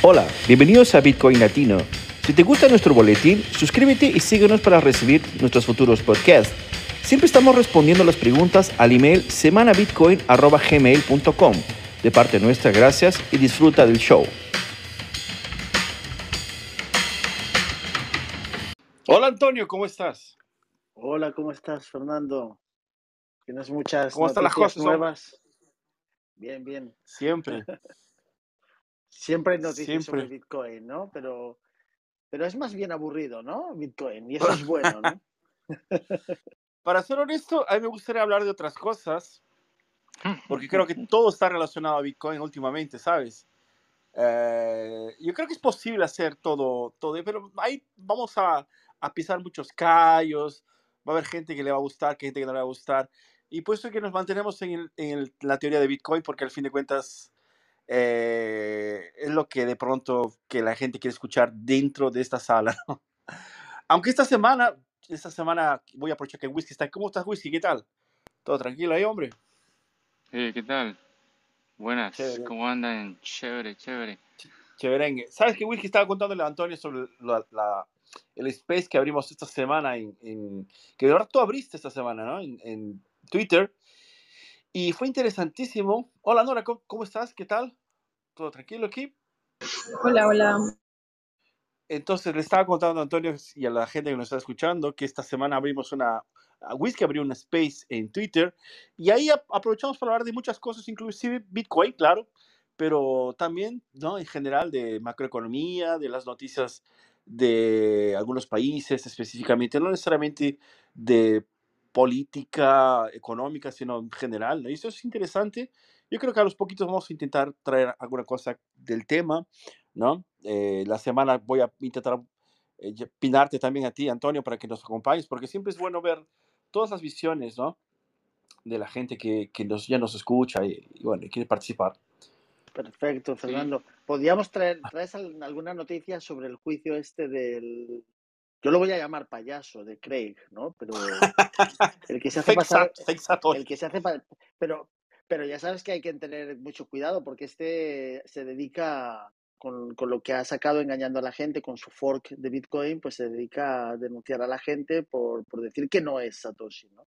Hola, bienvenidos a Bitcoin Latino. Si te gusta nuestro boletín, suscríbete y síguenos para recibir nuestros futuros podcasts. Siempre estamos respondiendo las preguntas al email semanabitcoin.gmail.com. De parte nuestra, gracias y disfruta del show. Hola Antonio, ¿cómo estás? Hola, ¿cómo estás, Fernando? Tienes muchas ¿Cómo están las cosas, nuevas. Bien, bien. Siempre. Siempre hay noticias Siempre. sobre Bitcoin, ¿no? Pero, pero es más bien aburrido, ¿no? Bitcoin. Y eso es bueno, ¿no? Para ser honesto, a mí me gustaría hablar de otras cosas, porque creo que todo está relacionado a Bitcoin últimamente, ¿sabes? Eh, yo creo que es posible hacer todo, todo, pero ahí vamos a, a pisar muchos callos, va a haber gente que le va a gustar, que gente que no le va a gustar, y es que nos mantenemos en, el- en el- la teoría de Bitcoin, porque al fin de cuentas eh, es lo que de pronto que la gente quiere escuchar dentro de esta sala, ¿no? Aunque esta semana, esta semana voy a aprovechar que Whisky está. ¿Cómo estás, Whisky? ¿Qué tal? ¿Todo tranquilo ahí, hombre? Eh, ¿qué tal? Buenas, Chévere. ¿cómo andan? Chévere, chévere. Chéverengue. ¿Sabes que Whisky estaba contándole a Antonio sobre la, la- el space que abrimos esta semana en, en- que de verdad tú abriste esta semana, ¿no? En, en Twitter. Y fue interesantísimo. Hola, Nora, ¿cómo, cómo estás? ¿Qué tal? ¿Todo tranquilo aquí? Hola, hola. Entonces le estaba contando a Antonio y a la gente que nos está escuchando que esta semana abrimos una, a Whisky abrió una space en Twitter y ahí ap- aprovechamos para hablar de muchas cosas, inclusive Bitcoin, claro, pero también, ¿no? En general de macroeconomía, de las noticias de algunos países específicamente, no necesariamente de política económica, sino en general, ¿no? Y eso es interesante. Yo creo que a los poquitos vamos a intentar traer alguna cosa del tema, ¿no? Eh, la semana voy a intentar eh, pinarte también a ti, Antonio, para que nos acompañes, porque siempre es bueno ver todas las visiones, ¿no? De la gente que, que nos, ya nos escucha y, y bueno, y quiere participar. Perfecto, Sí, Fernando. ¿Podríamos traer, traes al- alguna noticia sobre el juicio este del... Yo lo voy a llamar payaso, de Craig, ¿no? Pero el que se hace pasar, el que se hace pero pero ya sabes que hay que tener mucho cuidado porque este se dedica con, con lo que ha sacado engañando a la gente con su fork de Bitcoin, pues se dedica a denunciar a la gente por, por decir que no es Satoshi, ¿no?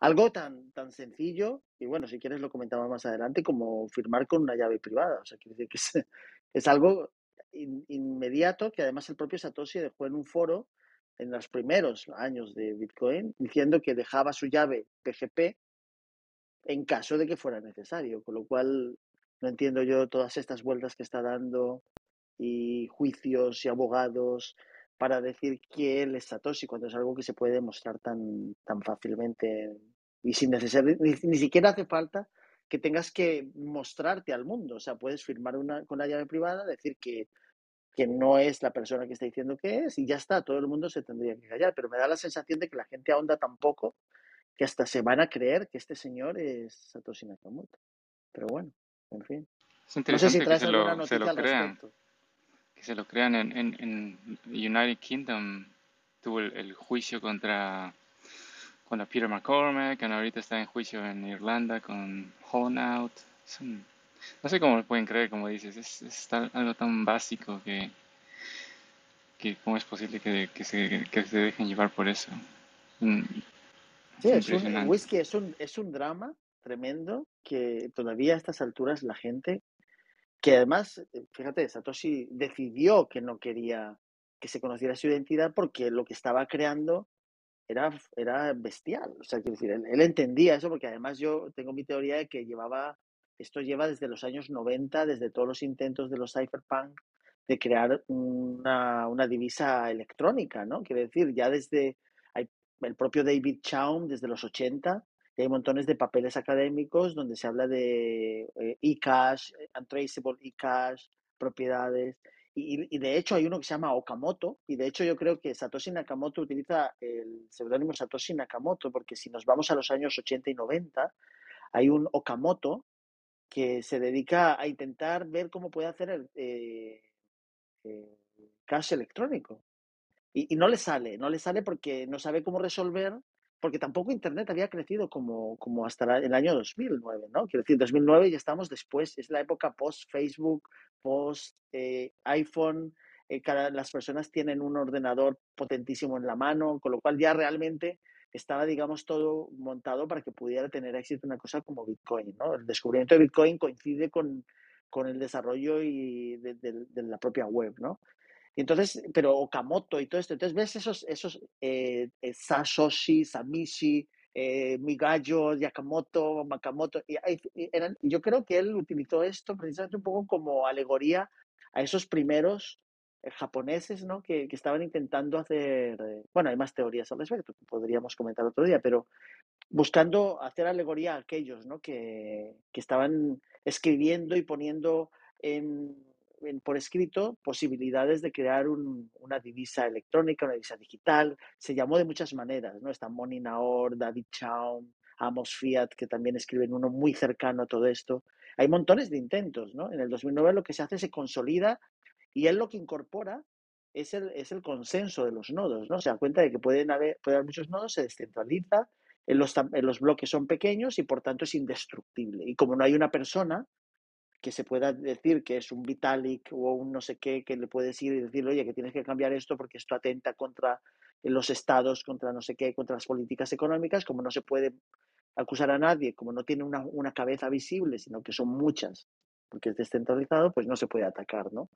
Algo tan, tan sencillo, y bueno, si quieres lo comentamos más adelante, como firmar con una llave privada. O sea, quiere decir que es, algo in- inmediato que además el propio Satoshi dejó en un foro en los primeros años de Bitcoin diciendo que dejaba su llave PGP en caso de que fuera necesario, con lo cual no entiendo yo todas estas vueltas que está dando y juicios y abogados para decir que él es Satoshi cuando es algo que se puede demostrar tan, tan fácilmente y sin necesidad, ni, ni siquiera hace falta que tengas que mostrarte al mundo, o sea, puedes firmar una, con la llave privada, decir que, que no es la persona que está diciendo que es y ya está, todo el mundo se tendría que callar, pero me da la sensación de que la gente ahonda tan poco que hasta se van a creer que este señor es Satoshi Nakamoto. Pero bueno, en fin. es No sé si interesante que se lo, se lo crean, que se lo crean en, en, en United Kingdom. Tuvo el, el juicio contra, contra Peter McCormack, que ahorita está en juicio en Irlanda con Honout. Un- no sé cómo lo pueden creer, como dices, es, es tal- algo tan básico que, que cómo es posible que, que se, que se dejen llevar por eso. Sí, Es un whisky, es un, es un drama tremendo que todavía a estas alturas la gente, que además, eh, fíjate, Satoshi decidió que no quería que se conociera su identidad porque lo que estaba creando era, era bestial. O sea, quiero decir, él, él entendía eso porque además yo tengo mi teoría de que llevaba, esto lleva desde los años 90, desde todos los intentos de los cypherpunk de crear una, una divisa electrónica, ¿no? Quiere decir, ya desde el propio David Chaum, desde los 80, y hay montones de papeles académicos donde se habla de eh, eCash, eh, untraceable eCash, propiedades. Y, de hecho hay uno que se llama Okamoto, y de hecho yo creo que Satoshi Nakamoto utiliza el seudónimo Satoshi Nakamoto, porque si nos vamos a los años 80 y 90, hay un Okamoto que se dedica a intentar ver cómo puede hacer el eh, eh, cash electrónico. Y, no le sale, no le sale porque no sabe cómo resolver porque tampoco Internet había crecido como, como hasta el año 2009, ¿no? Quiero decir, 2009 ya estamos después, es la época post-Facebook, post-iPhone, eh, cada, las personas tienen un ordenador potentísimo en la mano, con lo cual ya realmente estaba, digamos, todo montado para que pudiera tener éxito una cosa como Bitcoin, ¿no? El descubrimiento de Bitcoin coincide con, con el desarrollo y de, la propia web, ¿no? Y entonces, pero Okamoto y todo esto, entonces ves esos, esos eh, eh Satoshi, Samishi, eh, Yakamoto, Makamoto, y, eran, yo creo que él utilizó esto precisamente un poco como alegoría a esos primeros eh, japoneses, ¿no? Que, que, estaban intentando hacer, bueno, hay más teorías al respecto que podríamos comentar otro día, pero buscando hacer alegoría a aquellos, ¿no? Que, que estaban escribiendo y poniendo en por escrito posibilidades de crear una divisa electrónica, una divisa digital. Se llamó de muchas maneras, ¿no? Está Moni Naor, David Chaum, Amos Fiat, que también escriben uno muy cercano a todo esto. Hay montones de intentos, ¿no? En el 2009 lo que se hace se consolida y él lo que incorpora es el, es el consenso de los nodos, ¿no? Se da cuenta de que pueden haber, puede haber muchos nodos, se descentraliza, en los, en los bloques son pequeños y por tanto es indestructible. Y como no hay una persona, que se pueda decir que es un Vitalik o un no sé qué, que le puedes ir y decirle, oye, que tienes que cambiar esto porque esto atenta contra los estados, contra no sé qué, contra las políticas económicas, como no se puede acusar a nadie, como no tiene una, una cabeza visible, sino que son muchas, porque es descentralizado, pues no se puede atacar, ¿no?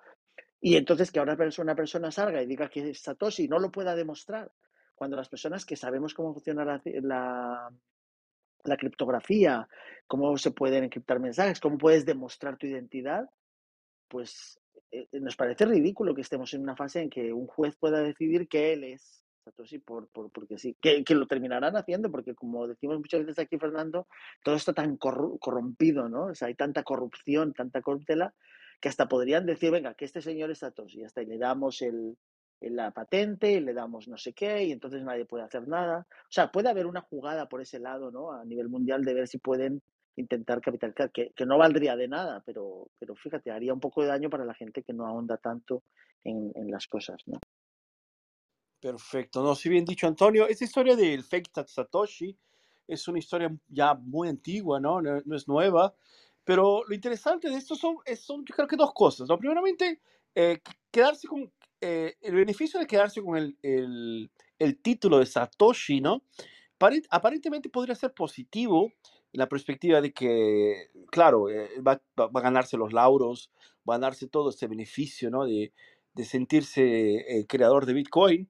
Y entonces que ahora una persona salga y diga que es Satoshi no lo pueda demostrar, cuando las personas que sabemos cómo funciona la criptografía, cómo se pueden encriptar mensajes, cómo puedes demostrar tu identidad, pues eh, eh, nos parece ridículo que estemos en una fase en que un juez pueda decidir que él es Satoshi por, por, porque sí, que, que, lo terminarán haciendo, porque como decimos muchas veces aquí, Fernando, todo esto tan corrompido, ¿no? O sea, hay tanta corrupción, tanta corruptela, que hasta podrían decir, venga, que este señor es Satoshi, hasta le damos el, la patente y le damos no sé qué y entonces nadie puede hacer nada. O sea, puede haber una jugada por ese lado, ¿no? A nivel mundial de ver si pueden intentar capitalizar, que, que no valdría de nada, pero, pero fíjate, haría un poco de daño para la gente que no ahonda tanto en, en las cosas, ¿no? Perfecto, no, si bien dicho Antonio, esta historia del fake Satoshi es una historia ya muy antigua, ¿no? No, no es nueva, pero lo interesante de esto son, son yo creo que dos cosas, ¿no? Primeramente, eh, quedarse con, eh, el beneficio de quedarse con el, el, el, título de Satoshi, ¿no? Aparentemente podría ser positivo en la perspectiva de que, claro, eh, va, va, a ganarse los lauros, va a ganarse todo este beneficio, ¿no? De, de sentirse creador de Bitcoin.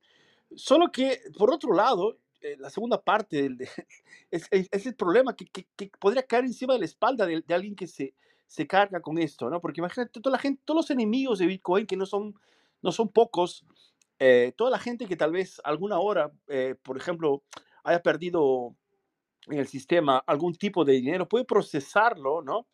Solo que, por otro lado, la segunda parte del, de, es, es, es, el problema que, que, que, podría caer encima de la espalda de, de alguien que se, se carga con esto, ¿no? Porque imagínate toda la gente, todos los enemigos de Bitcoin, que no son no son pocos. Eh, toda la gente que tal vez alguna hora, eh, por ejemplo, haya perdido en el sistema algún tipo de dinero, puede procesarlo, ¿no?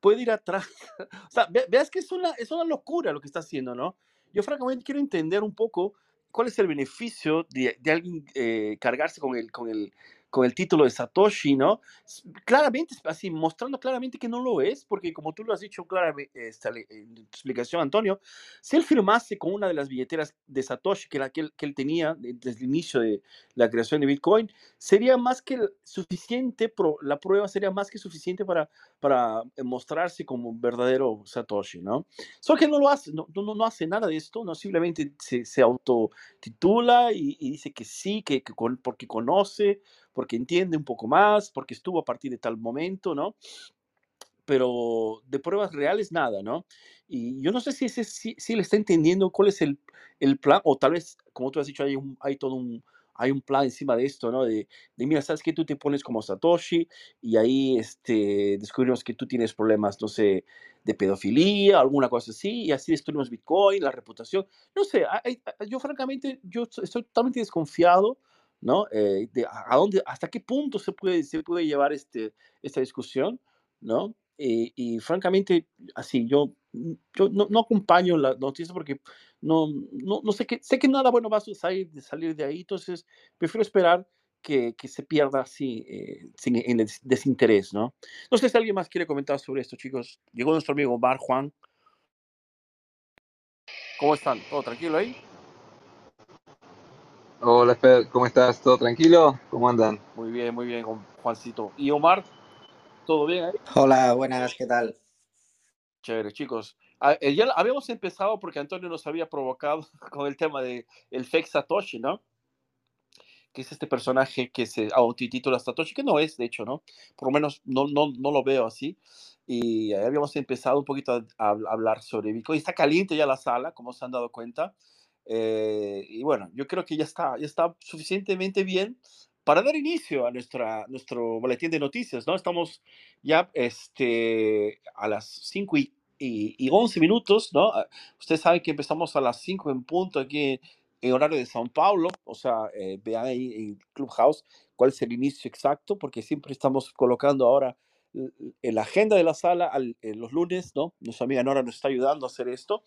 Puede ir atrás. o sea, veas que es una, es una locura lo que está haciendo, ¿no? Yo francamente quiero entender un poco cuál es el beneficio de, de alguien eh, cargarse con el, con el, con el título de Satoshi, ¿no? Claramente, así, mostrando claramente que no lo es, porque como tú lo has dicho claramente en tu explicación, Antonio, si él firmase con una de las billeteras de Satoshi que, la, que, él, que él tenía desde el inicio de la creación de Bitcoin, sería más que suficiente, la prueba sería más que suficiente para, para mostrarse como un verdadero Satoshi, ¿no? Solo que no lo hace, no, no, no hace nada de esto, no simplemente se, se autotitula y, y dice que sí, que, que con, porque conoce, porque entiende un poco más, porque estuvo a partir de tal momento, ¿no? Pero de pruebas reales nada, ¿no? Y yo no sé si, ese, si, le está entendiendo cuál es el, el, plan, o tal vez, como tú has dicho, hay, un, hay todo un, hay un plan encima de esto, ¿no? De, de, mira, sabes que tú te pones como Satoshi y ahí este, descubrimos que tú tienes problemas, no sé, de pedofilia, alguna cosa así, y así destruimos Bitcoin, la reputación. No sé, yo francamente, yo estoy totalmente desconfiado ¿no? Eh, a dónde, hasta qué punto se puede, se puede llevar este, esta discusión, ¿no? Y, francamente, así, yo, mm, yo no, no, acompaño la noticia porque no, no, no, sé, que, sé que nada bueno va a salir, salir de ahí, entonces prefiero esperar que, que se pierda así, eh, sin, en desinterés, ¿no? No sé si alguien más quiere comentar sobre esto, chicos. Llegó nuestro amigo Bar Juan. ¿Cómo están? ¿Todo tranquilo ahí? Hola, Fer, ¿cómo estás? ¿Todo tranquilo? ¿Cómo andan? Muy bien, muy bien, Juancito. ¿Y Omar? ¿Todo bien ahí? Hola, buenas, ¿qué tal? Chévere, chicos. Ah, eh, ya habíamos empezado porque Antonio nos había provocado con el tema de el fake Satoshi, ¿no? Que es este personaje que se autotitula Satoshi, que no es, de hecho, ¿no? Por lo menos no, no, no lo veo así. Y habíamos empezado un poquito a, a hablar sobre Bitcoin. Está caliente ya la sala, como se han dado cuenta. Eh, y bueno, yo creo que ya está, ya está suficientemente bien para dar inicio a nuestra, nuestro boletín de noticias, ¿no? Estamos ya este, a las 5 y, y, 11 minutos, ¿no? Ah, ustedes saben que empezamos a las 5 en punto aquí en horario de São Paulo, o sea, eh, vean ahí en Clubhouse cuál es el inicio exacto, porque siempre estamos colocando ahora en la agenda de la sala los lunes, ¿no? Nuestra amiga Nora nos está ayudando a hacer esto.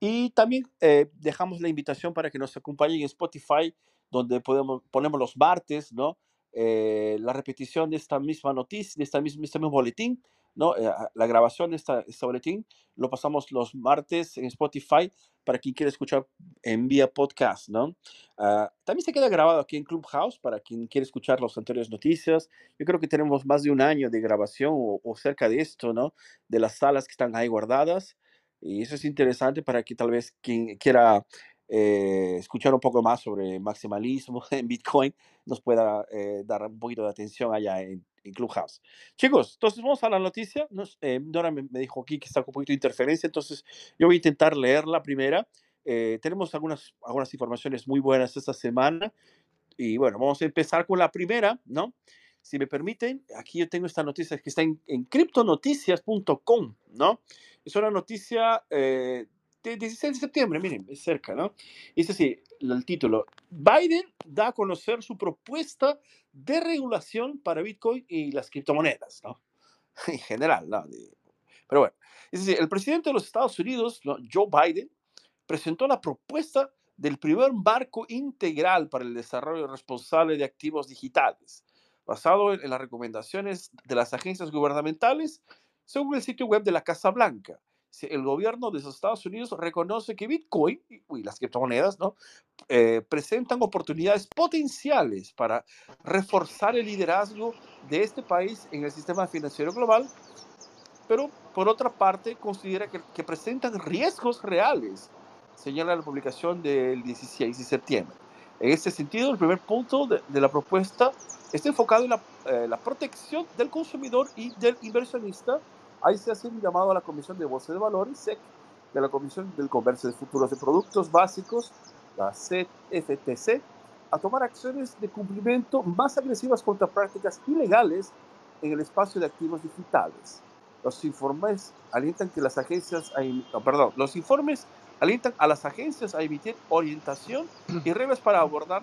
Y también eh, dejamos la invitación para que nos acompañen en Spotify, donde podemos, ponemos los martes, ¿no? Eh, la repetición de esta misma noticia, de esta misma, este mismo boletín, ¿no? Eh, la grabación de este boletín lo pasamos los martes en Spotify para quien quiera escuchar en vía podcast, ¿no? Ah, también se queda grabado aquí en Clubhouse para quien quiere escuchar las anteriores noticias. Yo creo que tenemos más de un año de grabación o, o cerca de esto, ¿no? De las salas que están ahí guardadas. Y eso es interesante para que tal vez quien quiera eh, escuchar un poco más sobre maximalismo en Bitcoin nos pueda eh, dar un poquito de atención allá en, Clubhouse. Chicos, entonces vamos a la noticia. Nos, eh, Dora me, dijo aquí que está un poquito de interferencia, entonces yo voy a intentar leer la primera. tenemos algunas, algunas informaciones muy buenas esta semana. Y bueno, vamos a empezar con la primera, ¿no? Si me permiten, aquí yo tengo esta noticia que está en, en criptonoticias.com, ¿no? Es una noticia eh, 16 de septiembre, miren, es cerca, ¿no? Dice así, el título, Biden da a conocer su propuesta de regulación para Bitcoin y las criptomonedas, ¿no? En general, ¿no? Pero bueno, es decir, el presidente de los Estados Unidos, Joe Biden, presentó la propuesta del primer marco integral para el desarrollo responsable de activos digitales, basado en las recomendaciones de las agencias gubernamentales según el sitio web de la Casa Blanca, el gobierno de los Estados Unidos reconoce que Bitcoin y las criptomonedas ¿no? Eh, presentan oportunidades potenciales para reforzar el liderazgo de este país en el sistema financiero global, pero por otra parte considera que, presentan riesgos reales, señala la publicación del 16 de septiembre. En este sentido, el primer punto de, la propuesta está enfocado en la, eh, la protección del consumidor y del inversionista Ahí se hace un llamado a la Comisión de Bolsa de Valores, SEC, de la Comisión del Comercio de Futuros de Productos Básicos, la CFTC, a tomar acciones de cumplimiento más agresivas contra prácticas ilegales en el espacio de activos digitales. Los informes alientan que las agencias, a, perdón, los informes alientan a las agencias a emitir orientación y reglas para abordar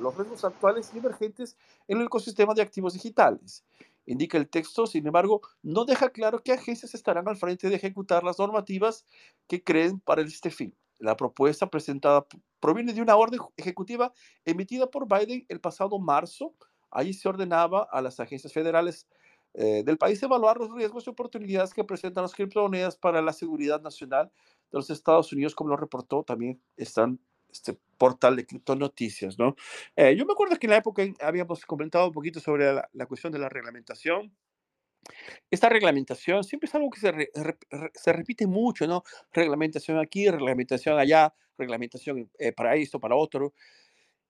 los riesgos actuales y emergentes en el ecosistema de activos digitales indica el texto, sin embargo, no deja claro qué agencias estarán al frente de ejecutar las normativas que creen para este fin. La propuesta presentada proviene de una orden ejecutiva emitida por Biden el pasado marzo. Allí se ordenaba a las agencias federales eh, del país evaluar los riesgos y oportunidades que presentan las criptomonedas para la seguridad nacional de los Estados Unidos, como lo reportó también están este portal de criptonoticias, ¿no? Eh, yo me acuerdo que en la época habíamos comentado un poquito sobre la, cuestión de la reglamentación. Esta reglamentación siempre es algo que se, se, repite mucho, ¿no? Reglamentación aquí, reglamentación allá, reglamentación eh, para esto, para otro.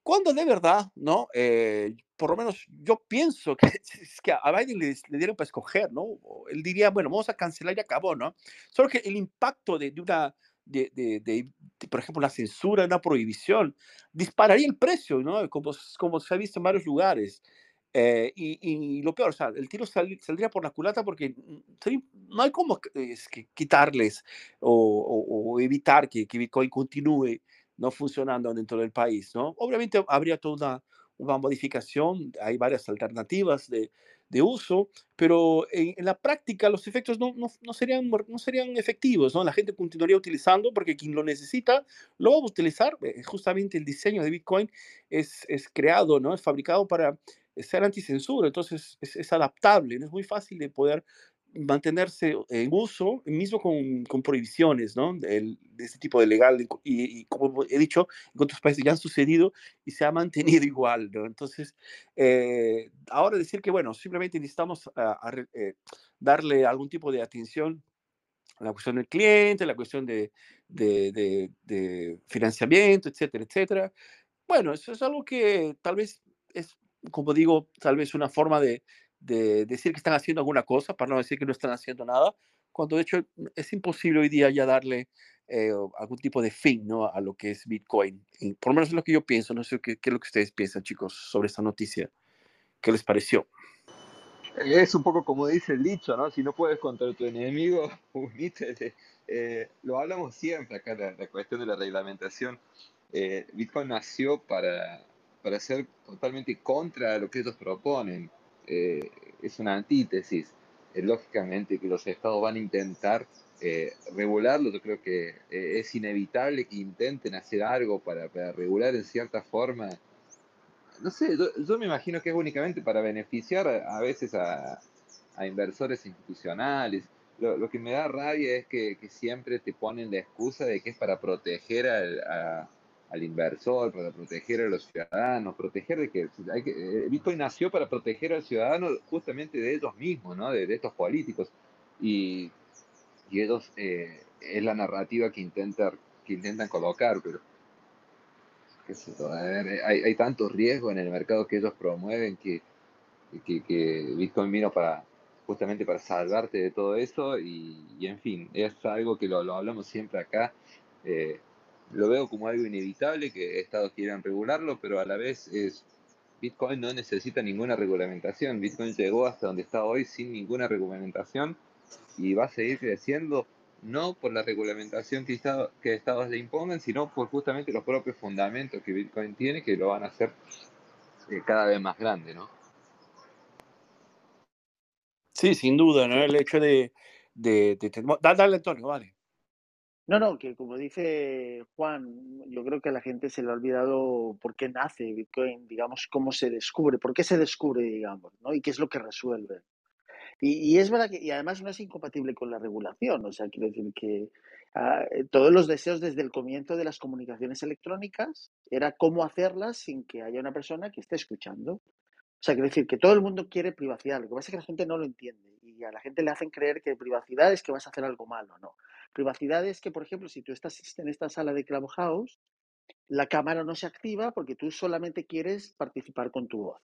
Cuando de verdad, ¿no? Eh, por lo menos yo pienso que, es que a Biden le, le, dieron para escoger, ¿no? Él diría, bueno, vamos a cancelar y acabó, ¿no? Solo que el impacto de, de una, de, de, por ejemplo, la censura, una prohibición, dispararía el precio, ¿no? Como, como se ha visto en varios lugares. Eh, y, y, lo peor, o sea, el tiro saldría por la culata porque no hay como es que quitarles o, o, evitar que, que, Bitcoin continúe no funcionando dentro del país, ¿no? Obviamente habría toda una, una modificación, hay varias alternativas de, de uso, pero en, la práctica los efectos no, no, no, serían, no serían efectivos, ¿no? La gente continuaría utilizando porque quien lo necesita lo va a utilizar. Eh, justamente el diseño de Bitcoin es, es creado, ¿no? Es fabricado para ser anticensura, entonces es, es adaptable, es muy fácil de poder mantenerse en uso, mismo con, con prohibiciones, ¿no? De, este tipo de legal, y, y, como he dicho, en otros países ya han sucedido y se ha mantenido igual, ¿no? Entonces, eh, ahora decir que, bueno, simplemente necesitamos a, a, eh, darle algún tipo de atención a la cuestión del cliente, la cuestión de, de, de, de financiamiento, etcétera, etcétera. Bueno, eso es algo que tal vez es, como digo, tal vez una forma de, de decir que están haciendo alguna cosa, para no decir que no están haciendo nada, cuando de hecho es imposible hoy día ya darle eh, algún tipo de fin ¿no? a lo que es Bitcoin. Y por lo menos es lo que yo pienso, no sé qué, qué, es lo que ustedes piensan, chicos, sobre esta noticia. ¿Qué les pareció? Es un poco como dice el dicho, ¿no? Si no puedes contra tu enemigo, unístete. Eh, lo hablamos siempre acá, la, la, cuestión de la reglamentación. Eh, Bitcoin nació para, para ser totalmente contra lo que ellos proponen eh, es una antítesis. Eh, lógicamente que los estados van a intentar eh, regularlo, yo creo que es inevitable que intenten hacer algo para, regular en cierta forma. No sé, yo, me imagino que es únicamente para beneficiar a, veces a, inversores institucionales. Lo, lo, que me da rabia es que, siempre te ponen la excusa de que es para proteger a, al inversor, para proteger a los ciudadanos, proteger de que, hay que eh, Bitcoin nació para proteger al ciudadano justamente de ellos mismos, ¿no? de, de estos políticos. Y, y ellos eh, es la narrativa que, intenta, que intentan colocar, pero hay, hay tantos riesgos en el mercado que ellos promueven que, que, que Bitcoin vino para justamente para salvarte de todo eso y, y en fin, es algo que lo, lo hablamos siempre acá. Eh, lo veo como algo inevitable que Estados quieran regularlo, pero a la vez es Bitcoin no necesita ninguna regulamentación. Bitcoin llegó hasta donde está hoy sin ninguna regulamentación y va a seguir creciendo no por la regulamentación que, estado, que Estados le impongan, sino por justamente los propios fundamentos que Bitcoin tiene que lo van a hacer eh, cada vez más grande, ¿no? Sí, sin duda, ¿no? El hecho de, de, de... Dale, Antonio, vale. No, no, que como dice Juan, yo creo que a la gente se le ha olvidado por qué nace Bitcoin, digamos, cómo se descubre, por qué se descubre, digamos, ¿no? Y qué es lo que resuelve. Y, es verdad que, y además no es incompatible con la regulación, o sea, quiero decir que uh, todos los deseos desde el comienzo de las comunicaciones electrónicas era cómo hacerlas sin que haya una persona que esté escuchando. O sea, quiero decir que todo el mundo quiere privacidad, lo que pasa es que la gente no lo entiende y a la gente le hacen creer que privacidad es que vas a hacer algo malo, no. Privacidad es que, por ejemplo, si tú estás en esta sala de Clubhouse, la cámara no se activa porque tú solamente quieres participar con tu voz.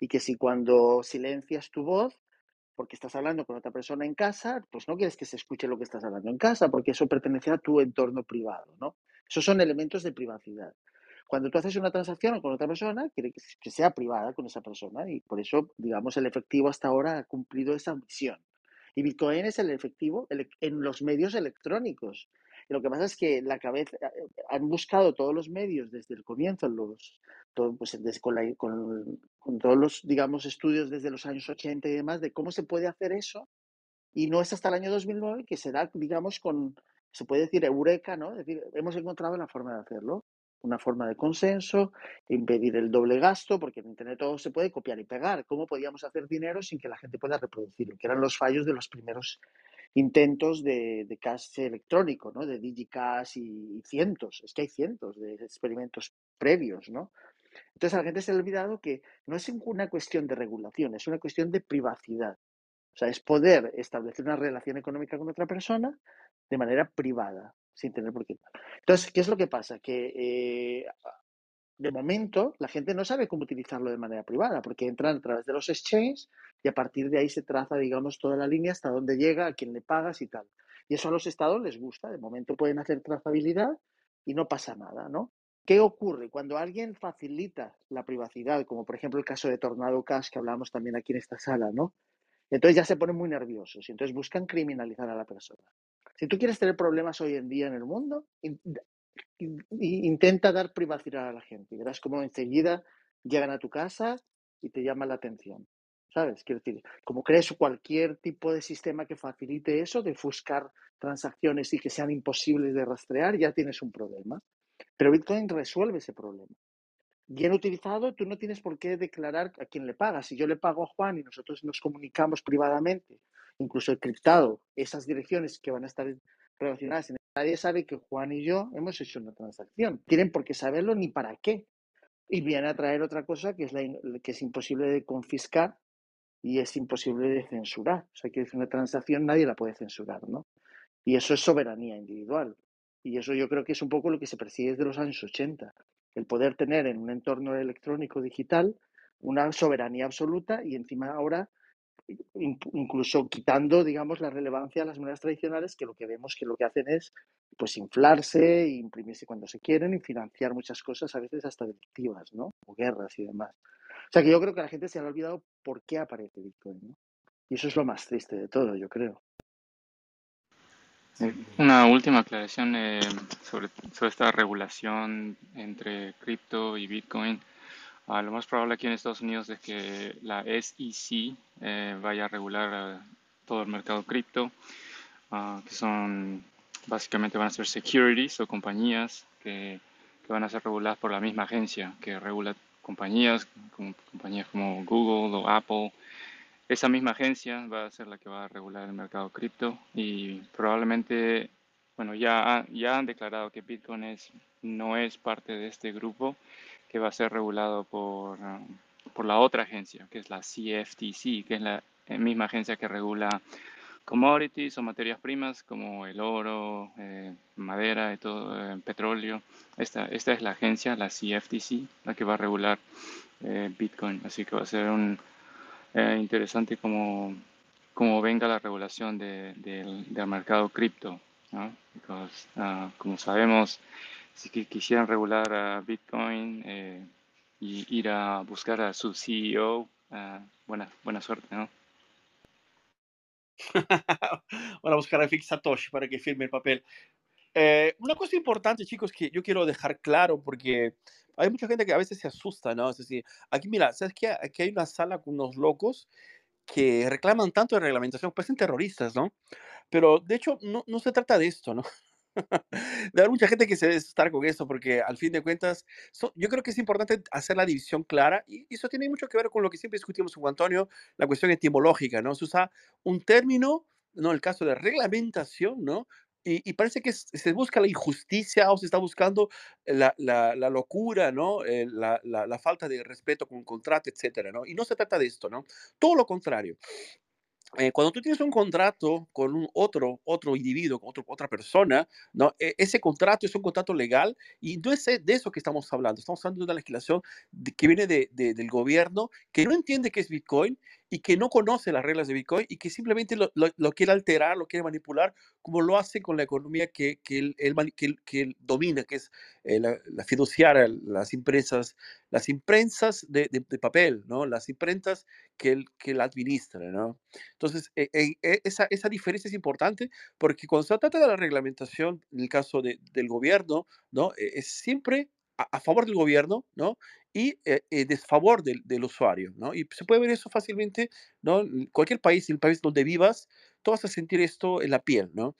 Y que si cuando silencias tu voz, porque estás hablando con otra persona en casa, pues no quieres que se escuche lo que estás hablando en casa, porque eso pertenece a tu entorno privado, ¿no? Esos son elementos de privacidad. Cuando tú haces una transacción con otra persona, quiere que sea privada con esa persona y por eso, digamos, el efectivo hasta ahora ha cumplido esa misión. Y Bitcoin es el efectivo en los medios electrónicos. Lo que pasa es que la cabeza eh, han buscado todos los medios desde el comienzo, los, pues, desde, con, la, con, todos los, digamos, estudios desde los años 80 y demás, de cómo se puede hacer eso. Y no es hasta el año 2009 que se da, digamos, con, se puede decir, eureka, ¿no? Es decir, hemos encontrado la forma de hacerlo una forma de consenso, impedir el doble gasto, porque en Internet todo se puede copiar y pegar. ¿Cómo podíamos hacer dinero sin que la gente pueda reproducirlo? Que eran los fallos de los primeros intentos de, de cash electrónico, ¿no? de DigiCash y, cientos, es que hay cientos de experimentos previos. ¿no? Entonces a la gente se ha olvidado que no es una cuestión de regulación, es una cuestión de privacidad. O sea, es poder establecer una relación económica con otra persona de manera privada, sin tener por qué. Entonces, ¿qué es lo que pasa? Que eh, de momento la gente no sabe cómo utilizarlo de manera privada, porque entran a través de los exchanges y a partir de ahí se traza, digamos, toda la línea hasta dónde llega, a quién le pagas y tal. Y eso a los estados les gusta, de momento pueden hacer trazabilidad y no pasa nada, ¿no? ¿Qué ocurre? Cuando alguien facilita la privacidad, como por ejemplo el caso de Tornado Cash, que hablamos también aquí en esta sala, ¿no? Entonces ya se ponen muy nerviosos y entonces buscan criminalizar a la persona. Si tú quieres tener problemas hoy en día en el mundo, intenta dar privacidad a la gente verás cómo enseguida llegan a tu casa y te llaman la atención. ¿Sabes? Quiero decir, como crees cualquier tipo de sistema que facilite eso, de buscar transacciones y que sean imposibles de rastrear, ya tienes un problema. Pero Bitcoin resuelve ese problema. Bien utilizado, tú no tienes por qué declarar a quién le pagas. Si yo le pago a Juan y nosotros nos comunicamos privadamente incluso encriptado esas direcciones que van a estar relacionadas. Nadie sabe que Juan y yo hemos hecho una transacción. Tienen por qué saberlo ni para qué. Y viene a traer otra cosa que es, que es imposible de confiscar y es imposible de censurar. O sea, que una transacción, nadie la puede censurar, ¿no? Y eso es soberanía individual. Y eso yo creo que es un poco lo que se persigue desde los años 80. El poder tener en un entorno electrónico digital una soberanía absoluta y encima ahora incluso quitando, digamos, la relevancia a las monedas tradicionales, que lo que vemos que lo que hacen es pues inflarse, imprimirse cuando se quieren y financiar muchas cosas, a veces hasta delictivas, ¿no? O guerras y demás. O sea que yo creo que la gente se ha olvidado por qué aparece Bitcoin, ¿no? Y eso es lo más triste de todo, yo creo. Una última aclaración eh, sobre, sobre esta regulación entre cripto y Bitcoin. Ah, lo más probable aquí en Estados Unidos es que la SEC eh, vaya a regular todo el mercado cripto, ah, que son básicamente van a ser securities o compañías que, van a ser reguladas por la misma agencia que regula compañías como Google o Apple. Esa misma agencia va a ser la que va a regular el mercado cripto y probablemente, bueno, ya, ya han declarado que Bitcoin es, no es parte de este grupo que va a ser regulado por, por la otra agencia, que es la CFTC, que es la eh, misma agencia que regula commodities o materias primas como el oro, eh, madera y todo, eh, petróleo. Esta, esta es la agencia, la CFTC, la que va a regular Bitcoin. Así que va a ser un, interesante como, como venga la regulación de, del mercado cripto. ¿no? Ah, como sabemos, si quisieran regular a Bitcoin eh, y ir a buscar a su CEO, ah, buena, buena suerte, ¿no? Van a buscar a Fix Satoshi para que firme el papel. Eh, una cosa importante, chicos, que yo quiero dejar claro, porque hay mucha gente que a veces se asusta, ¿no? Es decir, aquí, mira, ¿sabes qué? Aquí hay una sala con unos locos que reclaman tanto de reglamentación, parecen terroristas, ¿no? Pero de hecho, no, no se trata de esto, ¿no? de haber mucha gente que se debe estar con eso, porque al fin de cuentas, yo creo que es importante hacer la división clara y, eso tiene mucho que ver con lo que siempre discutimos con Antonio, la cuestión etimológica, ¿no? Se usa un término, ¿no? El caso de reglamentación, ¿no? Y, parece que se busca la injusticia o se está buscando la, la, la locura, ¿no? Eh, la, la, falta de respeto con contrato, etcétera, ¿no? Y no se trata de esto, ¿no? Todo lo contrario. Eh, cuando tú tienes un contrato con un otro, otro individuo, con otro, otra persona, ¿no? E, ese contrato es un contrato legal y no es de eso que estamos hablando. Estamos hablando de una legislación que viene de, del gobierno que no entiende qué es Bitcoin y que no conoce las reglas de Bitcoin y que simplemente lo, lo, quiere alterar, lo quiere manipular, como lo hace con la economía que, que, él, que, que domina, que es eh, la, la, fiduciaria, las impresas, las imprensas de, de, papel, ¿no? las imprentas que él, que él administra. ¿no? Entonces, eh, eh, esa, esa diferencia es importante porque cuando se trata de la reglamentación, en el caso de, del gobierno, ¿no? es siempre a, favor del gobierno, ¿no? Y eh, eh, desfavor del, del, usuario, ¿no? Y se puede ver eso fácilmente, ¿no? En cualquier país, en el país donde vivas, tú vas a sentir esto en la piel, ¿no?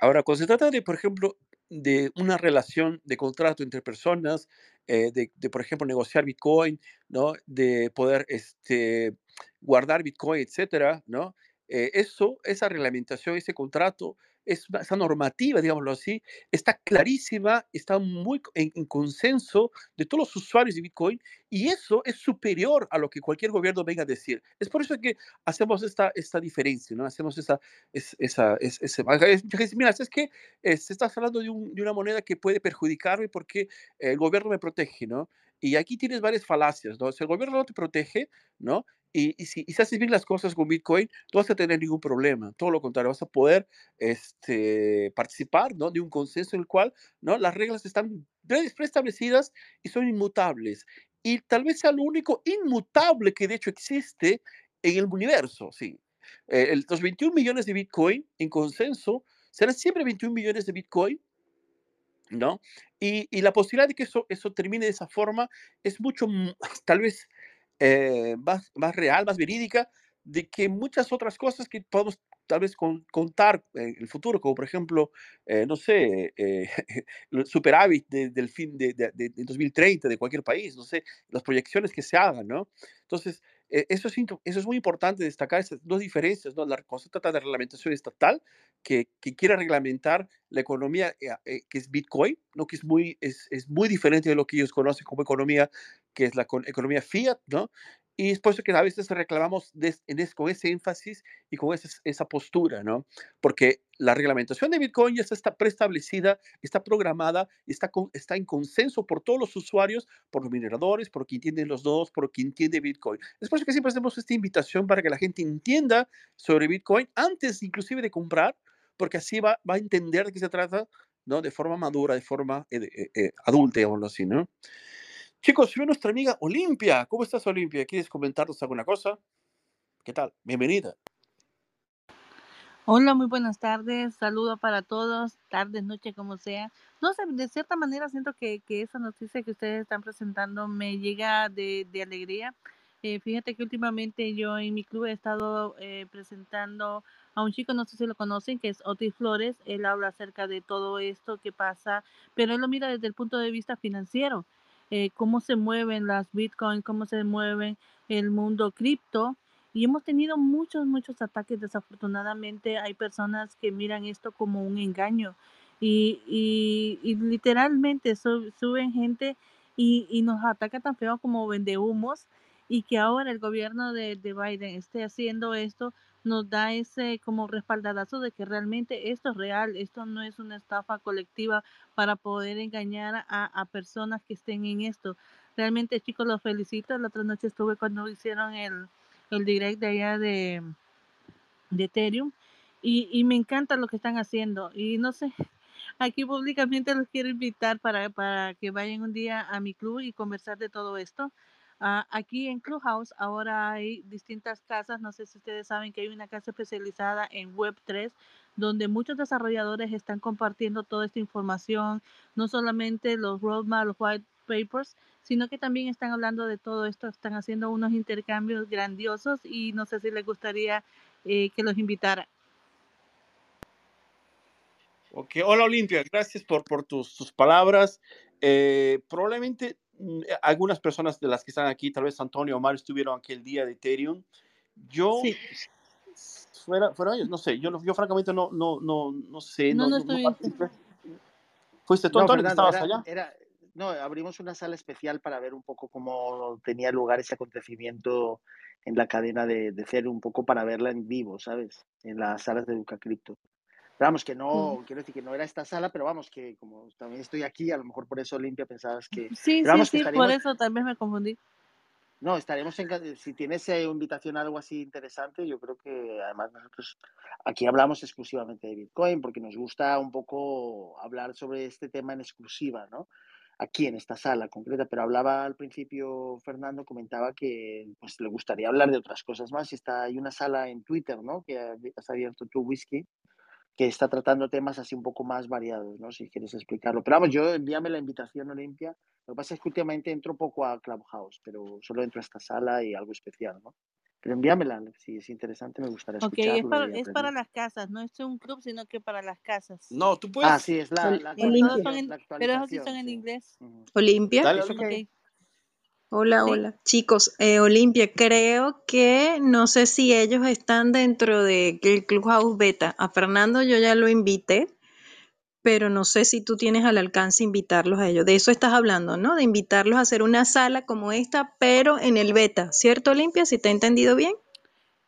Ahora, cuando se trata de, por ejemplo, de una relación de contrato entre personas, eh, de, de, por ejemplo, negociar Bitcoin, ¿no? De poder este, guardar Bitcoin, etcétera, ¿no? eso, esa reglamentación, ese contrato, esa normativa, digámoslo así, está clarísima, está muy en, consenso de todos los usuarios de Bitcoin y eso es superior a lo que cualquier gobierno venga a decir. Es por eso que hacemos esta, esta diferencia, ¿no? Hacemos esa... esa, esa, mira, es que se está hablando de, de, una moneda que puede perjudicarme porque el gobierno me protege, ¿no? Y aquí tienes varias falacias, ¿no? Si el gobierno no te protege, ¿no? Y, si, y haces bien las cosas con Bitcoin, no vas a tener ningún problema. Todo lo contrario, vas a poder este, participar ¿no? de un consenso en el cual ¿no? las reglas están preestablecidas y son inmutables. Y tal vez sea lo único inmutable que de hecho existe en el universo. Sí. Eh, los 21 millones de Bitcoin en consenso serán siempre 21 millones de Bitcoin ¿no? Y, y, la posibilidad de que eso, eso termine de esa forma es mucho, tal vez eh, más, más real, más verídica, de que muchas otras cosas que podemos tal vez contar en el futuro, como por ejemplo, eh, no sé, eh, el superávit del fin de, de, de, 2030 de cualquier país, no sé, las proyecciones que se hagan, ¿no? Entonces, eh, eso, es, eso es muy importante destacar esas dos diferencias, ¿no? La, se trata de reglamentación estatal, que, que quiere reglamentar la economía eh, eh, que es Bitcoin, ¿no? que es muy, es, es, muy diferente de lo que ellos conocen como economía, que es la economía fiat, ¿no? Y es por eso que a veces reclamamos con ese énfasis y con esa, esa postura, ¿no? Porque la reglamentación de Bitcoin ya está preestablecida, está programada, está, con, está en consenso por todos los usuarios, por los mineradores, por quien entiende los dos, por quien entiende Bitcoin. Es por eso que siempre hacemos esta invitación para que la gente entienda sobre Bitcoin antes inclusive de comprar, porque así va, va a entender de qué se trata, ¿no? De forma madura, de forma eh, eh, eh, adulta, o así, ¿no? Chicos, soy nuestra amiga Olimpia. ¿Cómo estás, Olimpia? ¿Quieres comentarnos alguna cosa? ¿Qué tal? Bienvenida. Hola, muy buenas tardes. Saludo para todos, tardes, noche, como sea. No sé, de cierta manera siento que, esa noticia que ustedes están presentando me llega de, de alegría. Eh, fíjate que últimamente yo en mi club he estado eh, presentando a un chico, no sé si lo conocen, que es Otis Flores. Él habla acerca de todo esto que pasa, pero él lo mira desde el punto de vista financiero. Eh, cómo se mueven las Bitcoin, cómo se mueven el mundo cripto. Y hemos tenido muchos, muchos ataques. Desafortunadamente hay personas que miran esto como un engaño y, y, literalmente suben gente y, y, nos ataca tan feo como vende humos y que ahora el gobierno de, de Biden esté haciendo esto nos da ese como respaldadazo de que realmente esto es real, esto no es una estafa colectiva para poder engañar a, a personas que estén en esto. Realmente chicos, los felicito. La otra noche estuve cuando hicieron el, el direct de allá de, de Ethereum y, y me encanta lo que están haciendo. Y no sé, aquí públicamente los quiero invitar para, para que vayan un día a mi club y conversar de todo esto. Uh, aquí en Clubhouse ahora hay distintas casas, no sé si ustedes saben que hay una casa especializada en Web3 donde muchos desarrolladores están compartiendo toda esta información, no solamente los roadmap, los white papers, sino que también están hablando de todo esto, están haciendo unos intercambios grandiosos y no sé si les gustaría eh, que los invitara. Ok, hola Olimpia, gracias por, por tus, tus palabras. Eh, probablemente algunas personas de las que están aquí, tal vez Antonio o Omar, estuvieron aquel día de Ethereum. Yo, sí. fuera, fuera ellos, no sé, yo, yo francamente no, no, no, no sé. No, no, no estoy ¿Fuiste tú, Antonio, Fernando, estabas era, allá? Era, no, abrimos una sala especial para ver un poco cómo tenía lugar ese acontecimiento en la cadena de, de Ethereum, un poco para verla en vivo, ¿sabes? En las salas de Educa Cripto. Vamos, que no, quiero decir que no era esta sala, pero vamos, que como también estoy aquí, a lo mejor por eso Limpia pensabas que... Sí, vamos, sí, sí, por eso también me confundí. No, estaremos en, si tienes eh, invitación a algo así interesante, yo creo que además nosotros aquí hablamos exclusivamente de Bitcoin porque nos gusta un poco hablar sobre este tema en exclusiva, ¿no? Aquí en esta sala concreta, pero hablaba al principio Fernando, comentaba que pues le gustaría hablar de otras cosas más y está hay una sala en Twitter, ¿no? Que has abierto tu whisky que está tratando temas así un poco más variados, ¿no? Si quieres explicarlo. Pero vamos, yo envíame la invitación, Olimpia. Lo que pasa es que últimamente entro poco a Clubhouse, pero solo entro a esta sala y algo especial, ¿no? Pero envíamela, si es interesante, me gustaría Ok, escucharlo. es para, es para las casas, no es un club, sino que para las casas. No, tú puedes. Ah, sí, es la, la en- la pero esos sí son en sí. inglés. Olimpia. Dale, Ok. Olimpia. Hola, Sí. hola. Chicos, eh, Olimpia, creo que no sé si ellos están dentro de el Clubhouse Beta. A Fernando yo ya lo invité, pero no sé si tú tienes al alcance invitarlos a ellos. De eso estás hablando, ¿no? De invitarlos a hacer una sala como esta, pero en el beta, ¿cierto, Olimpia? Si te he entendido bien.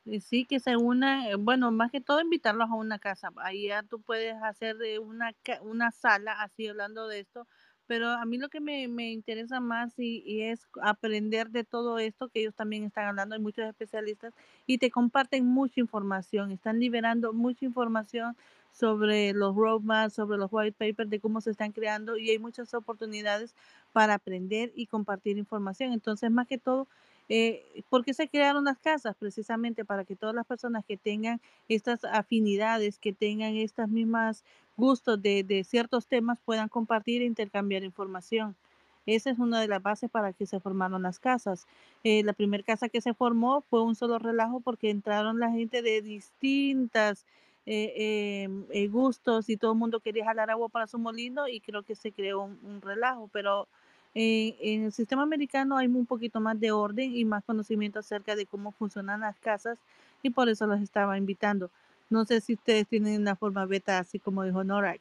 Eh, Sí, que se unan, eh, bueno, más que todo invitarlos a una casa. Ahí ya tú puedes hacer de una, una sala, así hablando de esto, pero a mí lo que me, me interesa más y, y es aprender de todo esto que ellos también están hablando, hay muchos especialistas y te comparten mucha información, están liberando mucha información sobre los roadmaps, sobre los white papers, de cómo se están creando y hay muchas oportunidades para aprender y compartir información. Entonces, más que todo, eh, ¿por qué se crearon las casas? Precisamente para que todas las personas que tengan estas afinidades, que tengan estas mismas gustos de, ciertos temas, puedan compartir e intercambiar información. Esa es una de las bases para que se formaron las casas. Eh, la primera casa que se formó fue un solo relajo porque entraron la gente de distintas eh, eh, eh, gustos y todo el mundo quería jalar agua para su molino y creo que se creó un, un relajo, pero Eh, en el sistema americano hay un poquito más de orden y más conocimiento acerca de cómo funcionan las casas y por eso los estaba invitando. No sé si ustedes tienen una forma beta así como dijo Norak.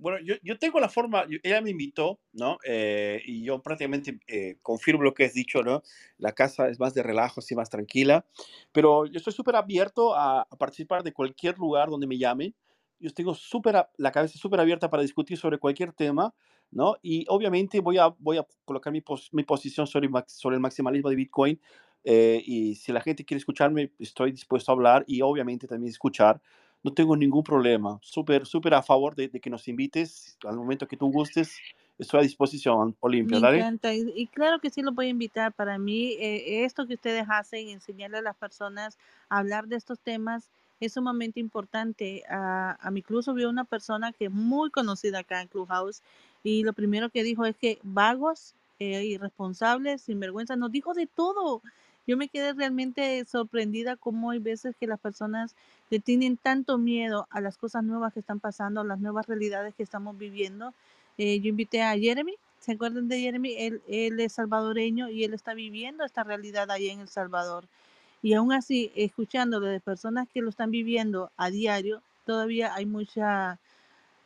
Bueno, yo, yo tengo la forma, ella me invitó, ¿no? Eh, y yo prácticamente eh, confirmo lo que has dicho, ¿no? La casa es más de relajo, así más tranquila, pero yo estoy súper abierto a, a, participar de cualquier lugar donde me llamen. Yo tengo súper, la cabeza súper abierta para discutir sobre cualquier tema, ¿no? Y obviamente voy a, voy a colocar mi, pos, mi posición sobre, sobre el maximalismo de Bitcoin. Eh, y si la gente quiere escucharme, estoy dispuesto a hablar y obviamente también escuchar no tengo ningún problema. Súper, súper a favor de, de, que nos invites al momento que tú gustes. Estoy a disposición, Olimpia. Me encanta. Y, y, claro que sí lo voy a invitar. Para mí, eh, esto que ustedes hacen, enseñarle a las personas a hablar de estos temas, es sumamente importante. A, a mi club subió una persona que es muy conocida acá en Clubhouse y lo primero que dijo es que vagos, eh, irresponsables, sinvergüenza, nos dijo de todo. Yo me quedé realmente sorprendida cómo hay veces que las personas le tienen tanto miedo a las cosas nuevas que están pasando, a las nuevas realidades que estamos viviendo. Eh, yo invité a Jeremy, ¿se acuerdan de Jeremy? Él, él es salvadoreño y él está viviendo esta realidad ahí en El Salvador. Y aún así, escuchándolo de personas que lo están viviendo a diario, todavía hay mucha,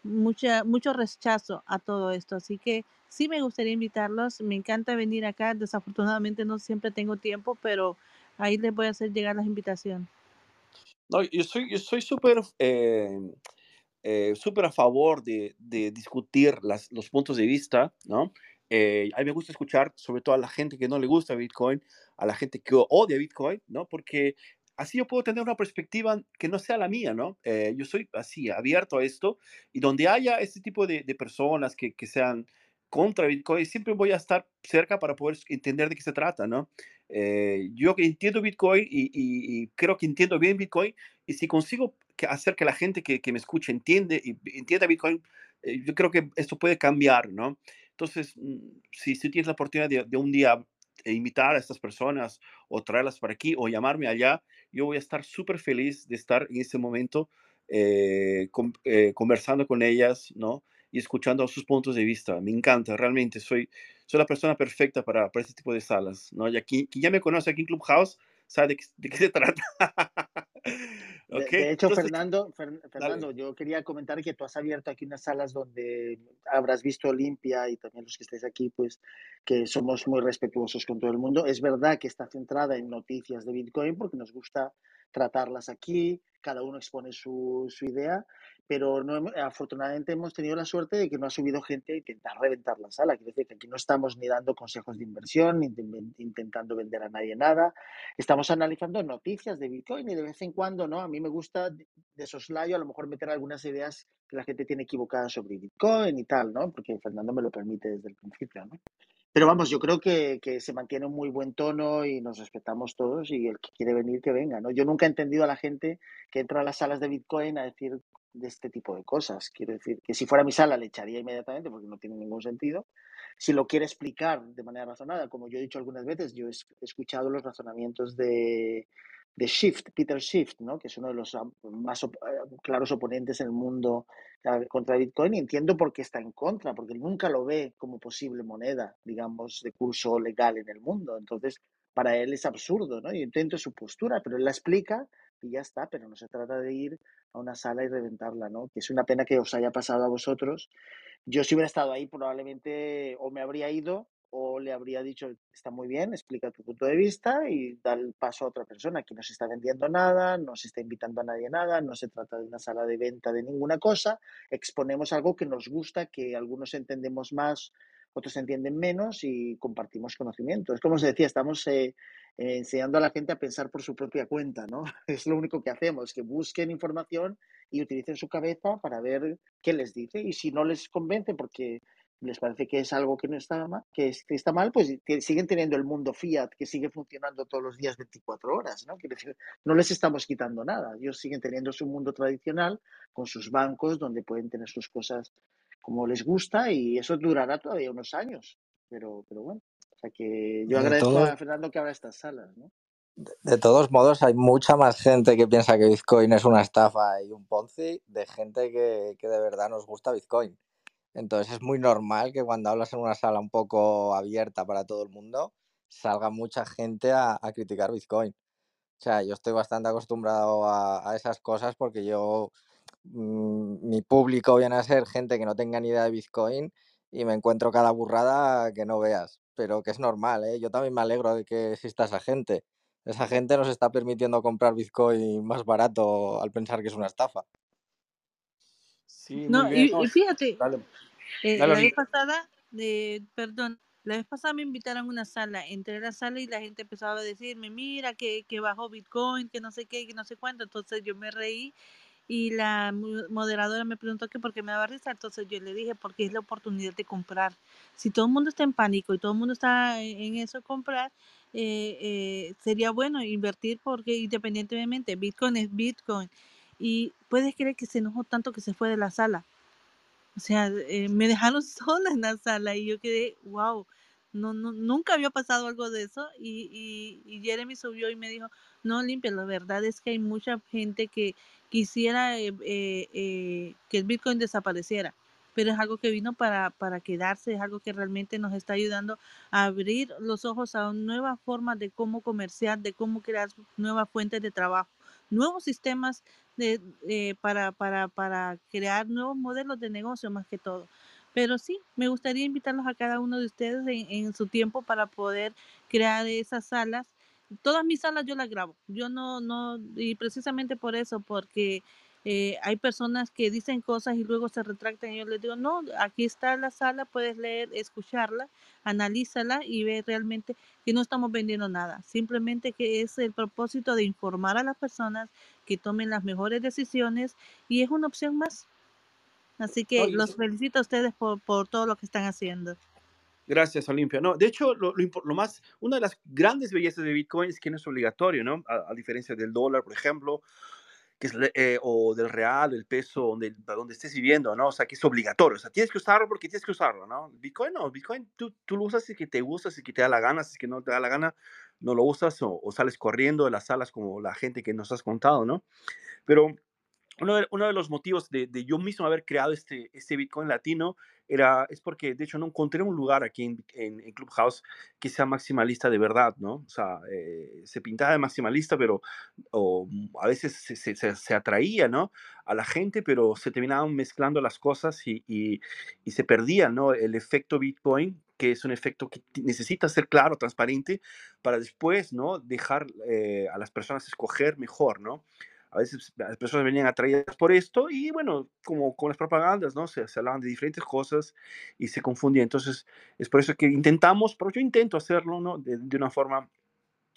mucha, mucho rechazo a todo esto. Así que sí me gustaría invitarlos. Me encanta venir acá. Desafortunadamente no siempre tengo tiempo, pero ahí les voy a hacer llegar las invitaciones. No, yo soy yo soy súper eh, eh, a favor de, de discutir las, los puntos de vista, ¿no? Eh, a mí me gusta escuchar sobre todo a la gente que no le gusta Bitcoin, a la gente que odia Bitcoin, ¿no? Porque así yo puedo tener una perspectiva que no sea la mía, ¿no? Eh, yo soy así, abierto a esto, y donde haya este tipo de, de personas que, que, sean contra Bitcoin, siempre voy a estar cerca para poder entender de qué se trata, ¿no? Eh, yo entiendo Bitcoin y, y, y, creo que entiendo bien Bitcoin, y si consigo que hacer que la gente que, que me escuche entiende y entienda Bitcoin, eh, yo creo que esto puede cambiar, ¿no? Entonces, mm, si, si tienes la oportunidad de, de un día invitar a estas personas o traerlas para aquí o llamarme allá, yo voy a estar súper feliz de estar en ese momento eh, con, eh, conversando con ellas, ¿no? Y escuchando sus puntos de vista. Me encanta, realmente. Soy, soy la persona perfecta para, para este tipo de salas, ¿no? Y aquí, quien ya me conoce aquí en Clubhouse sabe de de qué se trata. Okay. de, de, hecho, Entonces, Fernando, Fer, Fernando yo quería comentar que tú has abierto aquí unas salas donde habrás visto Olimpia y también los que estáis aquí, pues que somos muy respetuosos con todo el mundo. Es verdad que está centrada en noticias de Bitcoin porque nos gusta tratarlas aquí, cada uno expone su, idea, pero no, afortunadamente hemos tenido la suerte de que no ha subido gente a intentar reventar la sala. Quiere decir que aquí no estamos ni dando consejos de inversión, ni intentando vender a nadie nada. Estamos analizando noticias de Bitcoin y de vez en cuando, ¿no? A mí me gusta de soslayo a lo mejor meter algunas ideas que la gente tiene equivocadas sobre Bitcoin y tal, ¿no? Porque Fernando me lo permite desde el principio, ¿no? Pero vamos, yo creo que, que, se mantiene un muy buen tono y nos respetamos todos y el que quiere venir, que venga, ¿no? Yo nunca he entendido a la gente que entra a las salas de Bitcoin a decir de este tipo de cosas. Quiero decir que si fuera mi sala le echaría inmediatamente porque no tiene ningún sentido. Si lo quiere explicar de manera razonada, como yo he dicho algunas veces, yo he escuchado los razonamientos de, de Shift, Peter Shift, ¿no? que es uno de los más op claros oponentes en el mundo contra Bitcoin y entiendo por qué está en contra, porque nunca lo ve como posible moneda, digamos, de curso legal en el mundo. Entonces, para él es absurdo, ¿no? Y intento su postura, pero él la explica y ya está, pero no se trata de ir a una sala y reventarla, ¿no? Que es una pena que os haya pasado a vosotros. Yo si hubiera estado ahí probablemente o me habría ido o le habría dicho, está muy bien, explica tu punto de vista y da el paso a otra persona. Aquí no se está vendiendo nada, no se está invitando a nadie a nada, no se trata de una sala de venta de ninguna cosa, exponemos algo que nos gusta, que algunos entendemos más, otros entienden menos y compartimos conocimiento. Es como se decía, estamos eh, enseñando a la gente a pensar por su propia cuenta, ¿no? Es lo único que hacemos, que busquen información y utilicen su cabeza para ver qué les dice y si no les convence porque les parece que es algo que no está mal, que, es, que está mal, pues siguen teniendo el mundo fiat que sigue funcionando todos los días 24 horas, ¿no? Decir, no les estamos quitando nada, ellos siguen teniendo su mundo tradicional con sus bancos donde pueden tener sus cosas como les gusta y eso durará todavía unos años, pero, pero bueno, o sea que yo agradezco todo, a Fernando que abra estas salas, ¿no? De, de todos modos, hay mucha más gente que piensa que Bitcoin es una estafa y un Ponzi de gente que, que de verdad nos gusta Bitcoin. Entonces es muy normal que cuando hablas en una sala un poco abierta para todo el mundo, salga mucha gente a, a criticar Bitcoin. O sea, yo estoy bastante acostumbrado a, a esas cosas porque yo, mm, mi público viene a ser gente que no tenga ni idea de Bitcoin y me encuentro cada burrada que no veas, pero que es normal, ¿eh? Yo también me alegro de que exista esa gente. Esa gente nos está permitiendo comprar Bitcoin más barato al pensar que es una estafa. Sí, muy No, bien. y, y fíjate, dale, eh, dale, la vez pasada, eh, perdón, la vez pasada me invitaron a una sala, entré a la sala y la gente empezaba a decirme, mira, que, que bajó Bitcoin, que no sé qué, que no sé cuánto, entonces yo me reí y la moderadora me preguntó que por qué me daba risa, entonces yo le dije, porque es la oportunidad de comprar. Si todo el mundo está en pánico y todo el mundo está en en eso comprar, eh, eh, sería bueno invertir porque independientemente, Bitcoin es Bitcoin. Y puedes creer que se enojó tanto que se fue de la sala. O sea, eh, me dejaron sola en la sala y yo quedé, wow, no, no, nunca había pasado algo de eso. Y, y, Jeremy subió y me dijo, no, limpia, la verdad es que hay mucha gente que quisiera eh, eh, que el Bitcoin desapareciera, pero es algo que vino para, para quedarse, es algo que realmente nos está ayudando a abrir los ojos a nuevas formas de cómo comerciar, de cómo crear nuevas fuentes de trabajo, nuevos sistemas de, eh, para, para, para crear nuevos modelos de negocio más que todo. Pero sí, me gustaría invitarlos a cada uno de ustedes en, en su tiempo para poder crear esas salas. Todas mis salas yo las grabo. Yo no, no, y precisamente por eso, porque eh, hay personas que dicen cosas y luego se retractan y yo les digo, no, aquí está la sala, puedes leer, escucharla, analízala y ver realmente que no estamos vendiendo nada. Simplemente que es el propósito de informar a las personas que tomen las mejores decisiones y es una opción más. Así que los felicito a ustedes por, por todo lo que están haciendo. Gracias, Olimpia. No, de hecho, lo, lo lo más, una de las grandes bellezas de Bitcoin es que no es obligatorio, ¿no? A, a diferencia del dólar, por ejemplo, que es, eh, o del real, del peso, donde, donde estés viviendo, ¿no? O sea, que es obligatorio. O sea, tienes que usarlo porque tienes que usarlo, ¿no? Bitcoin no, Bitcoin tú, tú lo usas si que te gusta, si que te da la gana, si que no te da la gana, no lo usas o, o sales corriendo de las salas como la gente que nos has contado, ¿no? Pero uno de, uno de los motivos de, de yo mismo haber creado este, este Bitcoin latino era, es porque, de hecho, no encontré un lugar aquí en, en- en Clubhouse que sea maximalista de verdad, ¿no? O sea, eh, se pintaba de maximalista, pero o, mm, a veces se, atraía, ¿no? A la gente, pero se terminaban mezclando las cosas y, y- se perdía, ¿no? El efecto Bitcoin, que es un efecto que necesita ser claro, transparente, para después, ¿no? Dejar eh, a las personas escoger mejor, ¿no? A veces las personas venían atraídas por esto y bueno, como con las propagandas, ¿no? Se, se hablaban de diferentes cosas y se confundía. Entonces, es por eso que intentamos, pero yo intento hacerlo, ¿no? De, de una forma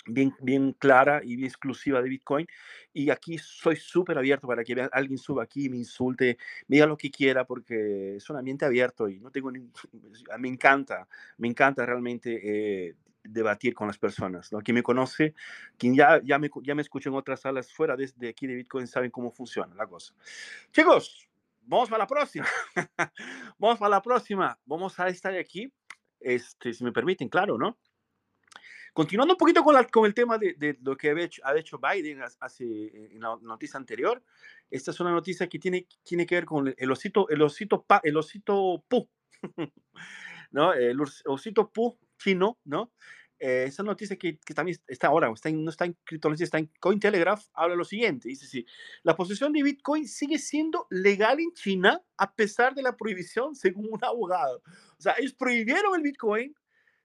bien, bien clara y bien exclusiva de Bitcoin. Y aquí soy súper abierto para que alguien suba aquí me insulte, me diga lo que quiera, porque es un ambiente abierto y no tengo me encanta, me encanta realmente eh, debatir con las personas. ¿no? Quien me conoce, quien ya, ya, me, ya me en otras salas fuera de, de aquí de Bitcoin, saben cómo funciona la cosa. Chicos, vamos para la próxima. vamos para la próxima. Vamos a estar aquí, este, si me permiten, claro, ¿no? Continuando un poquito con, la- con el tema de, de lo que había hecho, ha hecho Biden hace, hace- en la noticia anterior, esta es una noticia que tiene, tiene que ver con el osito, el osito, pa- el osito Pu, ¿no? El osito Pu chino, ¿no? Eh, esa noticia que, que también está ahora, está en- no está en Cryptología, está en Cointelegraph, habla lo siguiente, dice sí, la posesión de Bitcoin sigue siendo legal en China a pesar de la prohibición, según un abogado. O sea, ellos prohibieron el Bitcoin,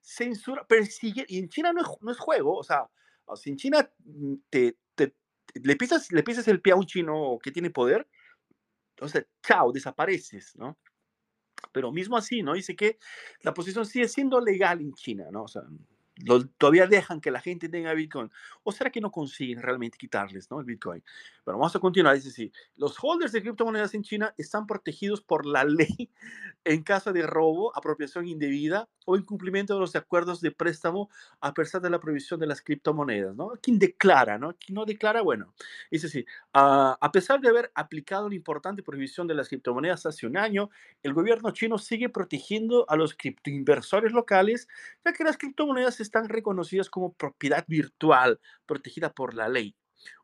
censura, persigue, y en China no es, no es juego, o sea, o sea, en China te, te- le, pisas, le pisas el pie a un chino que tiene poder, entonces, chao, desapareces, ¿no? Pero mismo así, ¿no? Dice que la posición sigue siendo legal en China, ¿no? O sea, lo- todavía dejan que la gente tenga Bitcoin. ¿O será que no consiguen realmente quitarles, ¿no? El Bitcoin. Pero vamos a continuar. Dice sí, los holders de criptomonedas en China están protegidos por la ley en caso de robo, apropiación indebida o incumplimiento de los acuerdos de préstamo a pesar de la prohibición de las criptomonedas, ¿no? ¿Quién declara, no? ¿Quién no declara? Bueno, dice sí, ah, a pesar de haber aplicado una importante prohibición de las criptomonedas hace un año, el gobierno chino sigue protegiendo a los criptoinversores locales, ya que las criptomonedas están reconocidas como propiedad virtual protegida por la ley.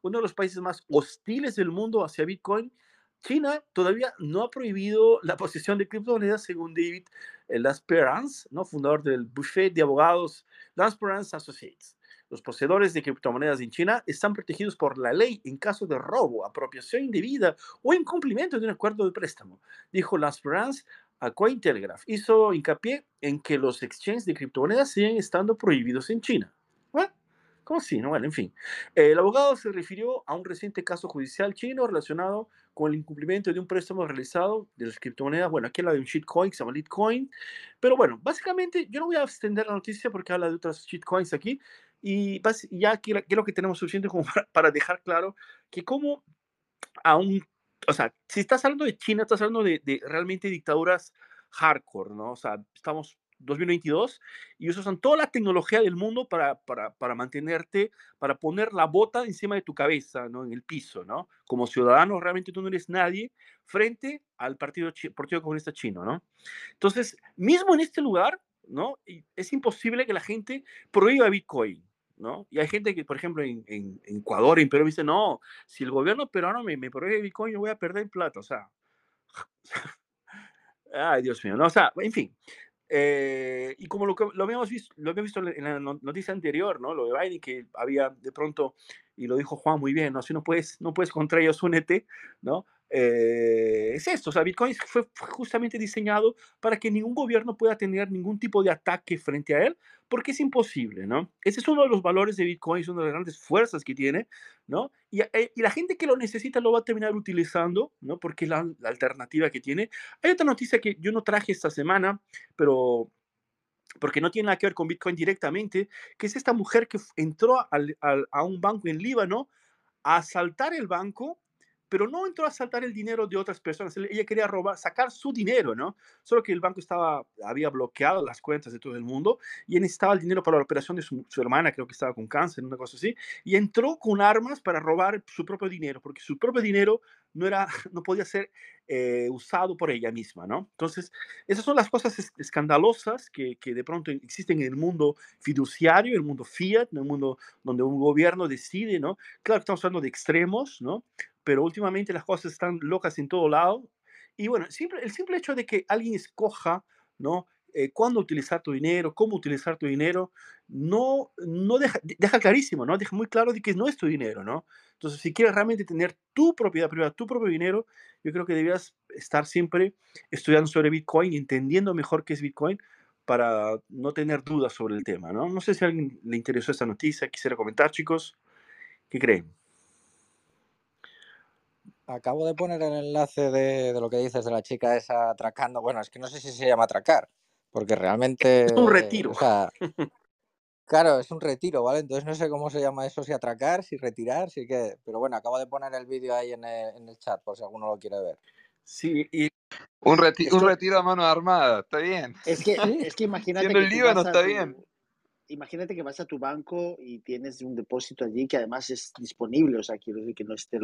Uno de los países más hostiles del mundo hacia Bitcoin China todavía no ha prohibido la posesión de criptomonedas según David Lasperance, ¿no? fundador del buffet de abogados Lasperance Associates. Los poseedores de criptomonedas en China están protegidos por la ley en caso de robo, apropiación indebida o incumplimiento de un acuerdo de préstamo, dijo Lasperance a Cointelegraph. Hizo hincapié en que los exchanges de criptomonedas siguen estando prohibidos en China. ¿Cómo así? No, bueno, en fin. El abogado se refirió a un reciente caso judicial chino relacionado con el incumplimiento de un préstamo realizado de las criptomonedas. Bueno, aquí habla de un shitcoin que se llama Litecoin. Pero bueno, básicamente yo no voy a extender la noticia porque habla de otras shitcoins aquí. Y ya creo que tenemos suficiente como para, dejar claro que como aún, o sea, si estás hablando de China, estás hablando de, de realmente dictaduras hardcore, ¿no? O sea, estamos 2022 y usan toda la tecnología del mundo para, para, para, mantenerte, para poner la bota encima de tu cabeza, ¿no? En el piso, ¿no? Como ciudadano realmente tú no eres nadie frente al Partido, Partido Comunista Chino, ¿no? Entonces, mismo en este lugar, ¿no? Es imposible que la gente prohíba Bitcoin, ¿no? Y hay gente que, por ejemplo, en, en, Ecuador, en Perú, dice, no, si el gobierno peruano me, me prohíbe Bitcoin, yo voy a perder plata, o sea... Ay, Dios mío, no, o sea, en fin, eh, y como lo, lo, habíamos visto, lo habíamos visto en la noticia anterior, ¿no? Lo de Biden, que había de pronto, y lo dijo Juan muy bien, ¿no? Si no puedes, no puedes contra ellos, únete, ¿no? Eh, es esto, o sea, Bitcoin fue justamente diseñado para que ningún gobierno pueda tener ningún tipo de ataque frente a él, porque es imposible, ¿no? Ese es uno de los valores de Bitcoin, es una de las grandes fuerzas que tiene, ¿no? Y, eh, la gente que lo necesita lo va a terminar utilizando, ¿no? Porque es la, alternativa que tiene. Hay otra noticia que yo no traje esta semana, pero porque no tiene nada que ver con Bitcoin directamente, que es esta mujer que entró a un banco en Líbano a asaltar el banco pero no entró a saltar el dinero de otras personas. Ella quería robar, sacar su dinero, ¿no? Solo que el banco estaba, había bloqueado las cuentas de todo el mundo y necesitaba el dinero para la operación de su, hermana, creo que estaba con cáncer, una cosa así, y entró con armas para robar su propio dinero, porque su propio dinero no, era, no podía ser eh, usado por ella misma, ¿no? Entonces, esas son las cosas escandalosas que, que, de pronto existen en el mundo fiduciario, en el mundo fiat, en el mundo donde un gobierno decide, ¿no? Claro, estamos hablando de extremos, ¿no? pero últimamente las cosas están locas en todo lado. Y bueno, el simple hecho de que alguien escoja, ¿no? Eh, cuándo utilizar tu dinero, cómo utilizar tu dinero, no, no deja, deja clarísimo, ¿no? Deja muy claro de que no es tu dinero, ¿no? Entonces, si quieres realmente tener tu propiedad privada, tu propio dinero, yo creo que debías estar siempre estudiando sobre Bitcoin, entendiendo mejor qué es Bitcoin, para no tener dudas sobre el tema, ¿no? No sé si a alguien le interesó esta noticia, quisiera comentar, chicos. ¿Qué creen? Acabo de poner el enlace de, de, lo que dices de la chica esa atracando. Bueno, es que no sé si se llama atracar, porque realmente. Es un retiro. O sea, claro, es un retiro, ¿vale? Entonces no sé cómo se llama eso, si atracar, si retirar, si qué. Pero bueno, acabo de poner el vídeo ahí en el, en el, chat, por si alguno lo quiere ver. Sí, y. Un, reti Esto... un retiro a mano armada, está bien. Es que, es que imagínate. Siendo el Líbano está tu... bien. Imagínate que vas a tu banco y tienes un depósito allí que además es disponible, o sea, quiero decir que no esté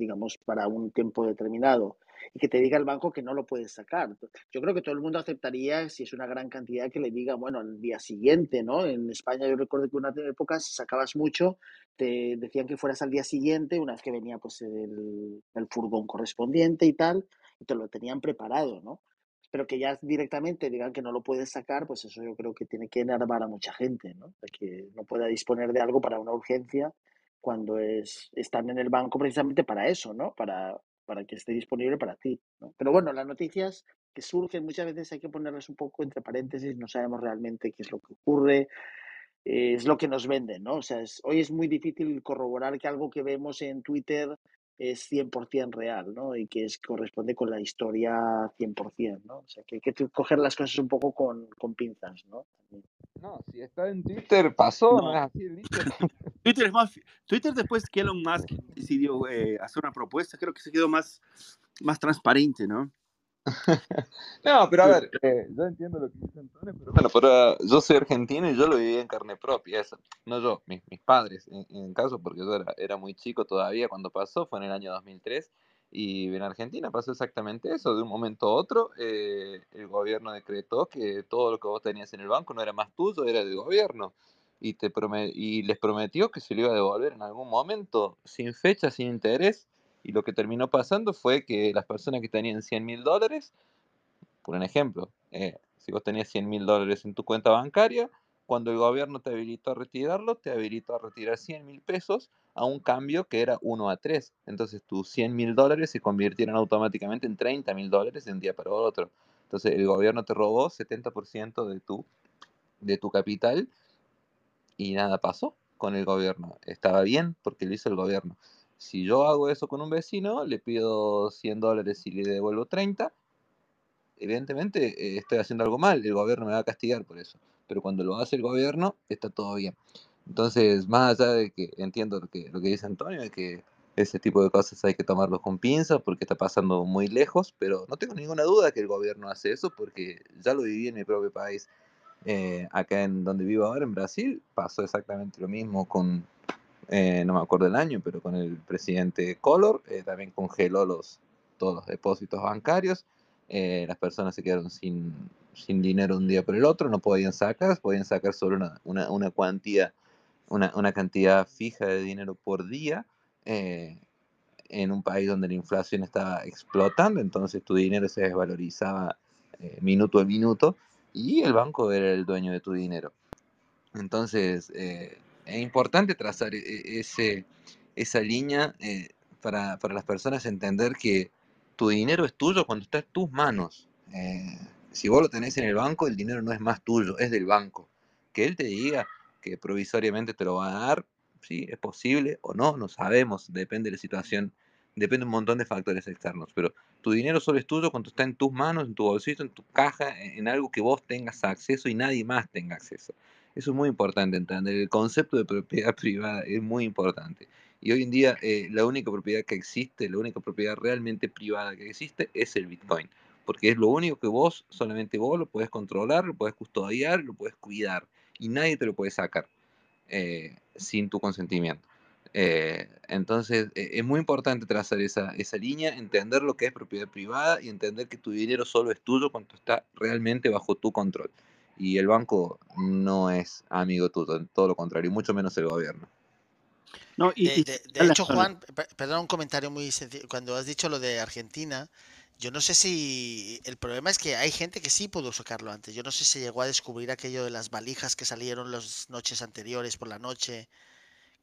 digamos, para un tiempo determinado y que te diga el banco que no lo puedes sacar. Yo creo que todo el mundo aceptaría, si es una gran cantidad, que le diga, bueno, al día siguiente, ¿no? En España yo recuerdo que una época si sacabas mucho, te decían que fueras al día siguiente, una vez que venía pues el, el furgón correspondiente y tal, y te lo tenían preparado, ¿no? Pero que ya directamente digan que no lo puedes sacar, pues eso yo creo que tiene que enervar a mucha gente, ¿no? Que no pueda disponer de algo para una urgencia cuando es, están en el banco precisamente para eso, ¿no? Para, para que esté disponible para ti. Pero bueno, las noticias que surgen muchas veces hay que ponerlas un poco entre paréntesis, no sabemos realmente qué es lo que ocurre, eh, es lo que nos venden, ¿no? O sea, es, hoy es muy difícil corroborar que algo que vemos en Twitter es 100% real, ¿no? Y que es, corresponde con la historia 100%, ¿no? O sea, que hay que coger las cosas un poco con, con pinzas, ¿no? No, si está en Twitter, pasó, no, así Twitter es más. Twitter, después que Elon Musk decidió eh, hacer una propuesta, creo que se quedó más, más transparente, ¿no? no, pero a ver, eh, yo entiendo lo que dice Antonio, pero bueno, pero, uh, yo soy argentino y yo lo viví en carne propia, eso. No yo, mis, mis padres, en, en caso, porque yo era, era muy chico todavía cuando pasó, fue en el año 2003. Y en Argentina pasó exactamente eso. De un momento a otro, eh, el gobierno decretó que todo lo que vos tenías en el banco no era más tuyo, era del gobierno. Y, te y les prometió que se lo iba a devolver en algún momento, sin fecha, sin interés. Y lo que terminó pasando fue que las personas que tenían 100 mil dólares, por un ejemplo, eh, si vos tenías 100 mil dólares en tu cuenta bancaria, cuando el gobierno te habilitó a retirarlo, te habilitó a retirar 100 mil pesos a un cambio que era 1 a 3. Entonces tus 100 mil dólares se convirtieron automáticamente en 30 mil dólares de un día para otro. Entonces el gobierno te robó 70% de tu, de tu capital y nada pasó con el gobierno. Estaba bien porque lo hizo el gobierno. Si yo hago eso con un vecino, le pido 100 dólares y le devuelvo 30, evidentemente eh, estoy haciendo algo mal, el gobierno me va a castigar por eso. Pero cuando lo hace el gobierno, está todo bien. Entonces, más allá de que entiendo lo que, lo que dice Antonio, de que ese tipo de cosas hay que tomarlos con pinzas porque está pasando muy lejos, pero no tengo ninguna duda que el gobierno hace eso porque ya lo viví en mi propio país. Eh, acá en donde vivo ahora, en Brasil, pasó exactamente lo mismo con, eh, no me acuerdo el año, pero con el presidente Collor, eh, también congeló los, todos los depósitos bancarios, las personas se quedaron sin, sin dinero un día por el otro, no podían sacar, podían sacar solo una, una, una cuantía, una, una, cantidad fija de dinero por día. en un país donde la inflación estaba explotando, entonces tu dinero se desvalorizaba minuto a minuto y el banco era el dueño de tu dinero. Entonces, eh, es importante trazar e, ese, esa línea eh, para, para, las personas entender que tu dinero es tuyo cuando está en tus manos. Eh, si vos lo tenés en el banco, el dinero no es más tuyo, es del banco. Que él te diga que provisoriamente te lo va a dar, sí, es posible o no, no sabemos, depende de la situación depende un montón de factores externos, pero tu dinero solo es tuyo cuando está en tus manos, en tu bolsillo, en tu caja, e, en algo que vos tengas acceso y nadie más tenga acceso. Eso es muy importante entender. El concepto de propiedad privada es muy importante. Y hoy en día eh, la única propiedad que existe, la única propiedad realmente privada que existe es el Bitcoin. Porque es lo único que vos, solamente vos lo puedes controlar, lo puedes custodiar, lo puedes cuidar. Y nadie te lo puede sacar eh, sin tu consentimiento. Eh, entonces, e, es muy importante trazar esa, esa línea, entender lo que es propiedad privada y entender que tu dinero solo es tuyo cuando está realmente bajo tu control. Y el banco no es amigo tuyo, todo lo contrario, mucho menos el gobierno. No, y, de, hecho, Juan, perdón, un comentario muy sencillo. Cuando has dicho lo de Argentina, yo no sé si el problema es que hay gente que sí pudo sacarlo antes. Yo no sé si llegó a descubrir aquello de las valijas que salieron las noches anteriores por la noche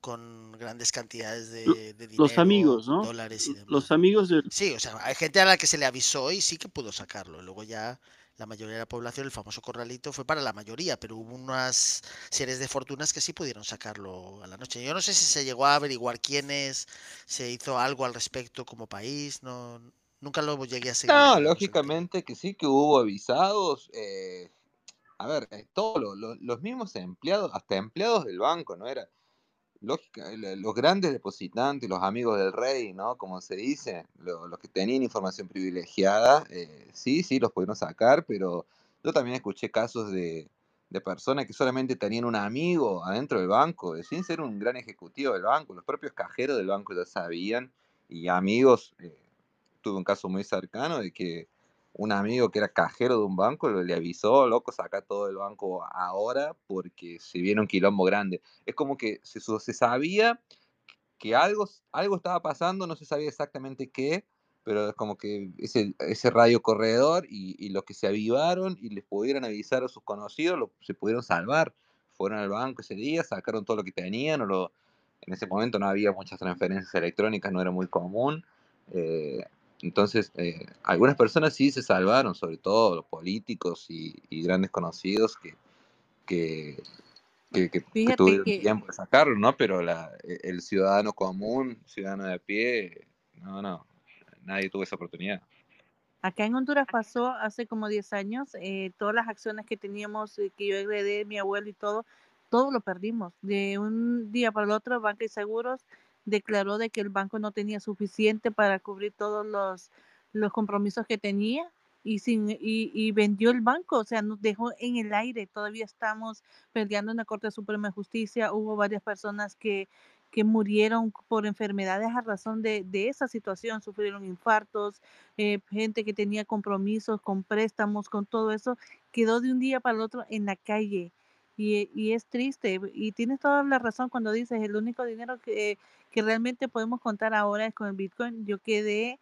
con grandes cantidades de, dinero, los amigos, ¿no? dólares y demás. Los amigos de... Sí, o sea, hay gente a la que se le avisó y sí que pudo sacarlo. Luego ya la mayoría de la población, el famoso corralito, fue para la mayoría, pero hubo unas series de fortunas que sí pudieron sacarlo a la noche. Yo no sé si se llegó a averiguar quiénes, se hizo algo al respecto como país, no, nunca lo llegué a seguir. No, lógicamente que sí que hubo avisados. Eh, a ver, eh, todos los mismos empleados, hasta empleados del banco, ¿no? Era lógica, los grandes depositantes, los amigos del rey, ¿no? Como se dice, los que tenían información privilegiada, eh, sí, sí, los pudieron sacar, pero yo también escuché casos de, personas que solamente tenían un amigo adentro del banco, sin ser un gran ejecutivo del banco, los propios cajeros del banco ya sabían, y amigos, eh, tuve un caso muy cercano de que un amigo que era cajero de un banco le avisó, loco, saca todo el banco ahora porque se viene un quilombo grande. Es como que se, se sabía que algo, algo estaba pasando, no se sabía exactamente qué, pero es como que ese, ese radio corredor y, los que se avivaron y les pudieron avisar a sus conocidos, se pudieron salvar. Fueron al banco ese día, sacaron todo lo que tenían, o lo, en ese momento no había muchas transferencias electrónicas, no era muy común. Eh, entonces, eh, algunas personas sí se salvaron, sobre todo los políticos y, grandes conocidos que, que, que, tuvieron tiempo de sacarlo, ¿no? Pero la, e, el ciudadano común, ciudadano de a pie, no, no, nadie tuvo esa oportunidad. Acá en Honduras pasó hace como 10 años, eh, todas las acciones que teníamos, eh, que yo heredé, mi abuelo y todo, todo lo perdimos. De un día para el otro, Banca y Seguros declaró de que el banco no tenía suficiente para cubrir todos los, los compromisos que tenía y, sin, y, vendió el banco, o sea, nos dejó en el aire. Todavía estamos peleando en la Corte Suprema de Justicia. Hubo varias personas que, que murieron por enfermedades a razón de, de esa situación, sufrieron infartos, eh, gente que tenía compromisos con préstamos, con todo eso, quedó de un día para el otro en la calle Y, y es triste. Y tienes toda la razón cuando dices, el único dinero que, que realmente podemos contar ahora es con el Bitcoin. Yo quedé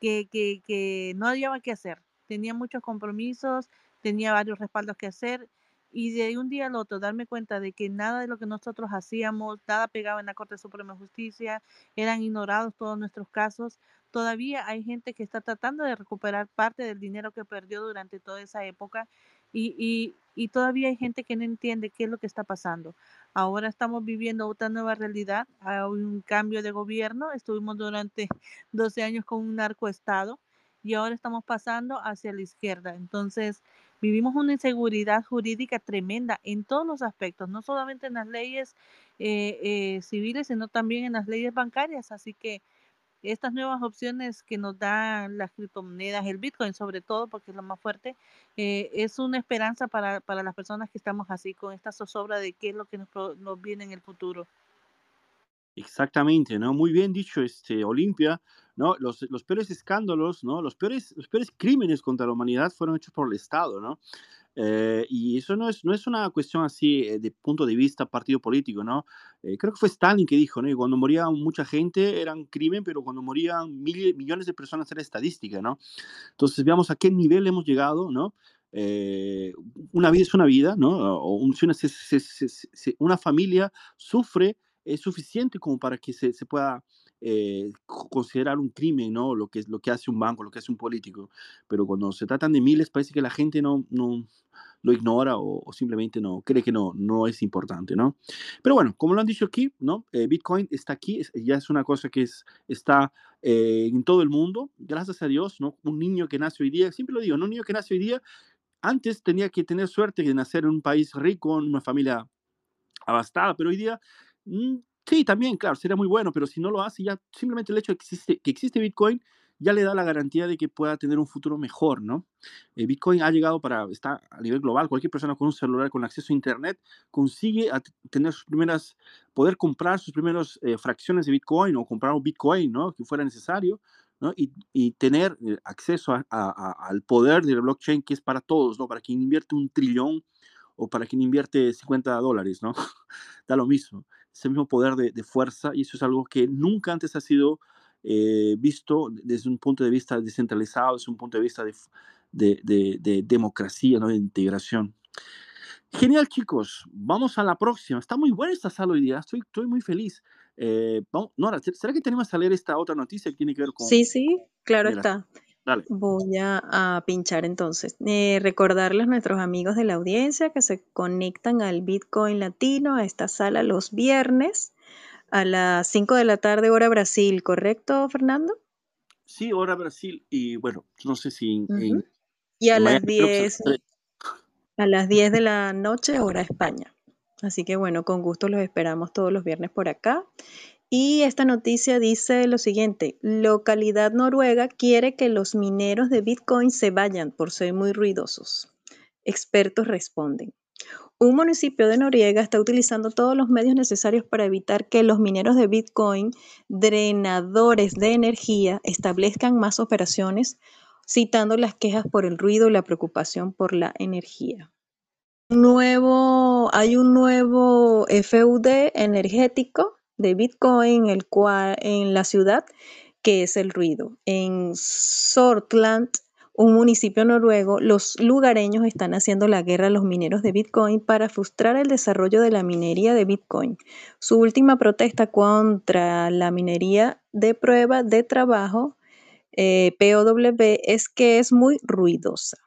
que, que, que no había qué hacer. Tenía muchos compromisos, tenía varios respaldos que hacer y de un día al otro darme cuenta de que nada de lo que nosotros hacíamos, nada pegaba en la Corte Suprema de Justicia, eran ignorados todos nuestros casos. Todavía hay gente que está tratando de recuperar parte del dinero que perdió durante toda esa época y, y, todavía hay gente que no entiende qué es lo que está pasando. Ahora estamos viviendo otra nueva realidad, hay un cambio de gobierno, estuvimos durante 12 años con un narcoestado y ahora estamos pasando hacia la izquierda. Entonces, vivimos una inseguridad jurídica tremenda en todos los aspectos, no solamente en las leyes eh, eh, civiles, sino también en las leyes bancarias. Así que estas nuevas opciones que nos dan las criptomonedas, el Bitcoin sobre todo, porque es lo más fuerte, eh, es una esperanza para, para, las personas que estamos así, con esta zozobra de qué es lo que nos, nos viene en el futuro. Exactamente, ¿no? Muy bien dicho, este, Olimpia, ¿no? Los, los peores escándalos, ¿no? Los peores, los peores crímenes contra la humanidad fueron hechos por el Estado, ¿no? Eh, y eso no es, no es una cuestión así eh, de punto de vista partido político, ¿no? Eh, creo que fue Stalin que dijo, ¿no? Y cuando moría mucha gente era un crimen, pero cuando morían mil, millones de personas era estadística, ¿no? Entonces veamos a qué nivel hemos llegado, ¿no? una vida es una vida, ¿no? O un, si una, se, se, se, una familia sufre es suficiente como para que se pueda eh, considerar un crimen, ¿no? Lo que, lo que hace un banco, lo que hace un político. Pero cuando se tratan de miles, parece que la gente no, no lo ignora o, simplemente no cree que no, no es importante, ¿no? Pero bueno, como lo han dicho aquí, ¿no? Eh, Bitcoin está aquí, ya es una cosa que es, está eh, en todo el mundo, gracias a Dios, ¿no? Un niño que nace hoy día, siempre lo digo, ¿no? un niño que nace hoy día, antes tenía que tener suerte de nacer en un país rico, en una familia abastada, pero hoy día Mm, sí, también, claro, sería muy bueno, pero si no lo hace, ya simplemente el hecho de que existe, que existe Bitcoin ya le da la garantía de que pueda tener un futuro mejor, ¿no? Eh, Bitcoin ha llegado para, está a nivel global, cualquier persona con un celular con acceso a Internet consigue tener sus primeras, poder comprar sus primeras eh, fracciones de Bitcoin o comprar un Bitcoin, ¿no? Que fuera necesario, ¿no? Y, y tener eh, acceso a, a, al poder del blockchain que es para todos, ¿no? Para quien invierte un trillón o para quien invierte 50 dólares, ¿no? da lo mismo ese mismo poder de, de, fuerza y eso es algo que nunca antes ha sido eh, visto desde un punto de vista descentralizado, desde un punto de vista de, de, de democracia, ¿no? de integración. Genial, chicos. Vamos a la próxima. Está muy buena esta sala hoy día. Estoy, estoy muy feliz. Eh, vamos, Nora, ¿será que tenemos que leer esta otra noticia que tiene que ver con... Sí, sí, claro está. Voy a, pinchar entonces. Eh, recordarles a nuestros amigos de la audiencia que se conectan al Bitcoin Latino, a esta sala los viernes a las 5 de la tarde, hora Brasil, ¿correcto, Fernando? Sí, hora Brasil. Y bueno, no sé si. y a las 10. A las 10 de la noche, hora España. Así que bueno, con gusto los esperamos todos los viernes por acá. Y esta noticia dice lo siguiente, localidad noruega quiere que los mineros de Bitcoin se vayan por ser muy ruidosos. Expertos responden. Un municipio de Noriega está utilizando todos los medios necesarios para evitar que los mineros de Bitcoin, drenadores de energía, establezcan más operaciones, citando las quejas por el ruido y la preocupación por la energía. Nuevo, hay un nuevo FUD energético de Bitcoin, el cual en la ciudad, que es el ruido. En Sortland, un municipio noruego, los lugareños están haciendo la guerra a los mineros de Bitcoin para frustrar el desarrollo de la minería de Bitcoin. Su última protesta contra la minería de prueba de trabajo, eh, POW, es que es muy ruidosa.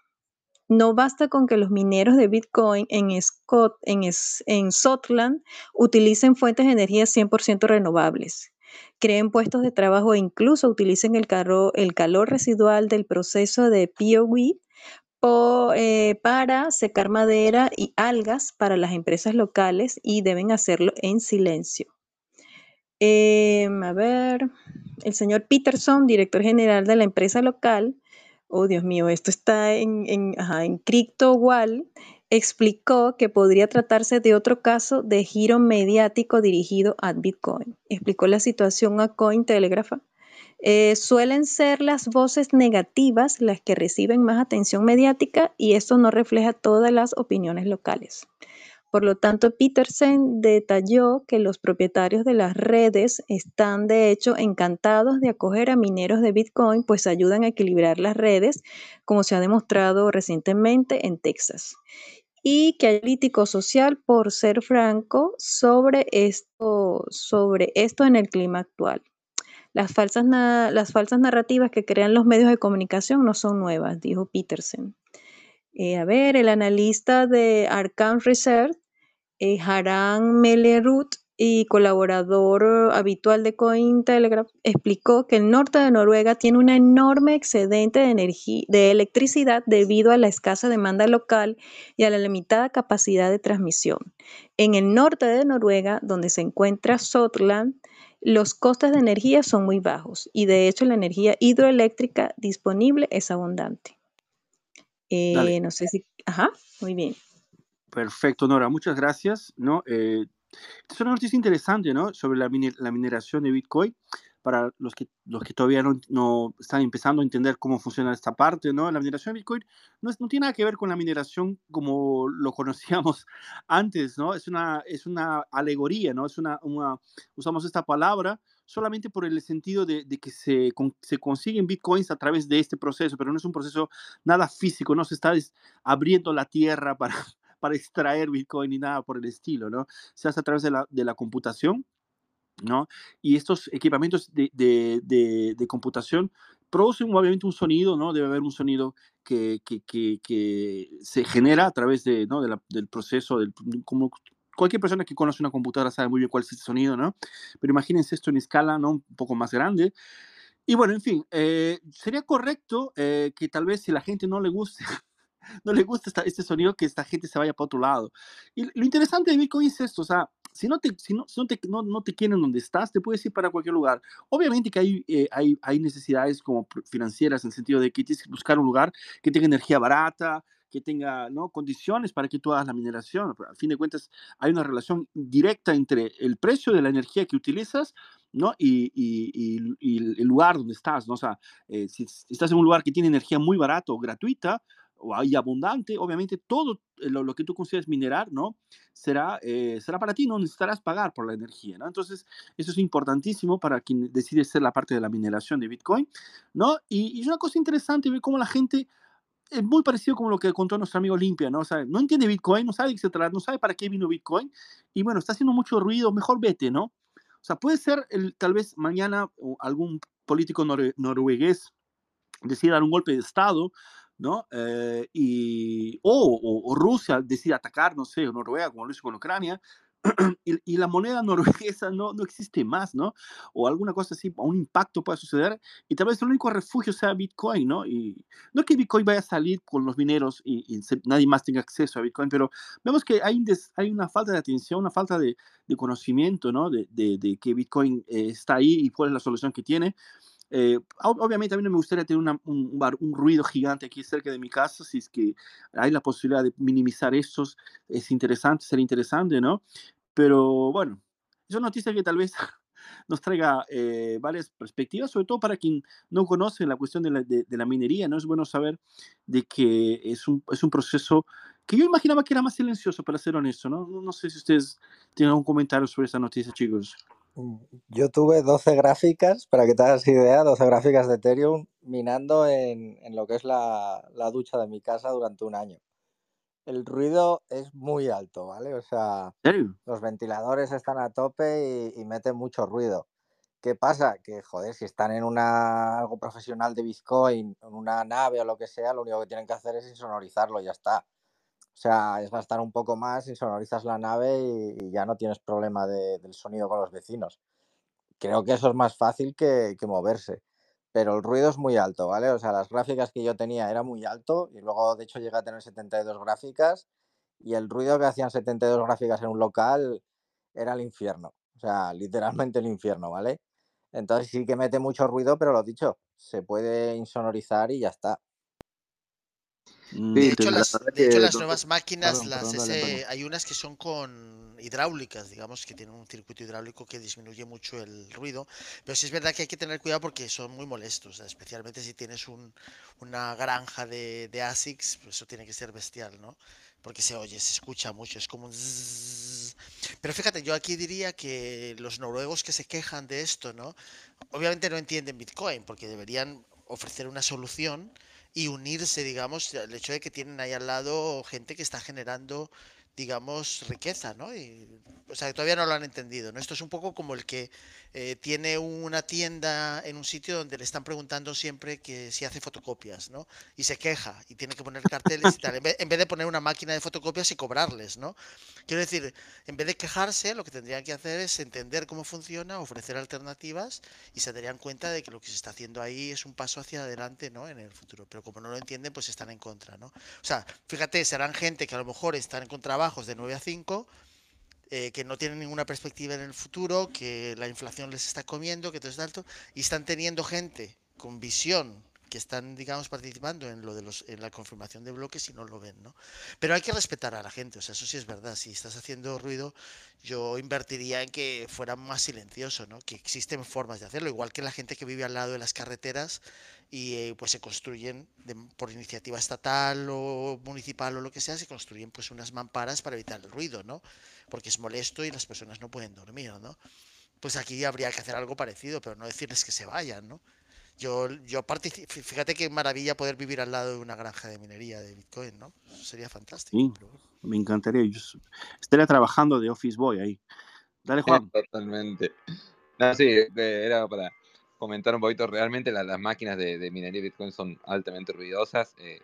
No basta con que los mineros de Bitcoin en, Scott, en, en Scotland utilicen fuentes de energía 100% renovables, creen puestos de trabajo e incluso utilicen el, el calor residual del proceso de POW eh, para secar madera y algas para las empresas locales y deben hacerlo en silencio. Em, a ver, el señor Peterson, director general de la empresa local, oh Dios mío, esto está en, en, en CryptoWall, explicó que podría tratarse de otro caso de giro mediático dirigido a Bitcoin. Explicó la situación a Cointelegraph. Eh, suelen ser las voces negativas las que reciben más atención mediática y esto no refleja todas las opiniones locales. Por lo tanto, Petersen detalló que los propietarios de las redes están de hecho encantados de acoger a mineros de Bitcoin, pues ayudan a equilibrar las redes, como se ha demostrado recientemente en Texas. Y que hay crítico social, por ser franco, sobre esto, sobre esto en el clima actual. Las falsas, las falsas narrativas que crean los medios de comunicación no son nuevas, dijo Petersen. Eh, a ver, el analista de Arcan Research, eh, Haran Melerut, y colaborador habitual de Cointelegraph, explicó que el norte de Noruega tiene un enorme excedente de, energía, de electricidad debido a la escasa demanda local y a la limitada capacidad de transmisión. En el norte de Noruega, donde se encuentra Sotland, los costes de energía son muy bajos y de hecho la energía hidroeléctrica disponible es abundante. Eh, no sé si... Ajá, muy bien. Perfecto, Nora, muchas gracias. ¿no? Eh, es una noticia interesante ¿no? sobre la, la mineración de Bitcoin para los que, los que todavía no, no, están empezando a entender cómo funciona esta parte, ¿no? La mineración de Bitcoin no, no, tiene nada que ver con la mineración como lo conocíamos antes, ¿no? Es una, es una alegoría, ¿no? Es una, usamos esta palabra solamente por el sentido de, de que se, se, consiguen bitcoins a través de este proceso, pero no es un proceso nada físico, no se está abriendo la tierra para, para extraer bitcoin ni nada por el estilo, ¿no? Se hace a través de la, computación ¿no? Y estos equipamientos de, computación producen obviamente un sonido, ¿no? Debe haber un sonido que, se genera a través del proceso, como cualquier persona que conoce una computadora sabe muy bien cuál es ese sonido, ¿no? Pero imagínense esto en escala, ¿no? Un poco más grande. Y bueno, en fin, eh, sería correcto eh, que tal vez si la gente no le guste no le gusta esta, este sonido, que esta gente se vaya para otro lado. Y lo interesante de Bitcoin es esto, o sea, si no te, si no, si no te, no, no, te quieren donde estás, te puedes ir para cualquier lugar. Obviamente que hay, eh, hay, hay necesidades como financieras en el sentido de que tienes que buscar un lugar que tenga energía barata, que tenga ¿no? condiciones para que tú hagas la mineración. Pero al fin de cuentas, hay una relación directa entre el precio de la energía que utilizas ¿no? y, y, el lugar donde estás. ¿no? Sea, eh, si estás en un lugar que tiene energía muy barata o gratuita, hay abundante, obviamente todo lo, lo, que tú consideres minerar, ¿no? Será, eh, será para ti, no necesitarás pagar por la energía, ¿no? Entonces, eso es importantísimo para quien decide ser la parte de la mineración de Bitcoin, ¿no? Y, y es una cosa interesante ver cómo la gente es muy parecido como lo que contó nuestro amigo Limpia, ¿no? O sea, no entiende Bitcoin, no sabe qué no sabe para qué vino Bitcoin, y bueno, está haciendo mucho ruido, mejor vete, ¿no? O sea, puede ser el, tal vez mañana algún político nor noruegués decida dar un golpe de Estado, ¿no? Eh, y, o, o, Rusia decide atacar, no sé, Noruega, como lo hizo con Ucrania, y, y, la moneda norueguesa no, no existe más, ¿no? O alguna cosa así, un impacto pueda suceder, y tal vez el único refugio sea Bitcoin, ¿no? Y no que Bitcoin vaya a salir con los mineros y, nadie más tenga acceso a Bitcoin, pero vemos que hay, hay una falta de atención, una falta de, de conocimiento, ¿no? De, de, de que Bitcoin eh, está ahí y cuál es la solución que tiene. Eh, obviamente a mí no me gustaría tener una, un, bar, un, ruido gigante aquí cerca de mi casa, si es que hay la posibilidad de minimizar estos, es interesante, sería interesante, ¿no? Pero bueno, es una noticia que tal vez nos traiga eh, varias perspectivas, sobre todo para quien no conoce la cuestión de la, de, de la, minería, ¿no? Es bueno saber de que es un, es un proceso que yo imaginaba que era más silencioso, para ser honesto, ¿no? No sé si ustedes tienen algún comentario sobre esta noticia, chicos. Yo tuve 12 gráficas, para que te hagas idea, 12 gráficas de Ethereum minando en, en lo que es la, la, ducha de mi casa durante un año. El ruido es muy alto, ¿vale? O sea, los ventiladores están a tope y, y meten mucho ruido. ¿Qué pasa? Que, joder, si están en una, algo profesional de Bitcoin, en una nave o lo que sea, lo único que tienen que hacer es insonorizarlo y ya está. O sea, es gastar un poco más, insonorizas la nave y, y ya no tienes problema de, del sonido con los vecinos. Creo que eso es más fácil que, que, moverse. Pero el ruido es muy alto, ¿vale? O sea, las gráficas que yo tenía era muy alto y luego, de hecho, llegué a tener 72 gráficas y el ruido que hacían 72 gráficas en un local era el infierno. O sea, literalmente el infierno, ¿vale? Entonces sí que mete mucho ruido, pero lo dicho, se puede insonorizar y ya está. Mm, de hecho, las, de hecho, las nuevas máquinas, perdón, las perdón, hay unas que son con hidráulicas, digamos, que tienen un circuito hidráulico que disminuye mucho el ruido, pero sí es verdad que hay que tener cuidado porque son muy molestos, especialmente si tienes un, una granja de, de ASICs, pues eso tiene que ser bestial, ¿no? porque se oye, se escucha mucho, es como un zzzz. Pero fíjate, yo aquí diría que los noruegos que se quejan de esto, ¿no? Obviamente no entienden Bitcoin, porque deberían ofrecer una solución y unirse, digamos, al hecho de que tienen ahí al lado gente que está generando digamos, riqueza, ¿no? Y, o sea, todavía no lo han entendido, ¿no? Esto es un poco como el que eh, tiene una tienda en un sitio donde le están preguntando siempre que si hace fotocopias, ¿no? Y se queja y tiene que poner carteles y tal, en vez, en vez de poner una máquina de fotocopias y cobrarles, ¿no? Quiero decir, en vez de quejarse, lo que tendrían que hacer es entender cómo funciona, ofrecer alternativas y se darían cuenta de que lo que se está haciendo ahí es un paso hacia adelante, ¿no? En el futuro. Pero como no lo entienden, pues están en contra, ¿no? O sea, fíjate, serán gente que a lo mejor están en contra de 9 a 5, eh, que no tienen ninguna perspectiva en el futuro, que la inflación les está comiendo, que todo es alto, y están teniendo gente con visión que están, digamos, participando en lo de los, en la confirmación de bloques y no lo ven, ¿no? Pero hay que respetar a la gente, o sea, eso sí es verdad. Si estás haciendo ruido, yo invertiría en que fuera más silencioso, ¿no? Que existen formas de hacerlo, igual que la gente que vive al lado de las carreteras y eh, pues se construyen por iniciativa estatal o municipal o lo que sea, se construyen pues unas mamparas para evitar el ruido, ¿no? Porque es molesto y las personas no pueden dormir, ¿no? Pues aquí habría que hacer algo parecido, pero no decirles que se vayan, ¿no? Yo, yo fíjate qué maravilla poder vivir al lado de una granja de minería de Bitcoin, ¿no? sería fantástico. Sí, me encantaría. Yo estaría trabajando de Office Boy ahí. Dale, Juan. Totalmente. No, sí, era para comentar un poquito. Realmente las, máquinas de, minería de Bitcoin son altamente ruidosas. Eh,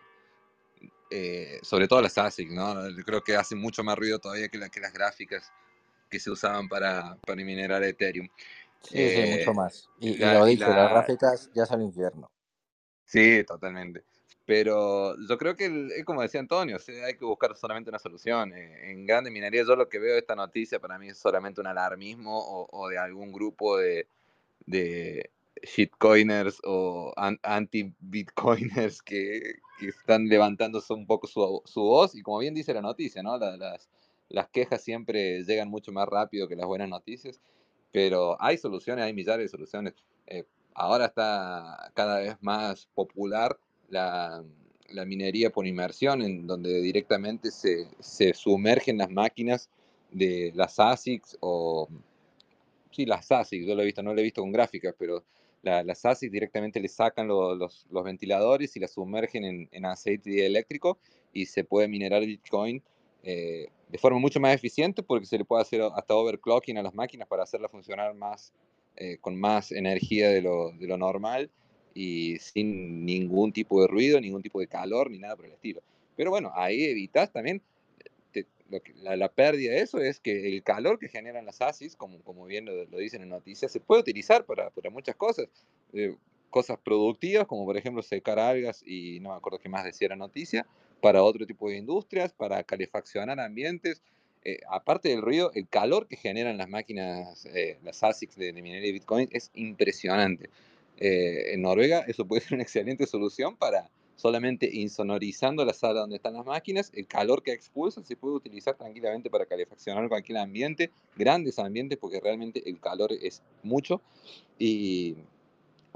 eh, sobre todo las ASIC, ¿no? Creo que hacen mucho más ruido todavía que, que las gráficas que se usaban para, para minerar Ethereum. Sí, sí, mucho eh, más. Y, lo dicho, las gráficas ya son infierno. Sí, totalmente. Pero yo creo que, como decía Antonio, hay que buscar solamente una solución. Eh, en grande minería, yo lo que veo de esta noticia para mí es solamente un alarmismo o, de algún grupo de, de shitcoiners o anti-bitcoiners que, que, están levantándose un poco su, su, voz. Y como bien dice la noticia, ¿no? las, las quejas siempre llegan mucho más rápido que las buenas noticias. Pero hay soluciones, hay millares de soluciones. Eh, ahora está cada vez más popular la, minería por inmersión, en donde directamente se, sumergen las máquinas de las ASICs o... Sí, las ASICs, yo lo he visto, no lo he visto con gráficas, pero las ASICs directamente le sacan los, ventiladores y las sumergen en, aceite eléctrico y se puede minerar Bitcoin eh, de forma mucho más eficiente porque se le puede hacer hasta overclocking a las máquinas para hacerlas funcionar más, eh, con más energía de lo, de lo, normal y sin ningún tipo de ruido, ningún tipo de calor ni nada por el estilo. Pero bueno, ahí evitas también eh, lo que, la, pérdida de eso es que el calor que generan las ASIS, como, como bien lo, lo dicen en noticias, se puede utilizar para, para muchas cosas. cosas productivas, como por ejemplo secar algas y no me acuerdo qué más decía la noticia, para otro tipo de industrias, para calefaccionar ambientes. Eh, aparte del ruido, el calor que generan las máquinas, eh, las ASICs de, minería de Bitcoin es impresionante. Eh, en Noruega eso puede ser una excelente solución para solamente insonorizando la sala donde están las máquinas, el calor que expulsan se puede utilizar tranquilamente para calefaccionar cualquier ambiente, grandes ambientes, porque realmente el calor es mucho. Y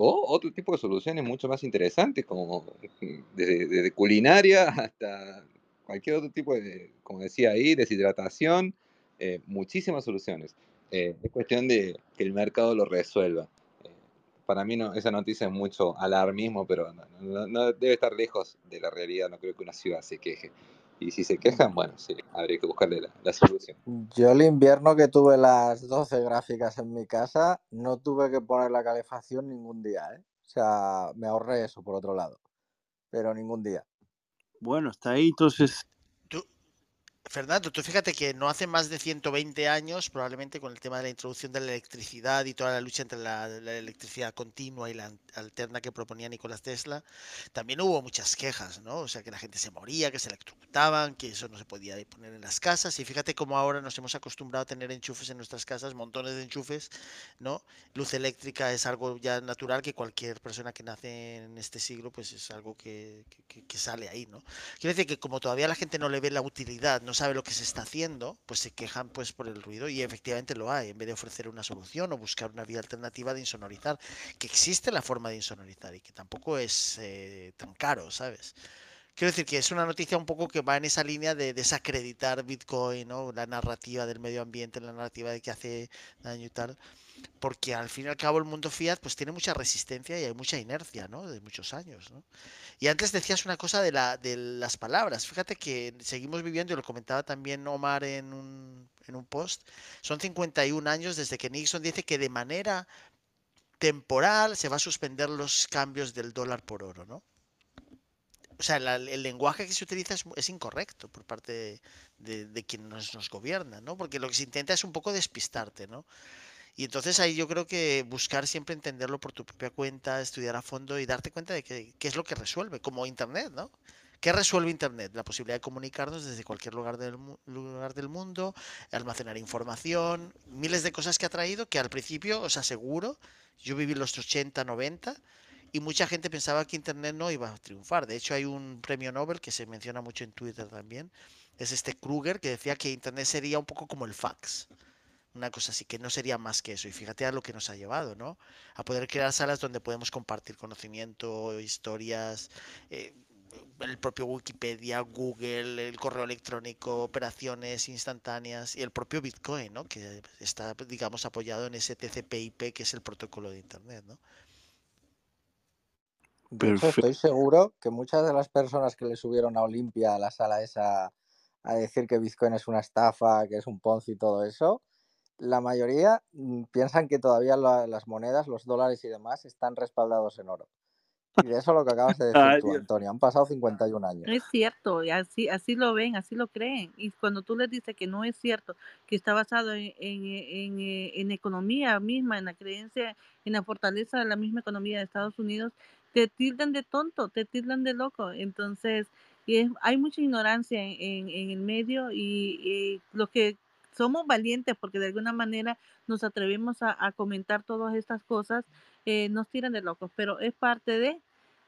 o otro tipo de soluciones mucho más interesantes, como desde, culinaria hasta cualquier otro tipo de, como decía ahí, deshidratación, eh, muchísimas soluciones. Eh, es cuestión de que el mercado lo resuelva. Eh, para mí no, esa noticia es mucho alarmismo, pero no, debe estar lejos de la realidad. No creo que una ciudad se queje. Y si se quejan, bueno, sí, habría que buscarle la, solución. Yo el invierno que tuve las 12 gráficas en mi casa, no tuve que poner la calefacción ningún día, ¿eh? O sea, me ahorré eso por otro lado, pero ningún día. Bueno, está ahí, entonces Fernando, tú fíjate que no hace más de 120 años, probablemente con el tema de la introducción de la electricidad y toda la lucha entre la, electricidad continua y la alterna que proponía Nicolás Tesla, también hubo muchas quejas, ¿no? O sea, que la gente se moría, que se electrocutaban, que eso no se podía poner en las casas. Y fíjate cómo ahora nos hemos acostumbrado a tener enchufes en nuestras casas, montones de enchufes, ¿no? Luz eléctrica es algo ya natural que cualquier persona que nace en este siglo, pues es algo que, que sale ahí, ¿no? Quiere decir que como todavía la gente no le ve la utilidad, no sabe lo que se está haciendo, pues se quejan pues por el ruido y efectivamente lo hay, en vez de ofrecer una solución o buscar una vía alternativa de insonorizar, que existe la forma de insonorizar y que tampoco es eh, tan caro, ¿sabes? Quiero decir que es una noticia un poco que va en esa línea de desacreditar Bitcoin, ¿no? La narrativa del medio ambiente, la narrativa de que hace daño y tal. Porque al fin y al cabo el mundo fiat pues tiene mucha resistencia y hay mucha inercia, ¿no? De muchos años, ¿no? Y antes decías una cosa de, la, de las palabras. Fíjate que seguimos viviendo, y lo comentaba también Omar en un, en un post, son 51 años desde que Nixon dice que de manera temporal se va a suspender los cambios del dólar por oro, ¿no? O sea, la- el lenguaje que se utiliza es, es incorrecto por parte de, de quien nos, nos gobierna, ¿no? Porque lo que se intenta es un poco despistarte, ¿no? Y entonces ahí yo creo que buscar siempre entenderlo por tu propia cuenta, estudiar a fondo y darte cuenta de qué es lo que resuelve, como Internet, ¿no? ¿Qué resuelve Internet? La posibilidad de comunicarnos desde cualquier lugar del, lugar del mundo, almacenar información, miles de cosas que ha traído que al principio, os aseguro, yo viví los 80, 90 y mucha gente pensaba que Internet no iba a triunfar. De hecho, hay un premio Nobel que se menciona mucho en Twitter también. Es este Kruger que decía que Internet sería un poco como el fax. Una cosa así, que no sería más que eso. Y fíjate a lo que nos ha llevado, ¿no? A poder crear salas donde podemos compartir conocimiento, historias, eh, el propio Wikipedia, Google, el correo electrónico, operaciones instantáneas y el propio Bitcoin, ¿no? Que está, digamos, apoyado en ese TCP/IP que es el protocolo de Internet, ¿no? Perfecto. estoy seguro que muchas de las personas que le subieron a Olimpia a la sala esa a decir que Bitcoin es una estafa, que es un Ponzi y todo eso, la mayoría mm, piensan que todavía la- las monedas, los dólares y demás están respaldados en oro. Y de eso lo que acabas de decir Ay, tú. Antonio. Han pasado 51 años. Es cierto, y así, así lo ven, así lo creen. Y cuando tú les dices que no es cierto, que está basado en, en, en, eh, en economía misma, en la creencia, en la fortaleza de la misma economía de Estados Unidos, te tildan de tonto, te tildan de loco. Entonces, y es- hay mucha ignorancia en, en- en el medio y, y los que somos valientes porque de alguna manera nos atrevemos a, comentar todas estas cosas, eh, nos tiran de locos, pero es parte de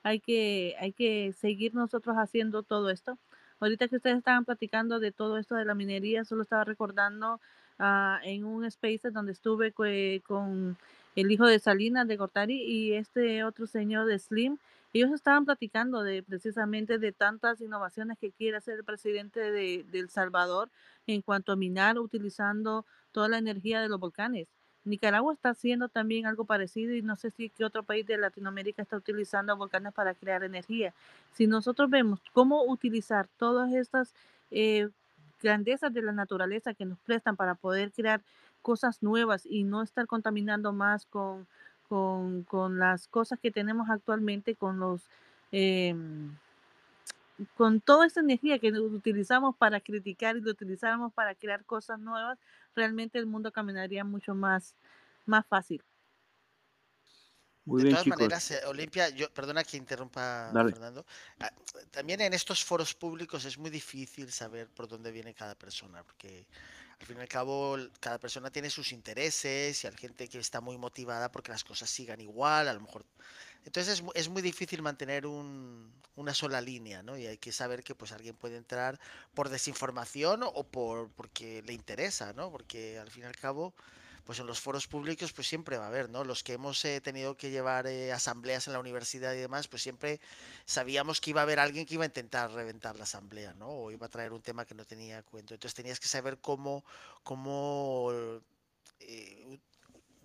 hay que, hay que seguir nosotros haciendo todo esto. Ahorita que ustedes estaban platicando de todo esto de la minería, solo estaba recordando ah, en un space donde estuve con el hijo de Salinas de Gortari y este otro señor de Slim. Ellos estaban platicando de precisamente de tantas innovaciones que quiere hacer el presidente de, El Salvador en cuanto a minar utilizando toda la energía de los volcanes. Nicaragua está haciendo también algo parecido y no sé si qué otro país de Latinoamérica está utilizando volcanes para crear energía. Si nosotros vemos cómo utilizar todas estas eh, grandezas de la naturaleza que nos prestan para poder crear cosas nuevas y no estar contaminando más con, con, con las cosas que tenemos actualmente, con los... em, con toda esa energía que utilizamos para criticar y lo utilizáramos para crear cosas nuevas, realmente el mundo caminaría mucho más, más fácil. Muy De bien, todas chicos. maneras, eh, Olimpia, yo, perdona que interrumpa, Dale. Fernando. ah, También en estos foros públicos es muy difícil saber por dónde viene cada persona, porque al fin y al cabo cada persona tiene sus intereses y hay gente que está muy motivada porque las cosas sigan igual, a lo mejor. Entonces es, es muy difícil mantener un- una sola línea, ¿no? Y hay que saber que pues alguien puede entrar por desinformación o por porque le interesa, ¿no? Porque al fin y al cabo pues en los foros públicos pues siempre va a haber, ¿no? Los que hemos eh, tenido que llevar eh, asambleas en la universidad y demás, pues siempre sabíamos que iba a haber alguien que iba a intentar reventar la asamblea, ¿no? O iba a traer un tema que no tenía cuento. Entonces tenías que saber cómo, cómo eh,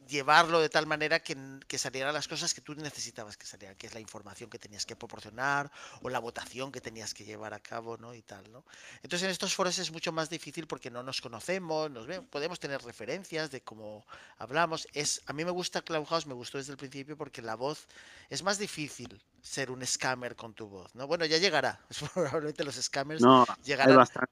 llevarlo de tal manera que, salieran las cosas que tú necesitabas que salieran, que es la información que tenías que proporcionar o la votación que tenías que llevar a cabo, ¿no? Y tal, ¿no? Entonces en estos foros es mucho más difícil porque no nos conocemos, nos ve- podemos tener referencias de cómo hablamos. Es, a mí me gusta Clubhouse, me gustó desde el principio porque la voz es más difícil ser un scammer con tu voz, ¿no? Bueno, ya llegará. Probablemente los scammers No, hay llegarán. bastante.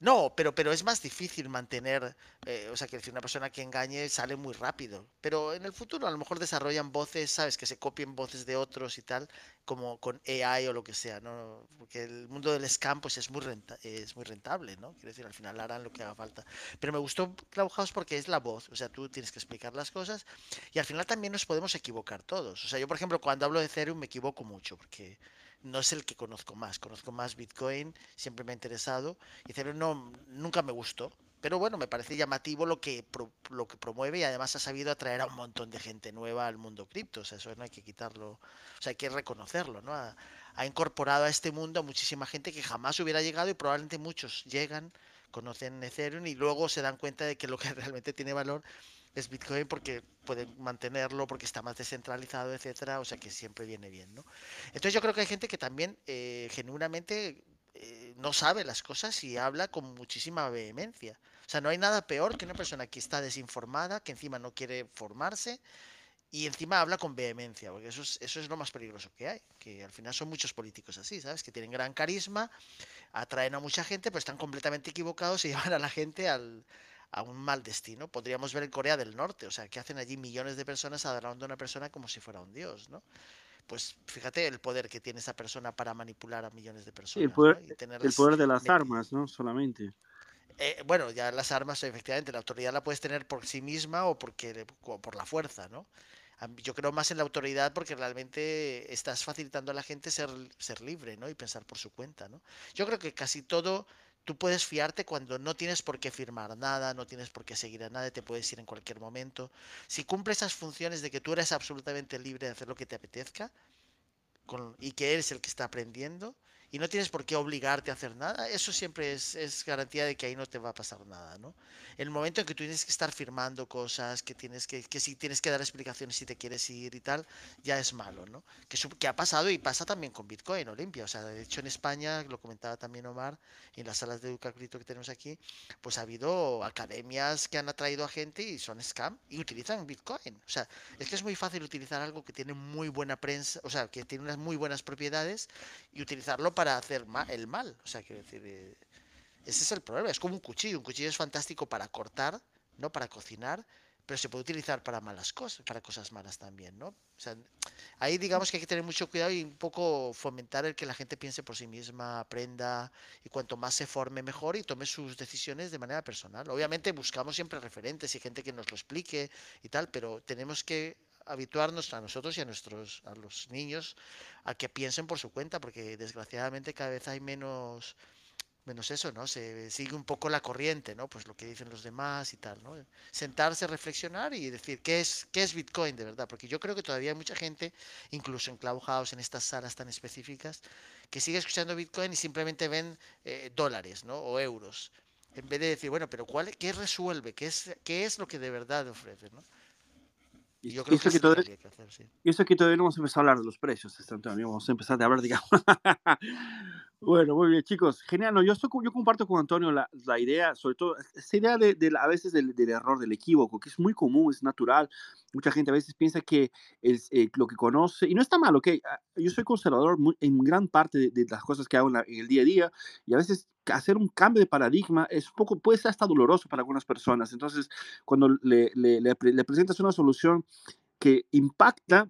No, pero, pero es más difícil mantener, eh, o sea, que decir, una persona que engañe sale muy rápido. Pero en el futuro a lo mejor desarrollan voces, ¿sabes? Que se copien voces de otros y tal, como con AI o lo que sea, ¿no? Porque el mundo del scam pues es muy renta- es muy rentable, ¿no? Quiero decir, al final harán lo que haga falta. Pero me gustó Clubhouse porque es la voz, o sea, tú tienes que explicar las cosas y al final también nos podemos equivocar todos. O sea, yo por ejemplo cuando hablo de Ethereum me equivoco mucho porque no es el que conozco más, conozco más Bitcoin, siempre me ha interesado y Ethereum no, nunca me gustó, Pero bueno, me parece llamativo lo que, lo que promueve y además ha sabido atraer a un montón de gente nueva al mundo cripto. O sea, eso no hay que quitarlo, o sea, hay que reconocerlo, ¿no? Ha, ha incorporado a este mundo a muchísima gente que jamás hubiera llegado y probablemente muchos llegan, conocen Ethereum y luego se dan cuenta de que lo que realmente tiene valor es Bitcoin porque pueden mantenerlo, porque está más descentralizado, etcétera, o sea que siempre viene bien, ¿no? Entonces yo creo que hay gente que también eh, genuinamente eh, no sabe las cosas y habla con muchísima vehemencia. O sea, no hay nada peor que una persona que está desinformada, que encima no quiere formarse y encima habla con vehemencia, porque eso es, eso es lo más peligroso que hay, que al final son muchos políticos así, ¿sabes? Que tienen gran carisma, atraen a mucha gente, pero están completamente equivocados y llevan a la gente al, a un mal destino. Podríamos ver en Corea del Norte, o sea, que hacen allí millones de personas adorando a una persona como si fuera un dios, ¿no? Pues fíjate el poder que tiene esa persona para manipular a millones de personas. el, poder, el poder de las armas, ¿no? Solamente. Eh, bueno, ya las armas, efectivamente, la autoridad la puedes tener por sí misma o porque por la fuerza, ¿no? Yo creo más en la autoridad porque realmente estás facilitando a la gente ser, ser libre, ¿no? Y pensar por su cuenta, ¿no? Yo creo que casi todo tú puedes fiarte cuando no tienes por qué firmar nada, no tienes por qué seguir a nadie, te puedes ir en cualquier momento. Si cumple esas funciones de que tú eres absolutamente libre de hacer lo que te apetezca y que eres el que está aprendiendo, y no tienes por qué obligarte a hacer nada, eso siempre es, es, garantía de que ahí no te va a pasar nada, ¿no? El momento en que tú tienes que estar firmando cosas, que tienes que, que si tienes que dar explicaciones si te quieres ir y tal, ya es malo, ¿no? Que, que ha pasado y pasa también con Bitcoin, Olimpia, o sea, de hecho en España, lo comentaba también Omar, en las salas de Educacrito que tenemos aquí, pues ha habido academias que han atraído a gente y son scam y utilizan Bitcoin, o sea, es que es muy fácil utilizar algo que tiene muy buena prensa, o sea, que tiene unas muy buenas propiedades y utilizarlo para hacer el mal. O sea, quiero decir, eh, ese es el problema. Es como un cuchillo. Un cuchillo es fantástico para cortar, no para cocinar, pero se puede utilizar para malas cosas, para cosas malas también, ¿no? O sea, ahí digamos que hay que tener mucho cuidado y un poco fomentar el que la gente piense por sí misma, aprenda y cuanto más se forme mejor y tome sus decisiones de manera personal. Obviamente buscamos siempre referentes y gente que nos lo explique y tal, pero tenemos que habituarnos a nosotros y a nuestros a los niños a que piensen por su cuenta, porque desgraciadamente cada vez hay menos menos eso, ¿no? Se sigue un poco la corriente, ¿no? Pues lo que dicen los demás y tal, ¿no? Sentarse, reflexionar y decir, ¿qué es, qué es Bitcoin de verdad? Porque yo creo que todavía hay mucha gente, incluso en Clubhouse, en estas salas tan específicas, que sigue escuchando Bitcoin y simplemente ven eh, dólares, ¿no? O euros. En vez de decir, bueno, pero ¿cuál, ¿qué resuelve? ¿Qué es, ¿Qué es lo que de verdad ofrece, ¿no? Y yo creo que, eso, que, que hacer, sí. eso que todavía no hemos empezado a hablar de los precios, Antonio. Vamos a empezar a hablar, digamos. Bueno, muy bien, chicos. Genial. No, yo, estoy, yo comparto con Antonio la, la idea, sobre todo, esa idea de, de a veces del, del, error, del equívoco, que es muy común, es natural. Mucha gente a veces piensa que es eh, lo que conoce, y no está mal, ¿ok? Ah, yo soy conservador muy, en gran parte de, de, las cosas que hago en, la, en el día a día, y a veces hacer un cambio de paradigma es un poco, puede ser hasta doloroso para algunas personas. Entonces, cuando le, le, le, le presentas una solución que impacta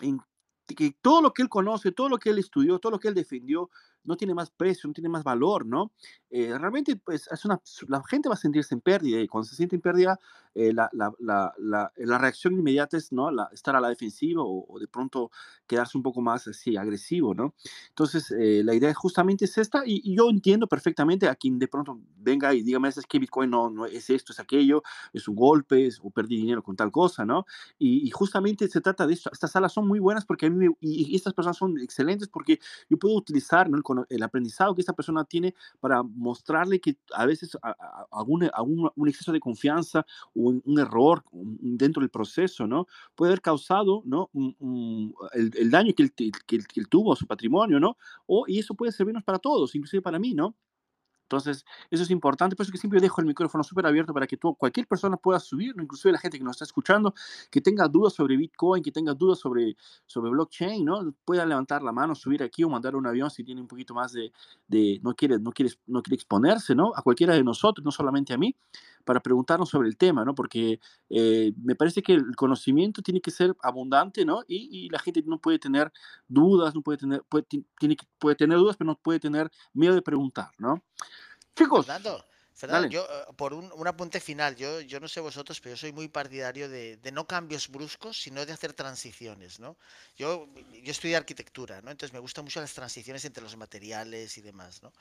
en que todo lo que él conoce, todo lo que él estudió, todo lo que él defendió, no tiene más precio, no tiene más valor, ¿no? Eh, realmente, pues, es una, la gente va a sentirse en pérdida y cuando se siente en pérdida, eh, la, la, la, la, reacción inmediata es, ¿no? estar a la defensiva o, o, de pronto quedarse un poco más así, agresivo, ¿no? Entonces, eh, la idea justamente es esta y, y, yo entiendo perfectamente a quien de pronto venga y dígame, es que Bitcoin no, no es esto, es aquello, es un golpe, es, o perdí dinero con tal cosa, ¿no? Y, y, justamente se trata de esto. Estas salas son muy buenas porque a mí me, y, y, estas personas son excelentes porque yo puedo utilizar ¿no? el el aprendizado que esta persona tiene para mostrarle que a veces a, a, algún, algún, un exceso de confianza o un, error dentro del proceso, ¿no? Puede haber causado, ¿no? El, daño que, él, que él, tuvo a su patrimonio, ¿no? O, y eso puede servirnos para todos, inclusive para mí, ¿no? Entonces, eso es importante, por eso que siempre dejo el micrófono súper abierto para que tú, cualquier persona pueda subir, inclusive la gente que nos está escuchando, que tenga dudas sobre Bitcoin, que tenga dudas sobre, sobre blockchain, ¿no? Pueda levantar la mano, subir aquí o mandar un avión si tiene un poquito más de, de no, quiere, no, quiere, no quiere exponerse, ¿no? A cualquiera de nosotros, no solamente a mí, para preguntarnos sobre el tema, ¿no? Porque eh, me parece que el conocimiento tiene que ser abundante, ¿no? Y, y, la gente no puede tener dudas, no puede tener, puede, tiene, puede tener dudas, pero no puede tener miedo de preguntar, ¿no? Chicos. Fernando, Fernando yo, eh, por un, un, apunte final, yo, yo no sé vosotros, pero yo soy muy partidario de, de, no cambios bruscos, sino de hacer transiciones, ¿no? Yo, yo estudié arquitectura, ¿no? Entonces me gustan mucho las transiciones entre los materiales y demás, ¿no?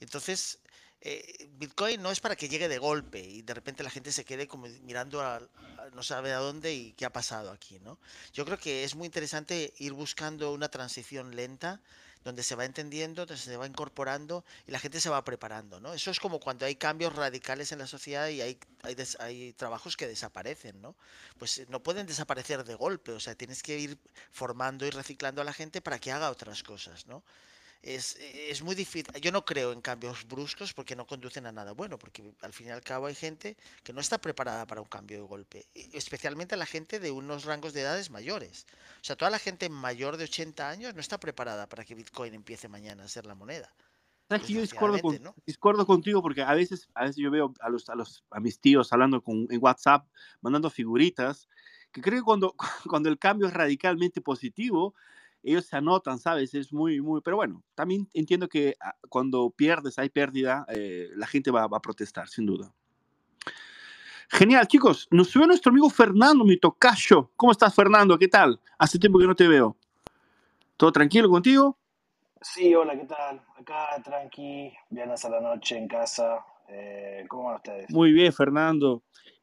Entonces, eh, Bitcoin no es para que llegue de golpe y de repente la gente se quede como mirando a, a no sabe a dónde y qué ha pasado aquí, ¿no? Yo creo que es muy interesante ir buscando una transición lenta donde se va entendiendo, donde se va incorporando y la gente se va preparando, ¿no? Eso es como cuando hay cambios radicales en la sociedad y hay, hay, trabajos que desaparecen, ¿no? Pues eh, no pueden desaparecer de golpe, o sea, tienes que ir formando y reciclando a la gente para que haga otras cosas, ¿no? Es, es muy difícil. Yo no creo en cambios bruscos porque no conducen a nada bueno, porque al fin y al cabo hay gente que no está preparada para un cambio de golpe, especialmente la gente de unos rangos de edades mayores. O sea, toda la gente mayor de 80 años no está preparada para que Bitcoin empiece mañana a ser la moneda, ¿Sabes que yo discuerdo, con, ¿no? discuerdo contigo porque a veces, a veces yo veo a, los, a, los, a mis tíos hablando con, en WhatsApp, mandando figuritas, que creo que cuando, cuando el cambio es radicalmente positivo, ellos se anotan, ¿sabes? Es muy, muy, pero bueno, también entiendo que ah, cuando pierdes, hay pérdida, eh, la gente va, va a protestar, sin duda. Genial, chicos. Nos sube nuestro amigo Fernando, mi tocayo. ¿Cómo estás, Fernando? ¿Qué tal? Hace tiempo que no te veo. ¿Todo tranquilo contigo? Sí, hola, ¿qué tal? Acá tranqui, viernes a la noche en casa. Eh, ¿cómo van ustedes? Muy bien, Fernando.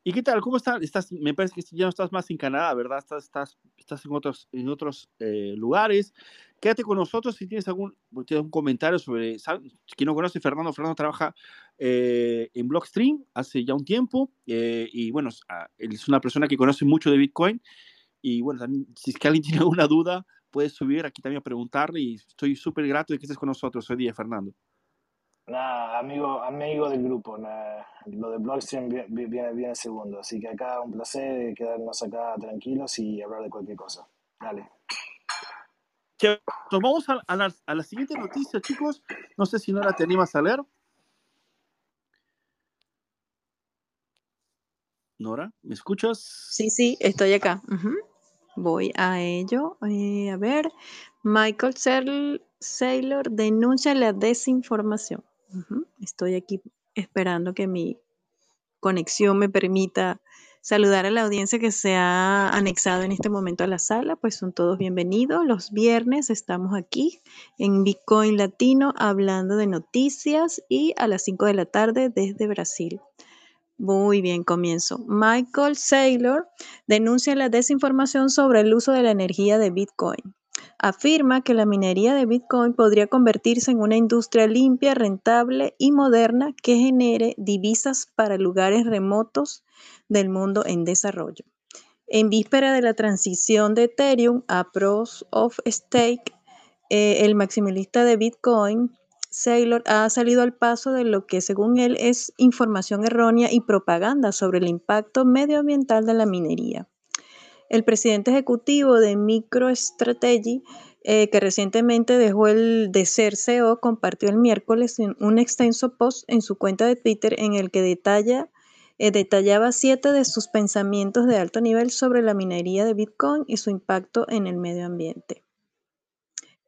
¿Y qué tal? ¿Cómo estás? estás? Me parece que ya no estás más en Canadá, ¿verdad? Estás, estás, estás en otros, en otros eh, lugares. Quédate con nosotros si tienes algún, tienes un comentario sobre, ¿sabes? Quien no conoce, Fernando, Fernando trabaja eh, en Blockstream hace ya un tiempo eh, y bueno, ah, es una persona que conoce mucho de Bitcoin y bueno, también, si es que alguien tiene alguna duda, puedes subir aquí también a preguntarle y estoy súper grato de que estés con nosotros hoy día, Fernando. Nada, amigo, amigo del grupo, lo de Blockstream vi- vi- viene, viene segundo, así que acá un placer quedarnos acá tranquilos y hablar de cualquier cosa. Dale. Nos vamos a, a, la, a la siguiente noticia, chicos. No sé si Nora te animas a leer. Nora, ¿me escuchas? Sí, sí, estoy acá. Voy a ello. Eh, a ver, Michael Saylor denuncia la desinformación. Estoy aquí esperando que mi conexión me permita saludar a la audiencia que se ha anexado en este momento a la sala, pues son todos bienvenidos. Los viernes estamos aquí en Bitcoin Latino hablando de noticias y a las 5 de la tarde desde Brasil. Muy bien, comienzo. Michael Saylor denuncia la desinformación sobre el uso de la energía de Bitcoin. Afirma que la minería de Bitcoin podría convertirse en una industria limpia, rentable y moderna que genere divisas para lugares remotos del mundo en desarrollo. En víspera de la transición de Ethereum a Proof of Stake, eh, el maximalista de Bitcoin, Saylor, ha salido al paso de lo que según él es información errónea y propaganda sobre el impacto medioambiental de la minería. El presidente ejecutivo de MicroStrategy, eh, que recientemente dejó el de ser CEO, compartió el miércoles un, extenso post en su cuenta de Twitter en el que eh, detallaba siete de sus pensamientos de alto nivel sobre la minería de Bitcoin y su impacto en el medio ambiente.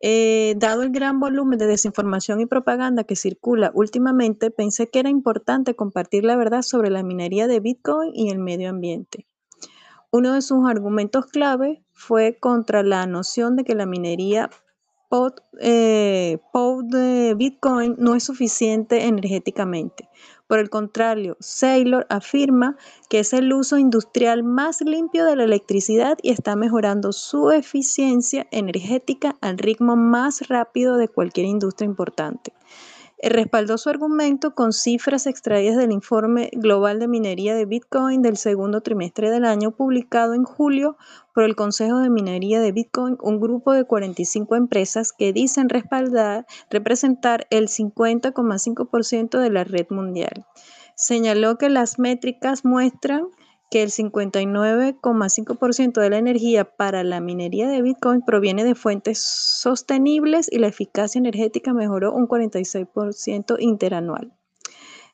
Eh, dado el gran volumen de desinformación y propaganda que circula últimamente, pensé que era importante compartir la verdad sobre la minería de Bitcoin y el medio ambiente. Uno de sus argumentos clave fue contra la noción de que la minería pod, eh, de Bitcoin no es suficiente energéticamente. Por el contrario, Saylor afirma que es el uso industrial más limpio de la electricidad y está mejorando su eficiencia energética al ritmo más rápido de cualquier industria importante. Respaldó su argumento con cifras extraídas del informe global de minería de Bitcoin del segundo trimestre del año publicado en julio por el Consejo de Minería de Bitcoin, un grupo de 45 empresas que dicen respaldar, representar el 50,5% de la red mundial. Señaló que las métricas muestran que el 59,5% de la energía para la minería de Bitcoin proviene de fuentes sostenibles y la eficacia energética mejoró un 46% interanual.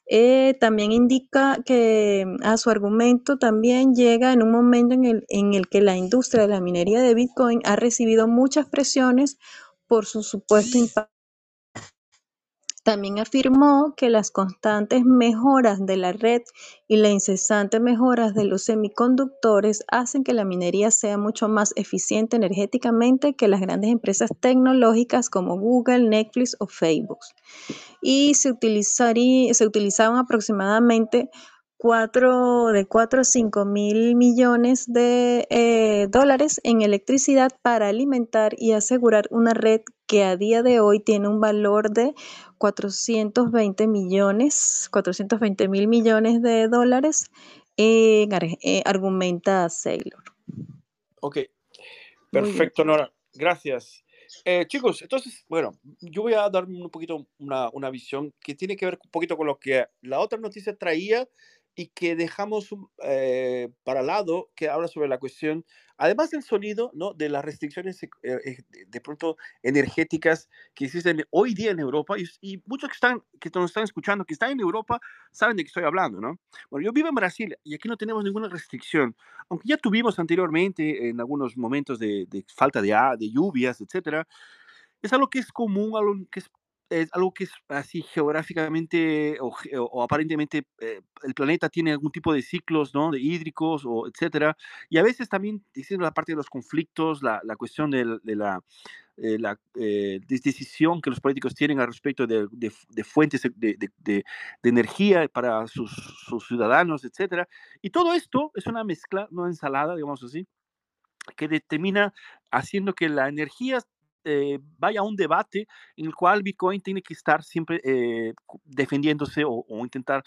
Eh, también indica que a su argumento también llega en un momento en el, en el que la industria de la minería de Bitcoin ha recibido muchas presiones por su supuesto impacto También afirmó que las constantes mejoras de la red y la incesante mejoras de los semiconductores hacen que la minería sea mucho más eficiente energéticamente que las grandes empresas tecnológicas como Google, Netflix o Facebook. Y se, utilizaría, se utilizaban aproximadamente 4, de 4 a 5 mil millones de eh, dólares en electricidad para alimentar y asegurar una red que a día de hoy tiene un valor de 420 millones, 420 mil millones de dólares, eh, argumenta Saylor. Ok, perfecto, Nora. Gracias. Eh, chicos, entonces, bueno, yo voy a dar un poquito una, una, visión que tiene que ver un poquito con lo que la otra noticia traía y que dejamos eh, para lado, que habla sobre la cuestión, además del sonido, ¿no? de las restricciones eh, eh, de pronto energéticas que existen hoy día en Europa, y, muchos que, están, que nos están escuchando, que están en Europa, saben de qué estoy hablando. ¿no? Bueno, yo vivo en Brasil y aquí no tenemos ninguna restricción, aunque ya tuvimos anteriormente en algunos momentos de, de falta de, de lluvias, etcétera, es algo que es común, algo que es es algo que es así geográficamente o, aparentemente eh, el planeta tiene algún tipo de ciclos, ¿no? De hídricos o etcétera. Y a veces también, diciendo la parte de los conflictos, la, la cuestión de, la, eh, la eh, decisión que los políticos tienen al respecto de, de, fuentes de, de, energía para sus, sus, ciudadanos, etcétera. Y todo esto es una mezcla, una ensalada, digamos así, que determina haciendo que la energía eh, vaya un debate en el cual Bitcoin tiene que estar siempre eh, defendiéndose o, intentar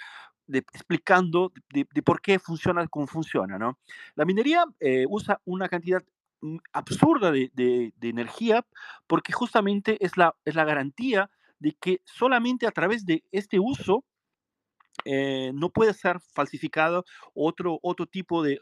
explicando de, por qué funciona como funciona, ¿no? La minería eh, usa una cantidad mm, absurda de, de, energía porque justamente es la, es la garantía de que solamente a través de este uso eh, no puede ser falsificado otro, otro tipo de,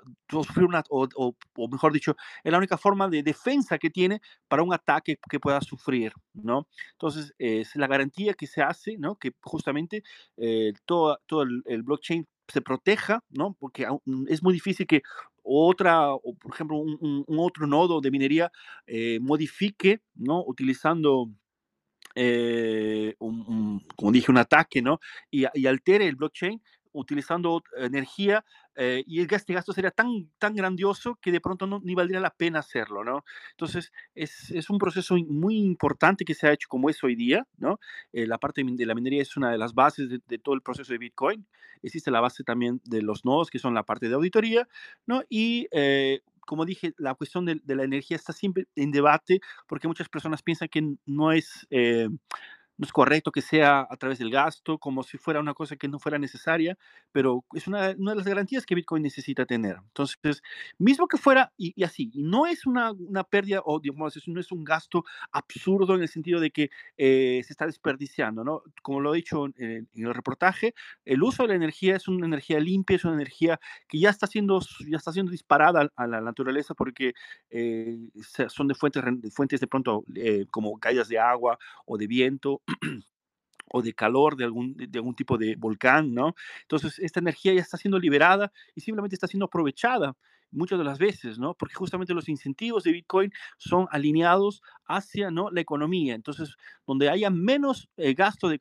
una, o, o, mejor dicho, es la única forma de defensa que tiene para un ataque que pueda sufrir, ¿no? Entonces, es la garantía que se hace, ¿no? Que justamente eh, todo, todo el, blockchain se proteja, ¿no? Porque es muy difícil que otra, por ejemplo, un, otro nodo de minería eh, modifique, ¿no? Utilizando eh, un, como dije, un ataque, ¿no? Y, altere el blockchain utilizando energía eh, y este gasto sería tan, tan grandioso que de pronto no, ni valdría la pena hacerlo, ¿no? Entonces, es, es un proceso muy importante que se ha hecho como es hoy día, ¿no? Eh, la parte de la minería es una de las bases de, todo el proceso de Bitcoin. Existe la base también de los nodos, que son la parte de auditoría, ¿no? Y como dije, la cuestión de, la energía está siempre en debate porque muchas personas piensan que no es, eh, no es correcto que sea a través del gasto, como si fuera una cosa que no fuera necesaria, pero es una, de las garantías que Bitcoin necesita tener. Entonces, mismo que fuera, y, así, no es una, una, pérdida o digamos, no es un gasto absurdo en el sentido de que eh, se está desperdiciando, ¿no? Como lo he dicho en, el reportaje, el uso de la energía es una energía limpia, es una energía que ya está siendo, ya está siendo disparada a la naturaleza porque eh, son de fuentes, fuentes de pronto eh, como caídas de agua o de viento o de calor de algún, de algún tipo de volcán, ¿no? Entonces, esta energía ya está siendo liberada y simplemente está siendo aprovechada muchas de las veces, ¿no? Porque justamente los incentivos de Bitcoin son alineados hacia ¿no? la economía. Entonces, donde haya menos eh, gasto de,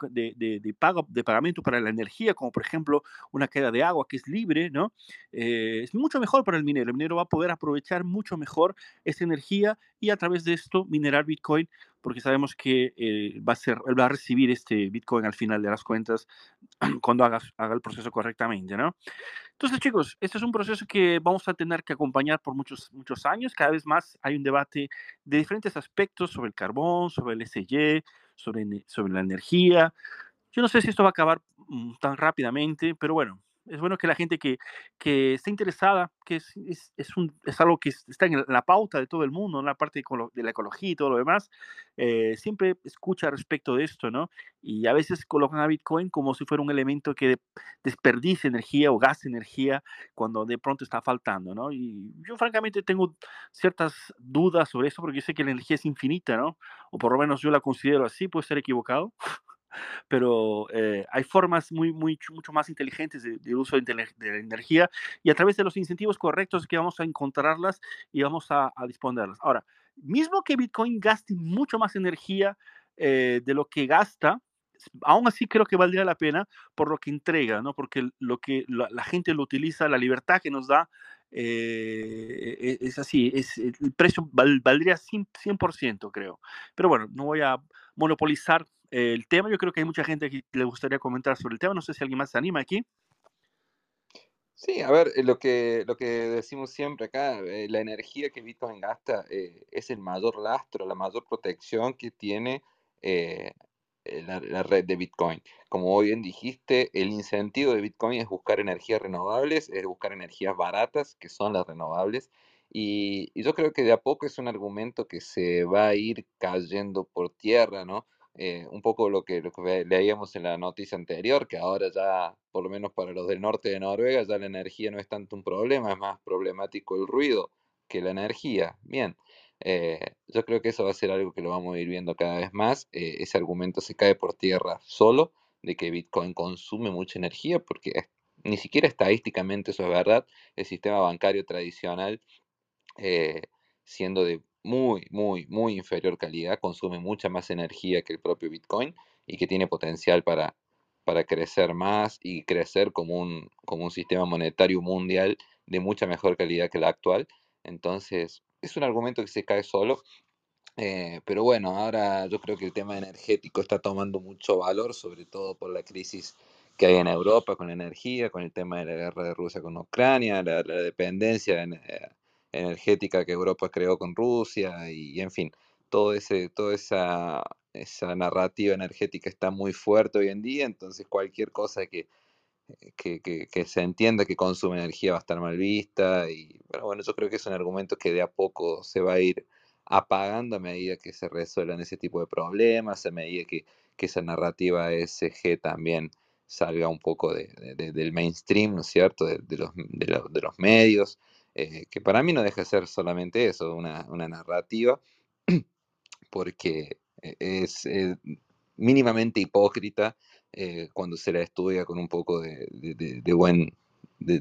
pago, de pagamento para la energía, como por ejemplo una queda de agua que es libre, ¿no? Eh, es mucho mejor para el minero. El minero va a poder aprovechar mucho mejor esa energía y a través de esto minerar Bitcoin, porque sabemos que eh, va a recibir este Bitcoin al final de las cuentas cuando haga, haga el proceso correctamente, ¿no? Entonces, chicos, este es un proceso que vamos a tener que acompañar por muchos, muchos años. Cada vez más hay un debate de diferentes aspectos sobre el carbón, sobre el SY, sobre, sobre la energía. Yo no sé si esto va a acabar mm, tan rápidamente, pero bueno, es bueno que la gente que, que esté interesada, que es, es, es, algo que está en la pauta de todo el mundo, en la parte de la ecología y todo lo demás, eh, siempre escucha respecto de esto, ¿no? Y a veces colocan a Bitcoin como si fuera un elemento que desperdicia energía o gasta energía cuando de pronto está faltando, ¿no? Y yo francamente tengo ciertas dudas sobre eso porque sé que la energía es infinita, ¿no? O por lo menos yo la considero así, puede ser equivocado pero eh, hay formas muy, muy, mucho más inteligentes de, uso de, la energía y a través de los incentivos correctos que vamos a encontrarlas y vamos a, disponerlas. Ahora, mismo que Bitcoin gaste mucho más energía eh, de lo que gasta, aún así creo que valdría la pena por lo que entrega, ¿no? Porque lo que la, la gente lo utiliza, la libertad que nos da, eh, e, es así, es, el precio val- valdría 100%, 100%, creo. Pero bueno, no voy a monopolizar el tema. Yo creo que hay mucha gente que le gustaría comentar sobre el tema. No sé si alguien más se anima aquí. Sí, a ver, eh, lo que, lo que decimos siempre acá, eh, la energía que Bitcoin gasta eh, es el mayor lastro, la mayor protección que tiene la, la red de Bitcoin. Como bien dijiste, el incentivo de Bitcoin es buscar energías renovables, es buscar energías baratas, que son las renovables. Y, y yo creo que de a poco es un argumento que se va a ir cayendo por tierra, ¿no? Eh, un poco lo que, leíamos en la noticia anterior, que ahora ya, por lo menos para los del norte de Noruega, ya la energía no es tanto un problema, es más problemático el ruido que la energía. Bien, eh, yo creo que eso va a ser algo que lo vamos a ir viendo cada vez más. eh, ese argumento se cae por tierra solo de que Bitcoin consume mucha energía, porque ni siquiera estadísticamente eso es verdad. El sistema bancario tradicional siendo de muy, muy, muy inferior calidad, consume mucha más energía que el propio Bitcoin y que tiene potencial para, para crecer más y crecer como un, como un sistema monetario mundial de mucha mejor calidad que la actual. Entonces, es un argumento que se cae solo. eh, pero bueno, ahora yo creo que el tema energético está tomando mucho valor, sobre todo por la crisis que hay en Europa con la energía, con el tema de la guerra de Rusia con Ucrania, la, la dependencia en- eh, energética que Europa creó con Rusia y, en fin, todo ese, toda esa, esa narrativa energética está muy fuerte hoy en día, entonces cualquier cosa que, que, que- que se entienda que consume energía va a estar mal vista y bueno, bueno, yo creo que es un argumento que de a poco se va a ir apagando a medida que se resuelvan ese tipo de problemas, a medida que, que esa narrativa ESG también salga un poco de- de- de- del mainstream, ¿no es cierto?, de los, de los- de los medios, eh, que para mí no deja de ser solamente eso, una, una narrativa, porque eh, es eh, mínimamente hipócrita eh, cuando se la estudia con un poco de, de- de- buen, de,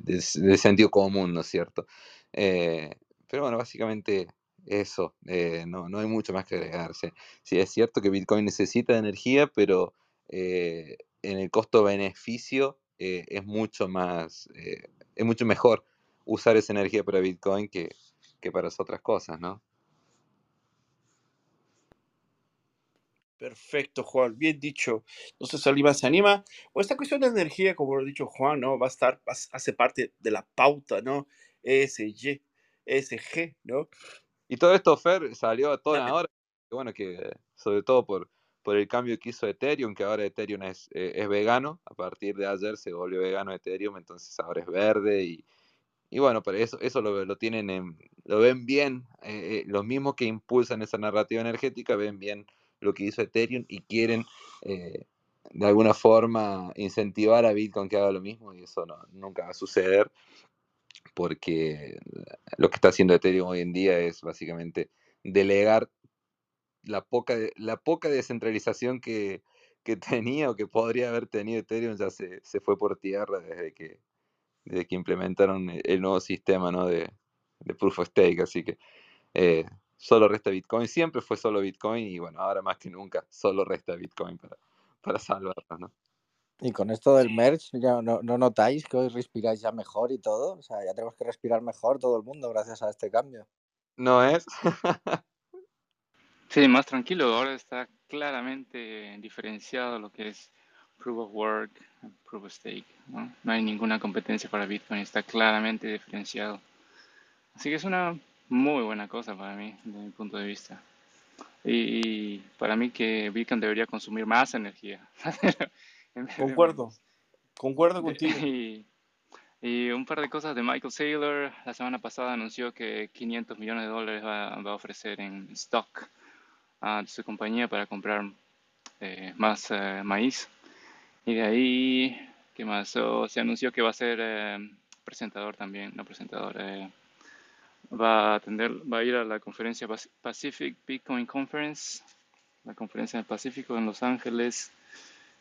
sentido común, ¿no es cierto? Pero bueno, básicamente eso, no, no hay mucho más que agregarse. Sí, es cierto que Bitcoin necesita energía, pero en el costo-beneficio es mucho más, es mucho mejor usar esa energía para Bitcoin que, que para las otras cosas, ¿no? Perfecto, Juan. Bien dicho. Entonces, alguien más se anima. O esta cuestión de energía, como lo ha dicho Juan, ¿no? Va a estar, hace parte de la pauta, ¿no? ESG, ESG, ¿no? Y todo esto, Fer, salió a toda hora, bueno, que sobre todo por, por el cambio que hizo Ethereum, que ahora Ethereum es, eh, es vegano, a partir de ayer se volvió vegano Ethereum, entonces ahora es verde y, y bueno, pero eso, eso lo, lo tienen en- lo ven bien, eh, eh, los mismos que impulsan esa narrativa energética ven bien lo que hizo Ethereum y quieren eh, de alguna forma incentivar a Bitcoin que haga lo mismo y eso no, nunca va a suceder porque lo que está haciendo Ethereum hoy en día es básicamente delegar la poca, la poca descentralización que, que tenía o que podría haber tenido Ethereum ya se, se fue por tierra desde que, desde que implementaron el, el nuevo sistema ¿no? de, de Proof of Stake. Así que eh, solo resta Bitcoin. Siempre fue solo Bitcoin y bueno, ahora más que nunca solo resta Bitcoin para, para salvarlo. ¿no? Y con esto del merch, ya no, ¿no notáis que hoy respiráis ya mejor y todo? O sea, ya tenemos que respirar mejor todo el mundo gracias a este cambio. ¿No es? Sí, más tranquilo. Ahora está claramente diferenciado lo que es Proof of Work, Proof of Stake. ¿no? No hay ninguna competencia para Bitcoin, está claramente diferenciado. Así que es una muy buena cosa para mí, desde mi punto de vista. Y para mí que Bitcoin debería consumir más energía. en Concuerdo, concuerdo contigo. y, y un par de cosas de Michael Saylor. La semana pasada anunció que 500 millones de dólares va, va a ofrecer en stock a su compañía para comprar eh, más eh, maíz. Y de ahí, ¿qué más? Oh, se anunció que va a ser eh, presentador también, no presentador. eh, va a atender, va a ir a la conferencia Pac- Pacific Bitcoin Conference, la conferencia del Pacífico en Los Ángeles,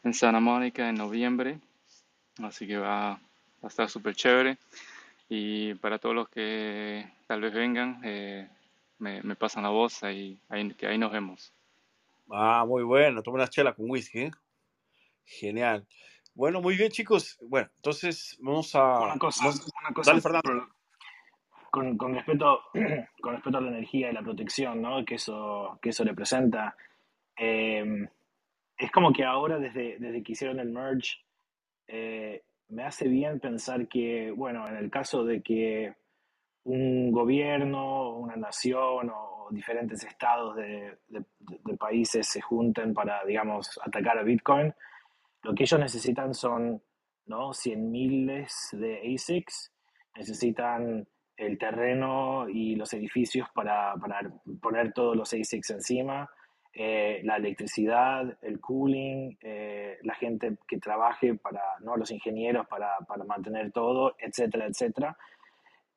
en Santa Mónica en noviembre. Así que va, a estar súper chévere. Y para todos los que tal vez vengan, eh, me, pasan la voz, ahí, ahí, que ahí nos vemos. Ah, muy bueno. Toma una chela con whisky. ¿eh? Genial. Bueno, muy bien, chicos. Bueno, entonces vamos a. Una cosa, vamos- una cosa Dale, Fernando. con, con respecto, con respecto a la energía y la protección, ¿no? Que eso, que eso representa. Eh, es como que ahora, desde, desde que hicieron el merge, eh, me hace bien pensar que, bueno, en el caso de que un gobierno, una nación o diferentes estados de, de- de países se junten para, digamos, atacar a Bitcoin, lo que ellos necesitan son, ¿no? 100 miles de ASICs, necesitan el terreno y los edificios para, para poner todos los ASICs encima, eh, la electricidad, el cooling, eh, la gente que trabaje para, ¿no? Los ingenieros para, para mantener todo, etcétera, etcétera.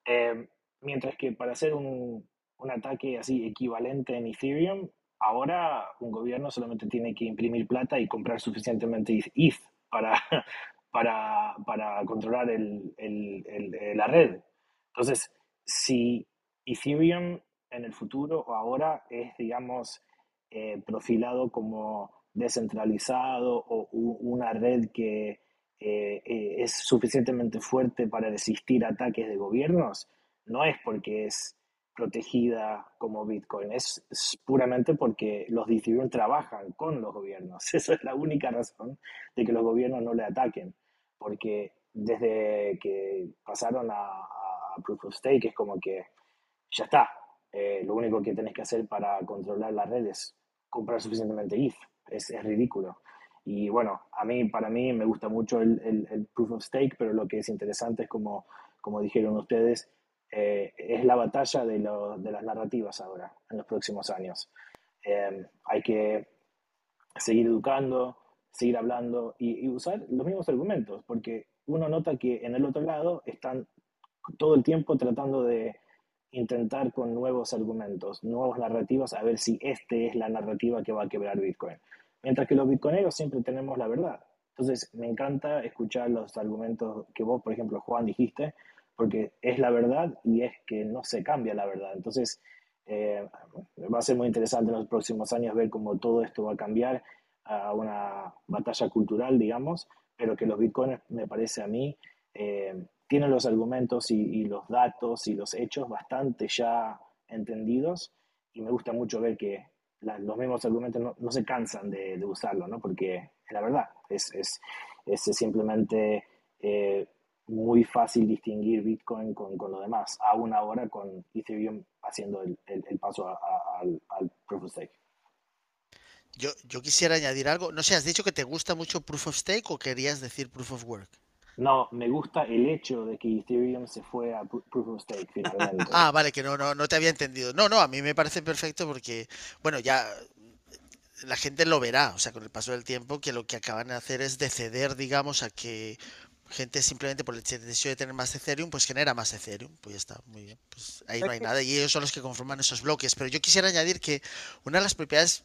Eh, mientras que para hacer un, un ataque así equivalente en Ethereum, ahora un gobierno solamente tiene que imprimir plata y comprar suficientemente ETH para, para, para controlar el- el- el- la red. Entonces, si Ethereum en el futuro o ahora es, digamos, eh, profilado como descentralizado o u- una red que eh, eh, es suficientemente fuerte para resistir ataques de gobiernos, no es porque es protegida como Bitcoin, es, puramente porque los Ethereum trabajan con los gobiernos. Esa es la única razón de que los gobiernos no le ataquen, porque desde que pasaron a, Proof of Stake es como que ya está. Eh, lo único que tenés que hacer para controlar la red es comprar suficientemente ETH. Es, ridículo. Y bueno, a mí, para mí me gusta mucho el, el- el Proof of Stake, pero lo que es interesante es como, como dijeron ustedes, eh, es la batalla de, lo- de las narrativas ahora, en los próximos años. Eh, hay que seguir educando, seguir hablando y, usar los mismos argumentos, porque uno nota que en el otro lado están todo el tiempo tratando de intentar con nuevos argumentos, nuevas narrativas, a ver si este es la narrativa que va a quebrar Bitcoin. Mientras que los bitcoineros siempre tenemos la verdad. Entonces, me encanta escuchar los argumentos que vos, por ejemplo, Juan, dijiste, porque es la verdad y es que no se cambia la verdad. Entonces, eh, va a ser muy interesante en los próximos años ver cómo todo esto va a cambiar a una batalla cultural, digamos, pero que los bitcoins, me parece a mí, eh, tienen los argumentos y, y los datos y los hechos bastante ya entendidos y me gusta mucho ver que la- los mismos argumentos no, no se cansan de, de usarlo, ¿no? Porque la verdad, es, es, es simplemente eh, muy fácil distinguir Bitcoin con, con lo demás, aún ahora con Ethereum haciendo el, el- el paso a- a- al, al Proof of Stake. Yo, yo quisiera añadir algo. No sé, ¿has dicho que te gusta mucho Proof of Stake o querías decir Proof of Work? No, me gusta el hecho de que Ethereum se fue a Pro- Proof of Stake finalmente. Ah, vale, que no, no, no te había entendido. No, no, a mí me parece perfecto porque, bueno, ya la gente lo verá, o sea, con el paso del tiempo, que lo que acaban de hacer es de ceder, digamos, a que gente simplemente por el hecho de tener más Ethereum, pues genera más Ethereum. Pues ya está, muy bien. Pues ahí no hay nada y ellos son los que conforman esos bloques. Pero yo quisiera añadir que una de las propiedades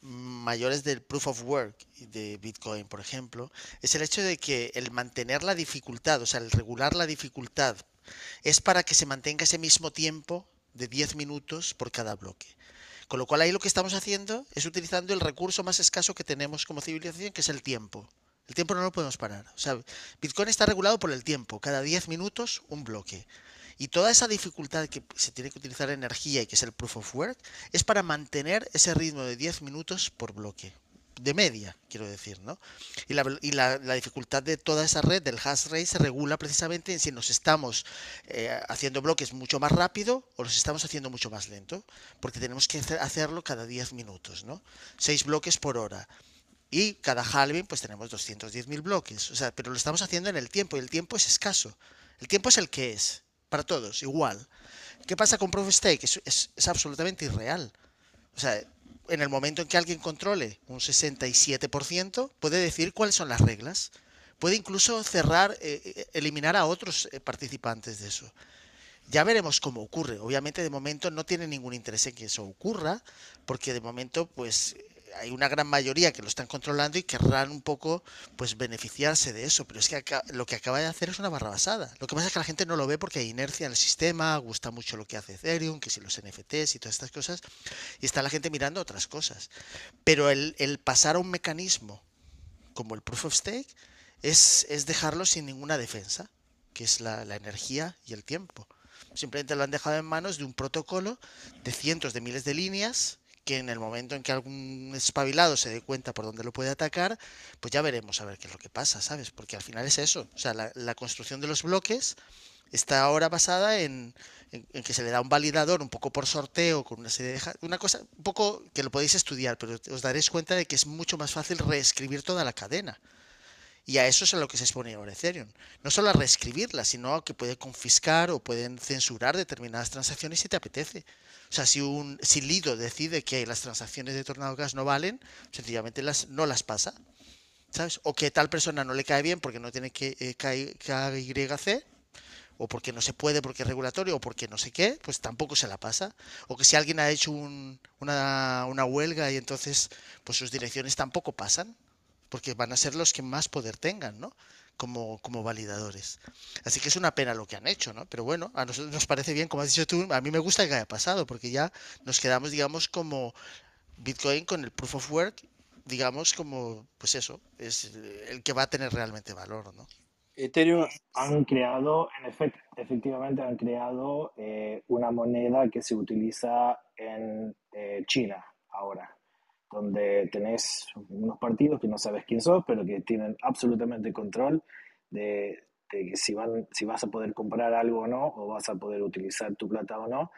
mayores del proof of work de Bitcoin, por ejemplo, es el hecho de que el mantener la dificultad, o sea, el regular la dificultad, es para que se mantenga ese mismo tiempo de 10 minutos por cada bloque. Con lo cual ahí lo que estamos haciendo es utilizando el recurso más escaso que tenemos como civilización, que es el tiempo. El tiempo no lo podemos parar. O sea, Bitcoin está regulado por el tiempo. Cada 10 minutos un bloque. Y toda esa dificultad que se tiene que utilizar energía y que es el proof of work es para mantener ese ritmo de 10 minutos por bloque. De media, quiero decir, ¿no? Y, la, dificultad de toda esa red, del hash rate, se regula precisamente en si nos estamos eh, haciendo bloques mucho más rápido o los estamos haciendo mucho más lento. Porque tenemos que hacerlo cada 10 minutos, ¿no? 6 bloques por hora. Y cada halving, pues tenemos 210.000 bloques. O sea, pero lo estamos haciendo en el tiempo y el tiempo es escaso. El tiempo es el que es para todos, igual. ¿Qué pasa con Proof of Stake? Es, es, absolutamente irreal. O sea, en el momento en que alguien controle un 67%, puede decir cuáles son las reglas. Puede incluso cerrar, eh, eliminar a otros eh, participantes de eso. Ya veremos cómo ocurre. Obviamente, de momento no tiene ningún interés en que eso ocurra, porque de momento, pues hay una gran mayoría que lo están controlando y querrán un poco pues beneficiarse de eso, pero es que lo que acaba de hacer es una barra basada. Lo que pasa es que la gente no lo ve porque hay inercia en el sistema, gusta mucho lo que hace Ethereum, que si los NFTs y todas estas cosas, y está la gente mirando otras cosas. Pero el, pasar a un mecanismo como el proof of stake, es, es dejarlo sin ninguna defensa, que es la energía y el tiempo. Simplemente lo han dejado en manos de un protocolo de cientos de miles de líneas que en el momento en que algún espabilado se dé cuenta por dónde lo puede atacar, pues ya veremos a ver qué es lo que pasa, ¿sabes? Porque al final es eso. O sea, la, construcción de los bloques está ahora basada en, en, en, que se le da un validador un poco por sorteo, con una serie de... Una cosa, un poco que lo podéis estudiar, pero os daréis cuenta de que es mucho más fácil reescribir toda la cadena. Y a eso es a lo que se expone ahora Ethereum. No solo a reescribirla, sino a que puede confiscar o pueden censurar determinadas transacciones si te apetece. O sea, si un si Lido decide que las transacciones de Tornado Gas no valen, sencillamente las, no las pasa. ¿Sabes? O que tal persona no le cae bien porque no tiene que eh, KYC, o porque no se puede porque es regulatorio, o porque no sé qué, pues tampoco se la pasa. O que si alguien ha hecho un, una, una huelga y entonces pues sus direcciones tampoco pasan porque van a ser los que más poder tengan, ¿no? Como, como validadores. Así que es una pena lo que han hecho, ¿no? Pero bueno, a nosotros nos parece bien, como has dicho tú, a mí me gusta que haya pasado, porque ya nos quedamos, digamos, como Bitcoin con el proof of work, digamos, como, pues eso, es el que va a tener realmente valor, ¿no? Ethereum han creado, en efecto, efectivamente han creado eh, una moneda que se utiliza en eh, China ahora donde tenés unos partidos que no sabes quién sos, pero que tienen absolutamente control de, de si, van, si vas a poder comprar algo o no, o vas a poder utilizar tu plata o no.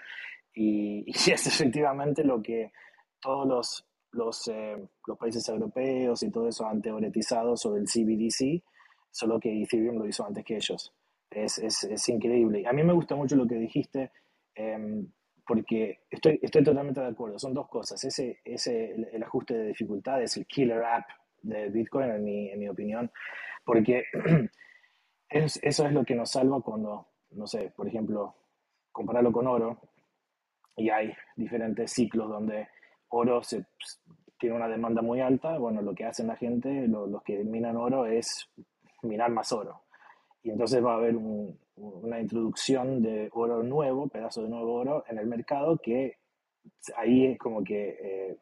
Y, y es efectivamente lo que todos los, los, eh, los, países europeos y todo eso han teoretizado sobre el CBDC, solo que Ethereum lo hizo antes que ellos. Es, es, es increíble. A mí me gusta mucho lo que dijiste. Eh, porque estoy, estoy totalmente de acuerdo. Son dos cosas. Ese, ese el, el, ajuste de dificultad es el killer app de Bitcoin, en mi, en mi opinión, porque es, eso es lo que nos salva cuando, no sé, por ejemplo, compararlo con oro, y hay diferentes ciclos donde oro se, tiene una demanda muy alta, bueno, lo que hacen la gente, lo, los que minan oro, es minar más oro. Y entonces va a haber un, una introducción de oro nuevo, pedazo de nuevo oro en el mercado, que ahí es como que eh,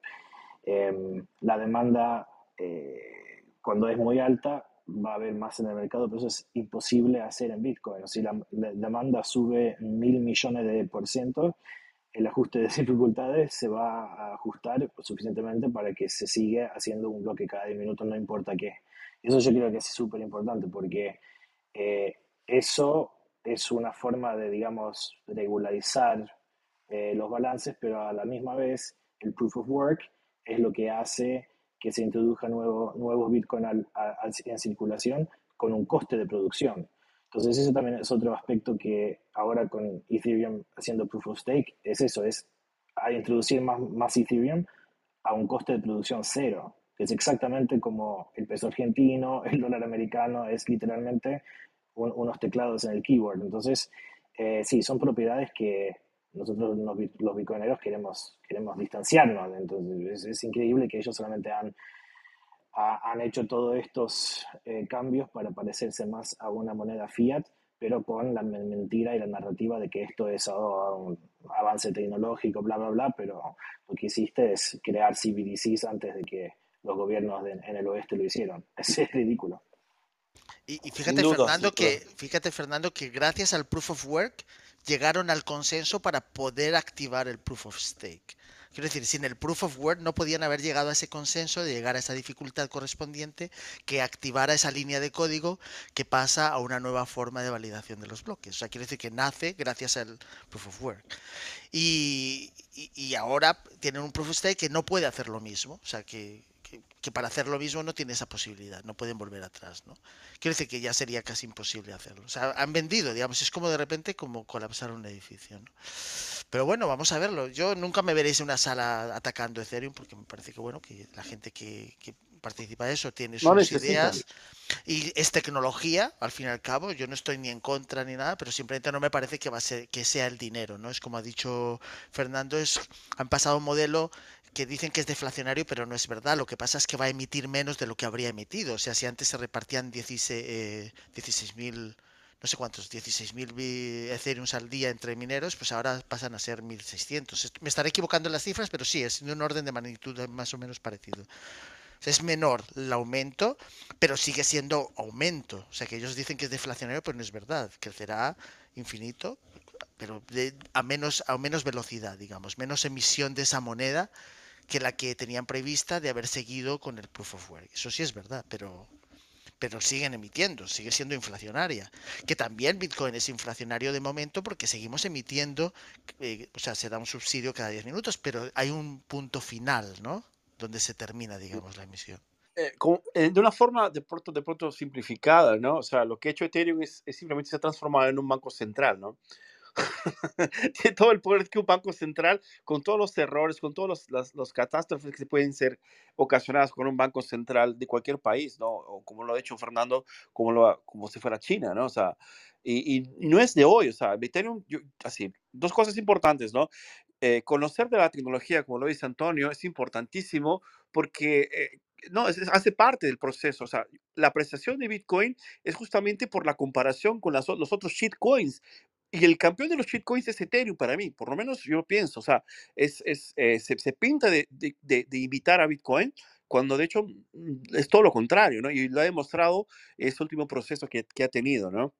eh, la demanda, eh, cuando es muy alta, va a haber más en el mercado, pero eso es imposible hacer en Bitcoin. Si la, la demanda sube mil millones de por ciento, el ajuste de dificultades se va a ajustar suficientemente para que se siga haciendo un bloque cada 10 minutos, no importa qué. Eso yo creo que es súper importante porque eh, eso es una forma de, digamos, regularizar eh, los balances, pero a la misma vez el proof of work es lo que hace que se introduzcan nuevo, nuevos Bitcoin en circulación con un coste de producción. Entonces ese también es otro aspecto que ahora con Ethereum haciendo proof of stake es eso, es introducir más, más Ethereum a un coste de producción cero. Es exactamente como el peso argentino, el dólar americano, es literalmente un, unos teclados en el keyboard. Entonces, eh, sí, son propiedades que nosotros los, los bitcoineros queremos, queremos distanciarnos. Entonces, es, es increíble que ellos solamente han, ha, han hecho todos estos eh, cambios para parecerse más a una moneda fiat, pero con la mentira y la narrativa de que esto es oh, un avance tecnológico, bla, bla, bla, pero lo que hiciste es crear CBDCs antes de que los gobiernos de, en el oeste lo hicieron. Es ridículo. Y, y fíjate, duda, Fernando, que, fíjate, Fernando, que gracias al proof of work llegaron al consenso para poder activar el proof of stake. Quiero decir, sin el proof of work no podían haber llegado a ese consenso de llegar a esa dificultad correspondiente que activara esa línea de código que pasa a una nueva forma de validación de los bloques. O sea, quiere decir que nace gracias al proof of work. Y, y, y ahora tienen un proof of stake que no puede hacer lo mismo. O sea, que, que para hacer lo mismo no tiene esa posibilidad, no pueden volver atrás, ¿no? Quiero decir que ya sería casi imposible hacerlo. O sea, han vendido, digamos, es como de repente como colapsar un edificio, ¿no? Pero bueno, vamos a verlo. Yo nunca me veréis en una sala atacando Ethereum porque me parece que, bueno, que la gente que, que participa de eso tiene sus no ideas y es tecnología, al fin y al cabo. Yo no estoy ni en contra ni nada, pero simplemente no me parece que va a ser que sea el dinero, ¿no? Es como ha dicho Fernando, es han pasado un modelo que dicen que es deflacionario, pero no es verdad. Lo que pasa es que va a emitir menos de lo que habría emitido. O sea, si antes se repartían 16.000, eh, 16 no sé cuántos, 16.000 Ethereum al día entre mineros, pues ahora pasan a ser 1.600. Me estaré equivocando en las cifras, pero sí, es de un orden de magnitud más o menos parecido. O sea, es menor el aumento, pero sigue siendo aumento. O sea, que ellos dicen que es deflacionario, pero no es verdad. Crecerá infinito, pero de, a, menos, a menos velocidad, digamos, menos emisión de esa moneda que la que tenían prevista de haber seguido con el proof of work. Eso sí es verdad, pero, pero siguen emitiendo, sigue siendo inflacionaria. Que también Bitcoin es inflacionario de momento porque seguimos emitiendo, eh, o sea, se da un subsidio cada 10 minutos, pero hay un punto final, ¿no? Donde se termina, digamos, la emisión. Eh, como- eh, de una forma de pronto, de pronto simplificada, ¿no? O sea, lo que ha hecho Ethereum es, es simplemente se ha transformado en un banco central, ¿no? Tiene todo el poder que un banco central, con todos los errores, con todos los, las, catástrofes que se pueden ser ocasionadas con un banco central de cualquier país, ¿no? O como lo ha hecho Fernando, como, lo, como si fuera China, ¿no? O sea, y, y no es de hoy, o sea, Ethereum, yo- así, dos cosas importantes, ¿no? Eh, conocer de la tecnología, como lo dice Antonio, es importantísimo porque eh, no, es- es- hace parte del proceso. O sea, la apreciación de Bitcoin es justamente por la comparación con las los otros shitcoins. Y el campeón de los shitcoins es Ethereum para mí, por lo menos yo pienso. O sea, es, es, eh, se, se pinta de, de, de- de imitar a Bitcoin cuando de hecho mm, es todo lo contrario, ¿no? Y lo ha demostrado este último proceso que, que ha tenido, ¿no?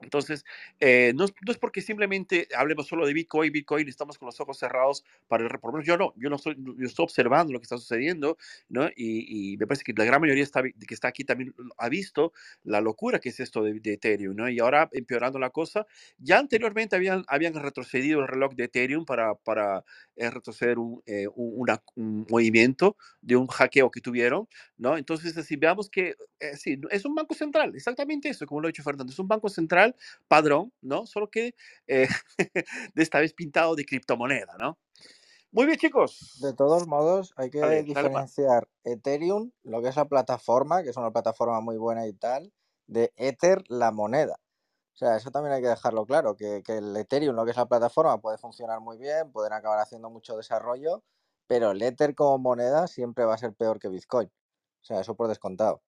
Entonces, eh, no, no es porque simplemente hablemos solo de Bitcoin, Bitcoin, estamos con los ojos cerrados para el menos yo no, yo no estoy, yo estoy observando lo que está sucediendo, ¿no? Y, y me parece que la gran mayoría está, que está aquí también ha visto la locura que es esto de, de Ethereum, ¿no? Y ahora empeorando la cosa, ya anteriormente habían, habían retrocedido el reloj de Ethereum para, para eh, retroceder un, eh, un, una- un movimiento de un hackeo que tuvieron, ¿no? Entonces, así veamos que eh, sí, es un banco central, exactamente eso, como lo ha dicho Fernando, es un banco central padrón, ¿no? Solo que eh, de esta vez pintado de criptomoneda, ¿no? Muy bien, chicos. De todos modos, hay que dale diferenciar Ethereum, lo que es la plataforma, que es una plataforma muy buena y tal, de Ether, la moneda. O sea, eso también hay que dejarlo claro, que, que el Ethereum, lo que es la plataforma, puede funcionar muy bien, pueden acabar haciendo mucho desarrollo, pero el Ether como moneda siempre va a ser peor que Bitcoin. O sea, eso por descontado.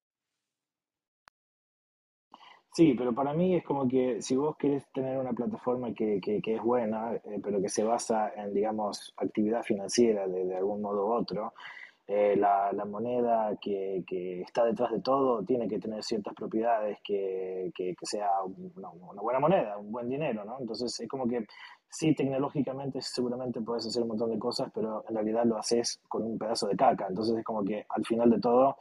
Sí, pero para mí es como que si vos querés tener una plataforma que, que, que es buena, eh, pero que se basa en, digamos, actividad financiera de, de algún modo u otro, eh, la, la moneda que, que está detrás de todo tiene que tener ciertas propiedades que, que, que sea una, una buena moneda, un buen dinero, ¿no? Entonces es como que sí, tecnológicamente seguramente puedes hacer un montón de cosas, pero en realidad lo haces con un pedazo de caca. Entonces es como que al final de todo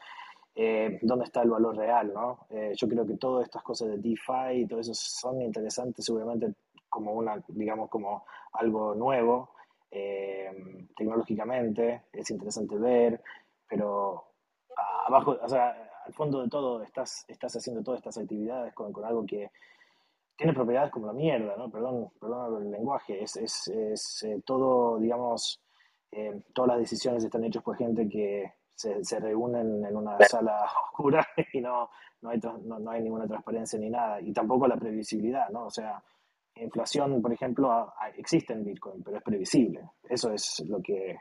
eh, dónde está el valor real, ¿no? Eh, yo creo que todas estas cosas de DeFi y todo eso son interesantes seguramente como una, digamos, como algo nuevo eh, tecnológicamente, es interesante ver, pero abajo, o sea, al fondo de todo estás, estás haciendo todas estas actividades con, con algo que tiene propiedades como la mierda, ¿no? Perdón, perdón el lenguaje, es, es, es eh, todo, digamos, eh, todas las decisiones están hechas por gente que se, se reúnen en una sala oscura y no, no, hay, no, no hay ninguna transparencia ni nada, y tampoco la previsibilidad, ¿no? O sea, inflación, por ejemplo, a- a- existe en Bitcoin, pero es previsible. Eso es lo que,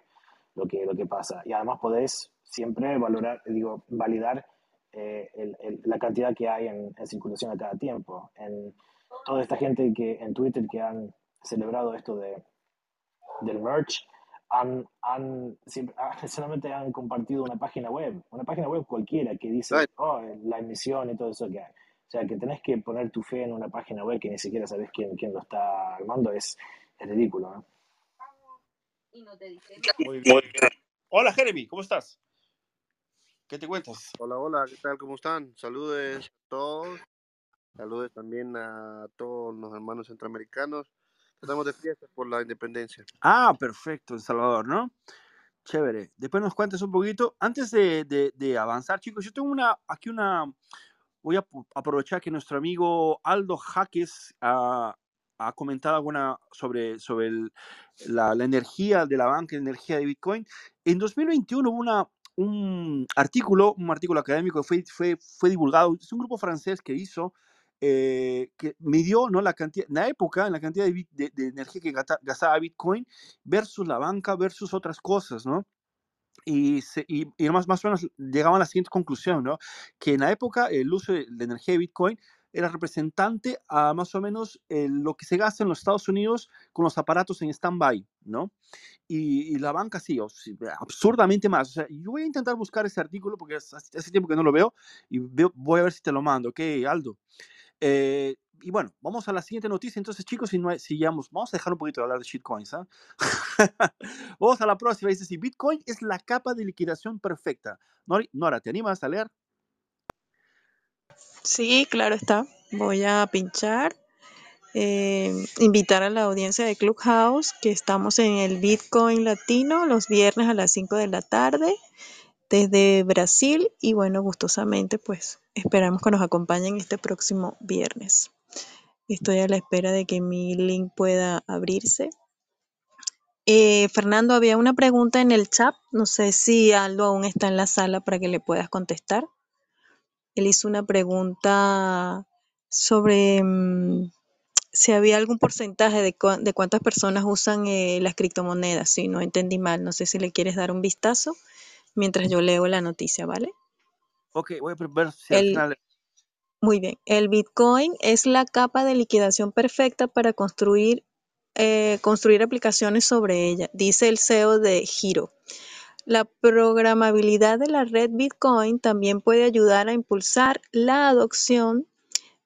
lo que, lo que pasa. Y además podés siempre valorar, digo, validar eh, el- el- la cantidad que hay en, en circulación a cada tiempo. En toda esta gente que en Twitter que han celebrado esto de, del merch, han, han, siempre- ah, solamente han compartido una página web, una página web cualquiera que dice, Right. oh, la emisión y todo eso que hay. O sea, que tenés que poner tu fe en una página web que ni siquiera sabes quién, quién lo está armando, es, es ridículo, ¿no? Muy bien. Hola, Jeremy, ¿cómo estás? ¿Qué te cuentas? Hola, hola, ¿qué tal? ¿Cómo están? Saludes a todos. Saludes también a todos los hermanos centroamericanos. Estamos de fiesta por la independencia. Ah, perfecto, El Salvador, ¿no? Chévere. Después nos cuentes un poquito. Antes de, de- de avanzar, chicos, yo tengo una, aquí una, voy a aprovechar que nuestro amigo Aldo Jaques ha, ha comentado alguna sobre, sobre el- la, la energía de la banca, la energía de Bitcoin. En 2021 hubo una, un artículo, un artículo académico que fue, fue, fue divulgado, es un grupo francés que hizo, eh, que midió ¿no? la cantidad, la época, la cantidad de, de- de energía que gata- gastaba Bitcoin versus la banca versus otras cosas, ¿no? y, se, y, y más, más o menos llegaban a la siguiente conclusión, ¿no? Que en la época el uso de energía de Bitcoin era representante a más o menos eh, lo que se gasta en los Estados Unidos con los aparatos en stand-by, ¿no? Y, y, la banca sí, o sí, absurdamente más. O sea, yo voy a intentar buscar ese artículo porque hace, hace tiempo que no lo veo y veo, voy a ver si te lo mando, ¿ok, Aldo? Eh, y bueno, vamos a la siguiente noticia. Entonces, chicos, si, no hay, si vamos a dejar un poquito de hablar de shitcoins. ¿eh? vamos a la próxima. Dice: si Bitcoin es la capa de liquidación perfecta. Nora, ¿te animas a leer? Sí, claro está. Voy a pinchar. Eh, invitar a la audiencia de Clubhouse que estamos en el Bitcoin Latino los viernes a las 5 de la tarde desde Brasil y bueno, gustosamente pues esperamos que nos acompañen este próximo viernes. Estoy a la espera de que mi link pueda abrirse. Eh, Fernando, había una pregunta en el chat. No sé si Aldo aún está en la sala para que le puedas contestar. Él hizo una pregunta sobre mm, si había algún porcentaje de, de cuántas personas usan eh, las criptomonedas. Si no entendí mal, no sé si le quieres dar un vistazo mientras yo leo la noticia, ¿vale? Ok, voy a ver si al final... Muy bien, el Bitcoin es la capa de liquidación perfecta para construir, eh, construir aplicaciones sobre ella, dice el CEO de Giro. La programabilidad de la red Bitcoin también puede ayudar a impulsar la adopción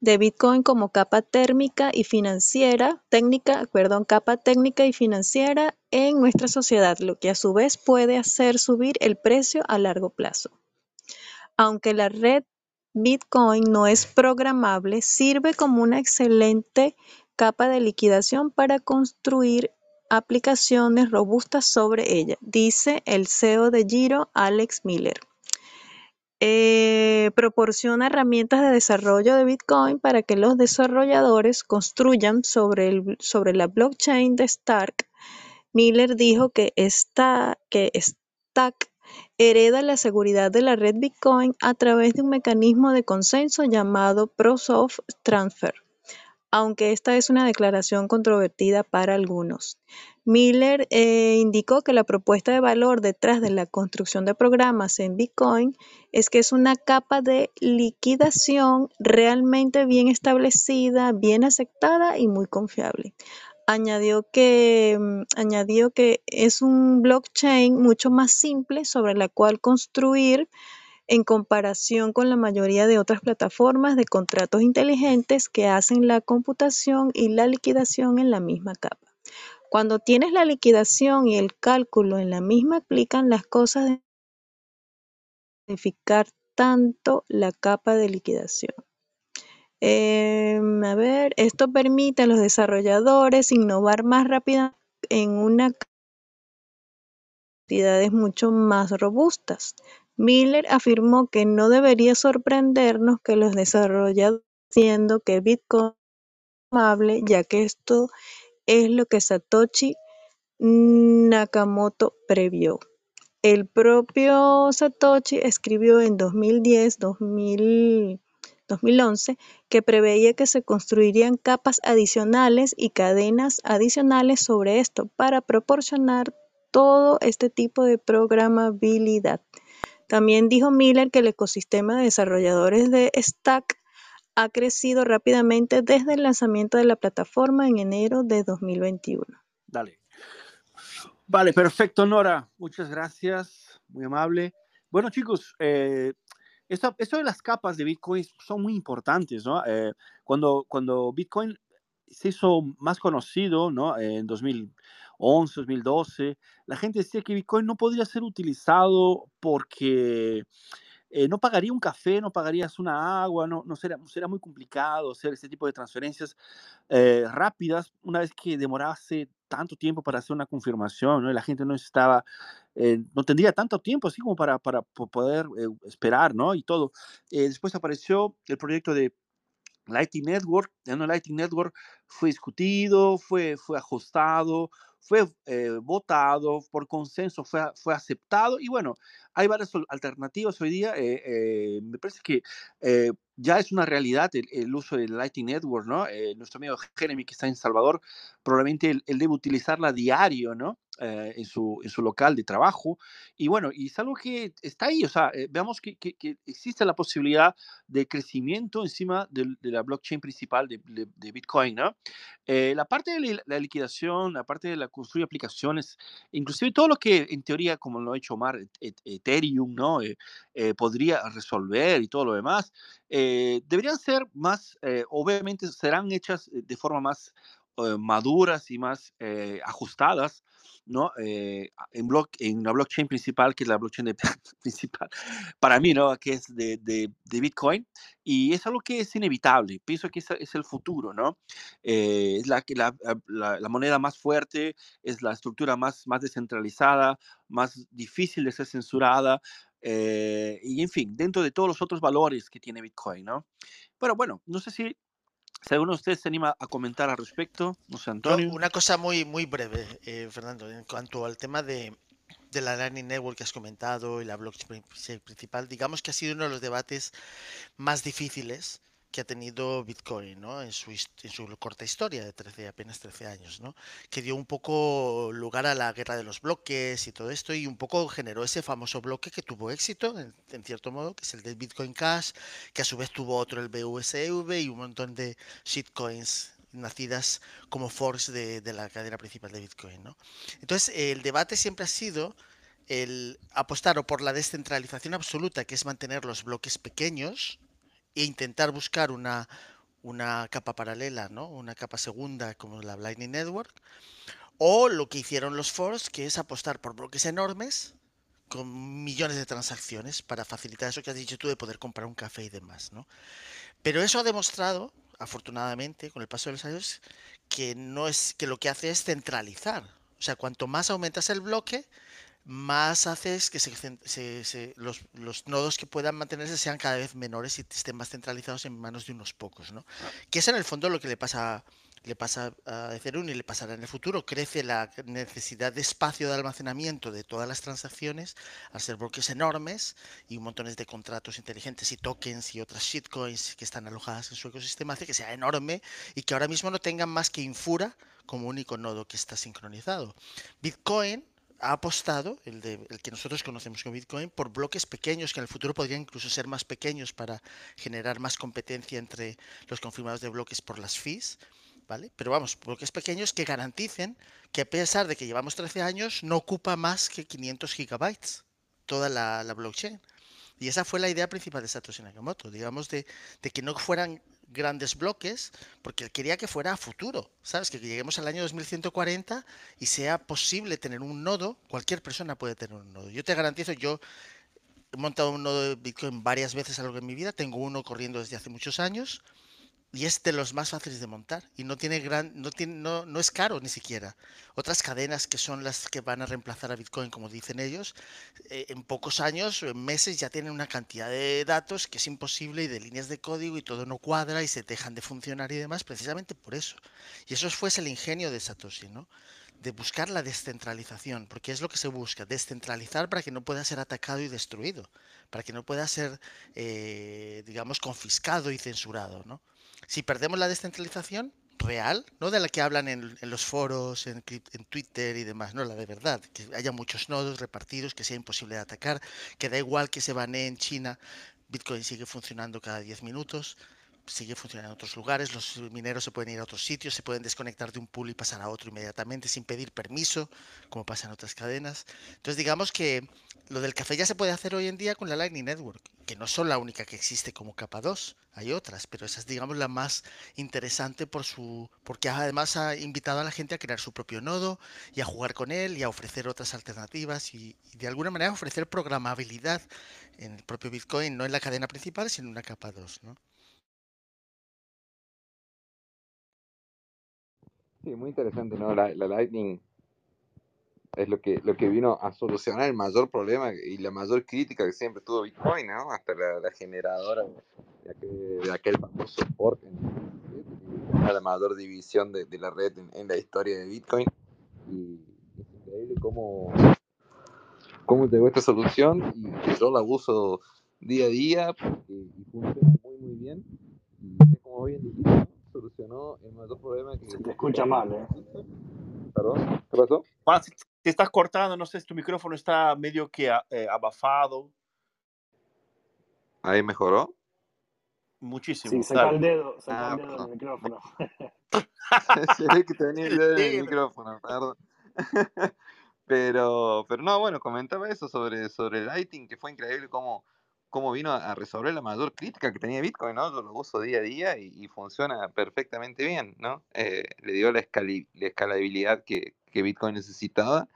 de Bitcoin como capa térmica y financiera, técnica, perdón, capa técnica y financiera en nuestra sociedad, lo que a su vez puede hacer subir el precio a largo plazo. Aunque la red Bitcoin no es programable, sirve como una excelente capa de liquidación para construir aplicaciones robustas sobre ella, dice el CEO de Giro, Alex Miller. Eh, proporciona herramientas de desarrollo de Bitcoin para que los desarrolladores construyan sobre, la blockchain de Stark. Miller dijo que, esta, que Stack hereda la seguridad de la red Bitcoin a través de un mecanismo de consenso llamado Proof of Transfer aunque esta es una declaración controvertida para algunos. Miller eh, indicó que la propuesta de valor detrás de la construcción de programas en Bitcoin es que es una capa de liquidación realmente bien establecida, bien aceptada y muy confiable. Añadió que, mm, añadió que es un blockchain mucho más simple sobre la cual construir en comparación con la mayoría de otras plataformas de contratos inteligentes que hacen la computación y la liquidación en la misma capa. Cuando tienes la liquidación y el cálculo en la misma, aplican las cosas de tanto la capa de liquidación. Em, a ver, esto permite a los desarrolladores innovar más rápido en una cantidades mucho más robustas. Miller afirmó que no debería sorprendernos que los desarrolladores siendo que Bitcoin es amable, ya que esto es lo que Satoshi Nakamoto previó. El propio Satoshi escribió en 2010, 2011 que preveía que se construirían capas adicionales y cadenas adicionales sobre esto para proporcionar todo este tipo de programabilidad. También dijo Miller que el ecosistema de desarrolladores de Stack ha crecido rápidamente desde el lanzamiento de la plataforma en enero de 2021. Dale. Vale, perfecto, Nora. Muchas gracias. Muy amable. Bueno, chicos, eh, esto, de las capas de Bitcoin son muy importantes, ¿no? Eh, cuando, cuando Bitcoin se hizo más conocido, ¿no? En 2000 2011, 2012, la gente decía que Bitcoin no podría ser utilizado porque eh, no pagaría un café, no pagarías una agua, no, no sería, sería muy complicado hacer ese tipo de transferencias eh, rápidas una vez que demorase tanto tiempo para hacer una confirmación, ¿no? La gente no estaba, eh, no tendría tanto tiempo así como para, para poder esperar, ¿no? Y todo. después apareció el proyecto de Lightning Network, el Lightning Network fue discutido, fue, fue ajustado, fue eh, votado por consenso, fue, fue aceptado y bueno, hay varias alternativas hoy día. Eh, eh, me parece que ya es una realidad el, uso del Lightning Network, ¿no? nuestro amigo Jeremy que está en Salvador, probablemente él, debe utilizarla diario, ¿no? eh, en, su, en su local de trabajo. Y bueno, y es algo que está ahí, o sea, eh, veamos que, que, que existe la posibilidad de crecimiento encima de, de la blockchain principal de, de, de Bitcoin, ¿no? Eh, la parte de la, liquidación, la parte de la construir aplicaciones, inclusive todo lo que en teoría, como lo ha hecho Omar, Ethereum, ¿no? Eh, eh, podría resolver y todo lo demás, eh, deberían ser más, obviamente serán hechas de forma más eh, maduras y más eh, ajustadas, ¿no? Eh, en, block, en la blockchain principal, que es la blockchain de- principal, para mí, ¿no? Que es de, de, de Bitcoin, y es algo que es inevitable, pienso que es, es el futuro, ¿no? Eh, es la, la, la, la moneda más fuerte, es la estructura más, más descentralizada, más difícil de ser censurada, eh, y en fin, dentro de todos los otros valores que tiene Bitcoin, ¿no? Pero bueno, no sé si, si alguno de ustedes se anima a comentar al respecto, no sé, Antonio. una cosa muy, muy breve, eh, Fernando, en cuanto al tema de, de la Lightning Network que has comentado y la blockchain principal, digamos que ha sido uno de los debates más difíciles que ha tenido Bitcoin, ¿no? En su, en su corta historia de 13, apenas 13 años, ¿no? Que dio un poco lugar a la guerra de los bloques y todo esto y un poco generó ese famoso bloque que tuvo éxito, en, en cierto modo, que es el del Bitcoin Cash, que a su vez tuvo otro, el BUSV y un montón de shitcoins nacidas como forks de, de la cadena principal de Bitcoin, ¿no? Entonces, el debate siempre ha sido el apostar o por la descentralización absoluta, que es mantener los bloques pequeños, e intentar buscar una, una capa paralela, ¿no? Una capa segunda como la Lightning Network. O lo que hicieron los forks, que es apostar por bloques enormes con millones de transacciones para facilitar eso que has dicho tú de poder comprar un café y demás, ¿no? Pero eso ha demostrado, afortunadamente, con el paso de los años, que no es que lo que hace es centralizar. O sea, cuanto más aumentas el bloque, más haces que se, se- se- los, los nodos que puedan mantenerse sean cada vez menores y estén más centralizados en manos de unos pocos, ¿no? Que es en el fondo lo que le pasa le pasa a Ethereum y le pasará en el futuro. Crece la necesidad de espacio de almacenamiento de todas las transacciones al ser bloques enormes y montones de contratos inteligentes y tokens y otras shitcoins que están alojadas en su ecosistema hace que sea enorme y que ahora mismo no tengan más que Infura como único nodo que está sincronizado. Bitcoin ha apostado, el, que nosotros conocemos como Bitcoin, por bloques pequeños que en el futuro podrían incluso ser más pequeños para generar más competencia entre los confirmados de bloques por las fees. ¿Vale? Pero vamos, bloques pequeños que garanticen que a pesar de que llevamos 13 años, no ocupa más que 500 gigabytes toda la, blockchain. Y esa fue la idea principal de Satoshi Nakamoto, digamos, de que no fueran grandes bloques, porque quería que fuera a futuro, ¿sabes? Que lleguemos al año 2140 y sea posible tener un nodo, cualquier persona puede tener un nodo. Yo te garantizo, yo he montado un nodo de Bitcoin varias veces a lo largo de mi vida, tengo uno corriendo desde hace muchos años, y es de los más fáciles de montar y no tiene gran no tiene no, no es caro ni siquiera. Otras cadenas que son las que van a reemplazar a Bitcoin como dicen ellos eh, en pocos años o en meses ya tienen una cantidad de datos que es imposible y de líneas de código y todo no cuadra y se dejan de funcionar y demás precisamente por eso. Y eso fue el ingenio de Satoshi no de buscar la descentralización, porque es lo que se busca, descentralizar para que no pueda ser atacado y destruido, para que no pueda ser, eh, digamos, confiscado y censurado, ¿no? Si perdemos la descentralización real, no de la que hablan en, los foros, en, en Twitter y demás, no la de verdad, que haya muchos nodos repartidos, que sea imposible de atacar, que da igual que se banee en China, Bitcoin sigue funcionando cada 10 minutos, sigue funcionando en otros lugares, los mineros se pueden ir a otros sitios, se pueden desconectar de un pool y pasar a otro inmediatamente sin pedir permiso, como pasa en otras cadenas. Entonces digamos que lo del café ya se puede hacer hoy en día con la Lightning Network, que no son la única que existe como capa 2, hay otras, pero esa es digamos la más interesante por su porque además ha invitado a la gente a crear su propio nodo y a jugar con él y a ofrecer otras alternativas y, de alguna manera ofrecer programabilidad en el propio Bitcoin, no en la cadena principal, sino en una capa 2, ¿no? Sí, muy interesante, ¿no? La, la Lightning es lo que, lo que vino a solucionar el mayor problema y la mayor crítica que siempre tuvo Bitcoin, ¿no? Hasta la, la generadora de aquel, de aquel famoso fork, la mayor división de, de la red en, en la historia de Bitcoin. Y es increíble cómo, cómo llegó esta solución y que yo la uso día a día porque, y funciona muy, muy bien. Y como bien dijiste. Solucionó el mayor problema que... Se te escucha mal, ¿eh? Perdón, ¿qué pasó? Te estás cortando, no sé si tu micrófono está medio que eh, abafado. ¿Ahí mejoró? Muchísimo. Sí, saca el dedo, saca Ah, el dedo del perdón. micrófono. Se ve que tenía el dedo en el dedo. micrófono, perdón. Pero, pero no, bueno, comentaba eso sobre, sobre Lighting, que fue increíble cómo, cómo vino a resolver la mayor crítica que tenía Bitcoin, ¿no? Yo lo uso día a día y, funciona perfectamente bien, ¿no? Eh, le dio la, escalabilidad que, que Bitcoin necesitaba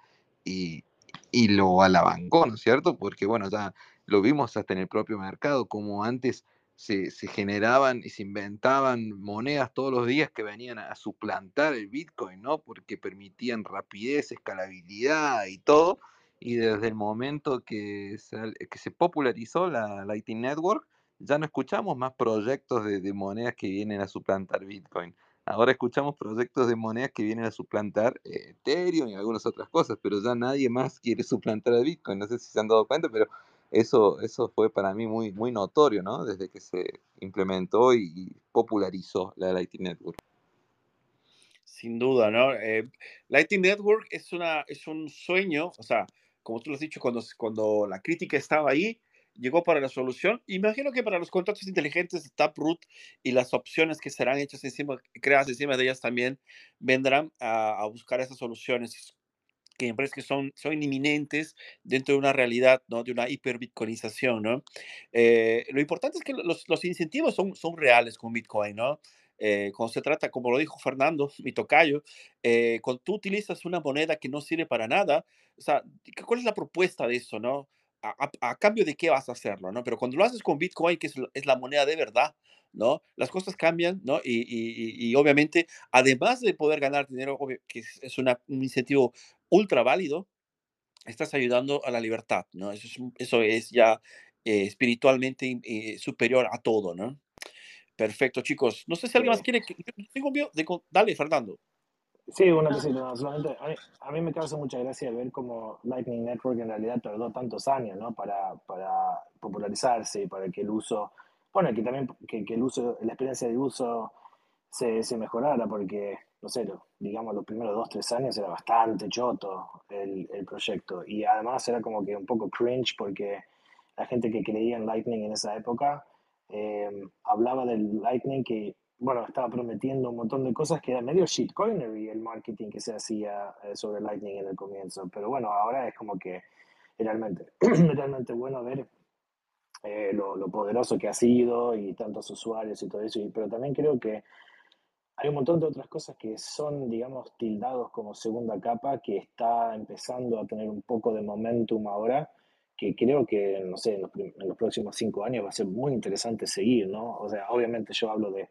y, y lo alavancó, ¿no es cierto? Porque, bueno, ya lo vimos hasta en el propio mercado, como antes se, se generaban y se inventaban monedas todos los días que venían a, a suplantar el Bitcoin, ¿no? Porque permitían rapidez, escalabilidad y todo. Y desde el momento que se, que se popularizó la Lightning Network, ya no escuchamos más proyectos de, de monedas que vienen a suplantar Bitcoin. Ahora escuchamos proyectos de monedas que vienen a suplantar eh, Ethereum y algunas otras cosas, pero ya nadie más quiere suplantar a Bitcoin. No sé si se han dado cuenta, pero eso, eso fue para mí muy, muy notorio, ¿no? Desde que se implementó y, y popularizó la Lightning Network. Sin duda, ¿no? Eh, Lightning Network es, una, es un sueño, o sea, como tú lo has dicho, cuando, cuando la crítica estaba ahí, llegó para la solución. Imagino que para los contratos inteligentes de Taproot y las opciones que serán hechas encima, creadas encima de ellas también vendrán a, a buscar esas soluciones que me parece que son, son inminentes dentro de una realidad, ¿no? De una hiperbitcoinización, ¿no? Eh, lo importante es que los, los incentivos son, son reales con Bitcoin, ¿no? Eh, cuando se trata, como lo dijo Fernando, mi tocayo, eh, cuando tú utilizas una moneda que no sirve para nada, o sea, ¿qué- ¿cuál es la propuesta de eso, no? A, cambio de qué vas a hacerlo, ¿no? Pero cuando lo haces con Bitcoin, que es, la moneda de verdad, ¿no? Las cosas cambian, ¿no? Y, y- y- obviamente, además de poder ganar dinero, que es, una- un incentivo ultra válido, estás ayudando a la libertad, ¿no? Eso es, eso es ya eh, espiritualmente eh, superior a todo, ¿no? Perfecto, chicos. No sé si alguien más quiere que... Tengo miedo de... Dale, Fernando. Sí, una cosita, no, solamente a mí, a mí me causa mucha gracia ver cómo Lightning Network en realidad tardó tantos años, ¿no? Para, para popularizarse y para que el uso, bueno, que también que, que el uso, la experiencia de uso se, se mejorara, porque, no sé, lo- digamos, los primeros dos, tres años era bastante choto el, el proyecto. Y además era como que un poco cringe porque la gente que creía en Lightning en esa época eh, hablaba del Lightning que, bueno, estaba prometiendo un montón de cosas que era medio shitcoinery el marketing que se hacía eh, sobre Lightning en el comienzo. Pero bueno, ahora es como que realmente, realmente bueno ver eh, lo, lo poderoso que ha sido y tantos usuarios y todo eso. Y, pero también creo que hay un montón de otras cosas que son, digamos, tildados como segunda capa, que está empezando a tener un poco de momentum ahora, que creo que, no sé, en los, en los próximos cinco años va a ser muy interesante seguir, ¿no? O sea, obviamente yo hablo de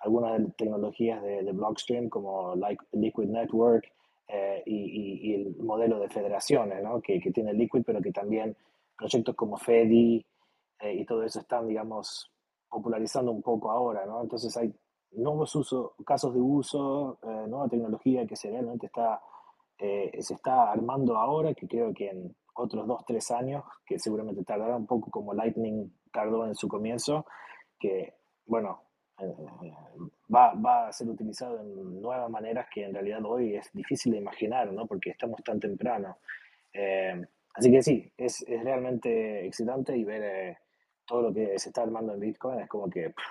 algunas tecnologías de, de Blockstream como Li- Liquid Network eh, y, y- y el modelo de federaciones, ¿no? Que, que tiene Liquid, pero que también proyectos como Fedi eh, y todo eso están, digamos, popularizando un poco ahora, ¿no? Entonces hay nuevos uso, casos de uso, eh, nueva tecnología que se realmente está, eh, se está armando ahora, que creo que en otros dos, tres años, que seguramente tardará un poco como Lightning tardó en su comienzo, que, bueno, eh, va, va a ser utilizado en nuevas maneras que en realidad hoy es difícil de imaginar, ¿no? Porque estamos tan temprano. Eh, así que sí, es, es realmente excitante y ver eh, todo lo que se está armando en Bitcoin es como que pff,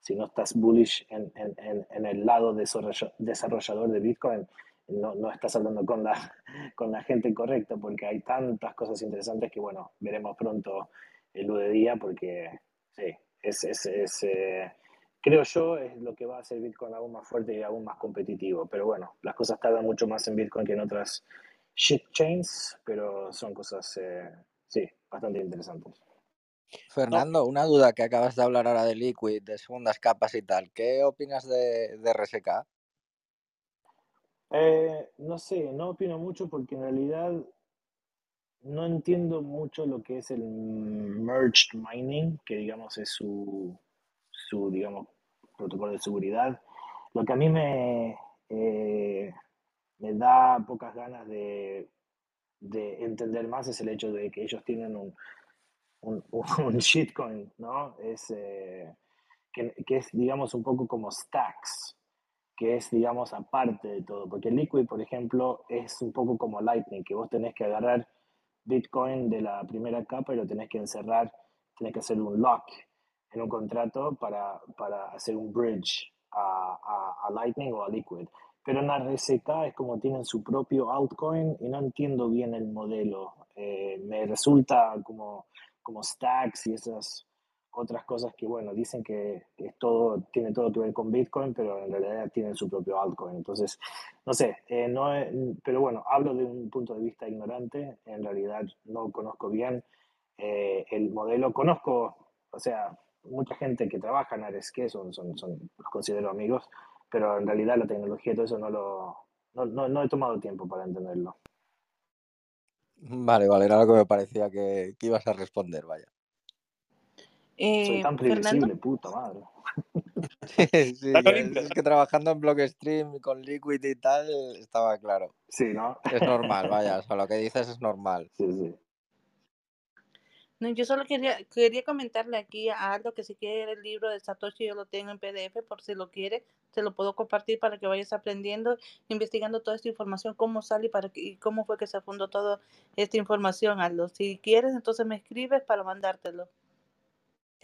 si no estás bullish en, en, en, en el lado desarrolla- desarrollador de Bitcoin, no, no estás hablando con la, con la gente correcta porque hay tantas cosas interesantes que, bueno, veremos pronto el luz de día porque, sí, es, es, es, eh, creo yo, es lo que va a hacer Bitcoin aún más fuerte y aún más competitivo. Pero bueno, las cosas tardan mucho más en Bitcoin que en otras shitchains, pero son cosas, eh, sí, bastante interesantes. Fernando, una duda que acabas de hablar ahora de Liquid, de segundas capas y tal. ¿Qué opinas de, de RSK? Eh, no sé, no opino mucho porque en realidad no entiendo mucho lo que es el merged mining, que digamos es su, su digamos, protocolo de seguridad. Lo que a mí me, eh, me da pocas ganas de, de entender más es el hecho de que ellos tienen un, un, un shitcoin, ¿no? Es, eh, que, que es, digamos, un poco como Stacks. Que es, digamos, aparte de todo. Porque Liquid, por ejemplo, es un poco como Lightning, que vos tenés que agarrar Bitcoin de la primera capa y lo tenés que encerrar, tenés que hacer un lock en un contrato para, para hacer un bridge a, a, a Lightning o a Liquid. Pero en RSK es como tienen su propio altcoin y no entiendo bien el modelo. Eh, me resulta como, como stacks y esas otras cosas que, bueno, dicen que es todo, tiene todo que ver con Bitcoin, pero en realidad tienen su propio altcoin. Entonces, no sé, eh, no pero bueno, hablo de un punto de vista ignorante, en realidad no conozco bien eh, el modelo. Conozco, o sea, mucha gente que trabaja en RSK, son, son, son, los considero amigos, pero en realidad la tecnología y todo eso no lo, no, no, no he tomado tiempo para entenderlo. Vale, vale, era lo que me parecía que, que ibas a responder, vaya. Soy Eh, tan Fernando, previsible, puta madre. Sí, es que trabajando en Blockstream con Liquid y tal, estaba claro. Sí, ¿no? Es normal, vaya, o sea, lo que dices es normal. Sí, sí. no, yo solo quería, quería comentarle aquí a Aldo que si quiere el libro de Satoshi, yo lo tengo en PDF, por si lo quiere, se lo puedo compartir para que vayas aprendiendo, investigando toda esta información, cómo sale y, para y cómo fue que se fundó toda esta información, Aldo. Si quieres, entonces me escribes para mandártelo.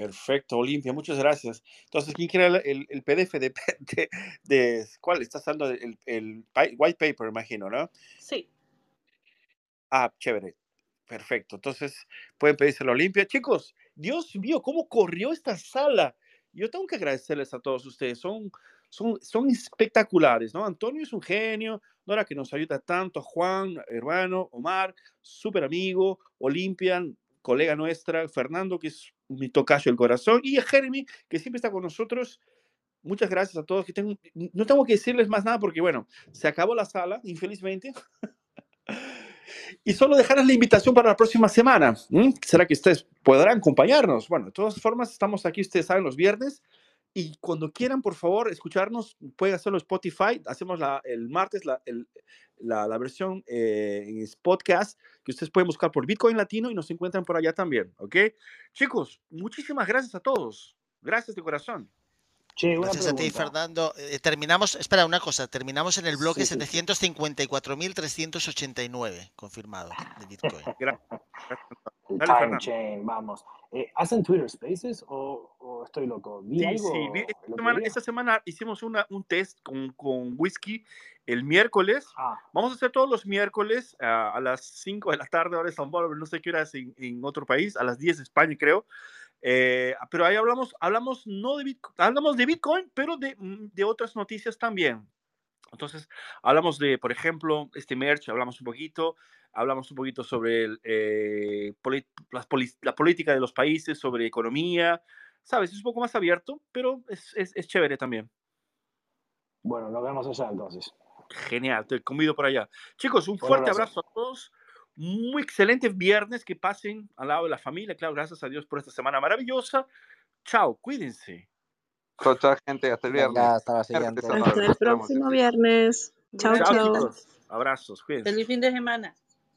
Perfecto, Olimpia, muchas gracias. Entonces, ¿quién quiere el, PDF de, de, de- cuál? Estás del el, white paper, imagino, ¿no? Sí. Ah, chévere. Perfecto. Entonces, pueden pedírselo a Olimpia. Chicos, Dios mío, cómo corrió esta sala. Yo tengo que agradecerles a todos ustedes. Son, son, son espectaculares, ¿no? Antonio es un genio. Nora, que nos ayuda tanto. Juan, hermano. Omar, súper amigo. Olimpia, colega nuestra. Fernando, que es mi tocayo del corazón. Y a Jeremy, que siempre está con nosotros. Muchas gracias a todos. Que tengo, no tengo que decirles más nada porque, bueno, se acabó la sala, infelizmente. Y solo dejarles la invitación para la próxima semana. ¿Será que ustedes podrán acompañarnos? Bueno, de todas formas, estamos aquí, ustedes saben, los viernes. Y cuando quieran, por favor, escucharnos, pueden hacerlo en Spotify. Hacemos el martes la, la versión eh, en podcast que ustedes pueden buscar por Bitcoin Latino y nos encuentran por allá también. ¿Ok? Chicos, muchísimas gracias a todos. Gracias de corazón. Gracias a ti. Fernando. Eh, terminamos, espera, una cosa, terminamos en el bloque Sí, sí, sí. 754.389 confirmado de Bitcoin. Dale, time chain, vamos. Eh, ¿Hacen Twitter Spaces o, o estoy loco? Vi Sí, algo sí. vi- Esta semana, esta semana hicimos una, un test con, con whisky el miércoles. Ah, Vamos a hacer todos los miércoles ah, a las 5 de la tarde, ahora en San Pablo, no sé qué hora es en, en otro país, a las 10 de España, creo. Eh, pero ahí hablamos, hablamos no de Bitcoin, hablamos de Bitcoin, pero de, mm, de otras noticias también. Entonces, hablamos de, por ejemplo, este merch, hablamos un poquito, hablamos un poquito sobre el, eh, poli- la política de los países, sobre economía, ¿sabes? Es un poco más abierto, pero es, es, es chévere también. bueno, nos vemos allá entonces. Genial, te convido por allá. Chicos, un Un fuerte abrazo. abrazo a todos. Muy excelente viernes, que pasen al lado de la familia. Claro, gracias a Dios por esta semana maravillosa. Chao, cuídense. Chao, chao, gente. Hasta el viernes. Venga, hasta la siguiente. Hasta el próximo viernes. Chao, Chao. Abrazos, cuídense. Feliz fin de semana.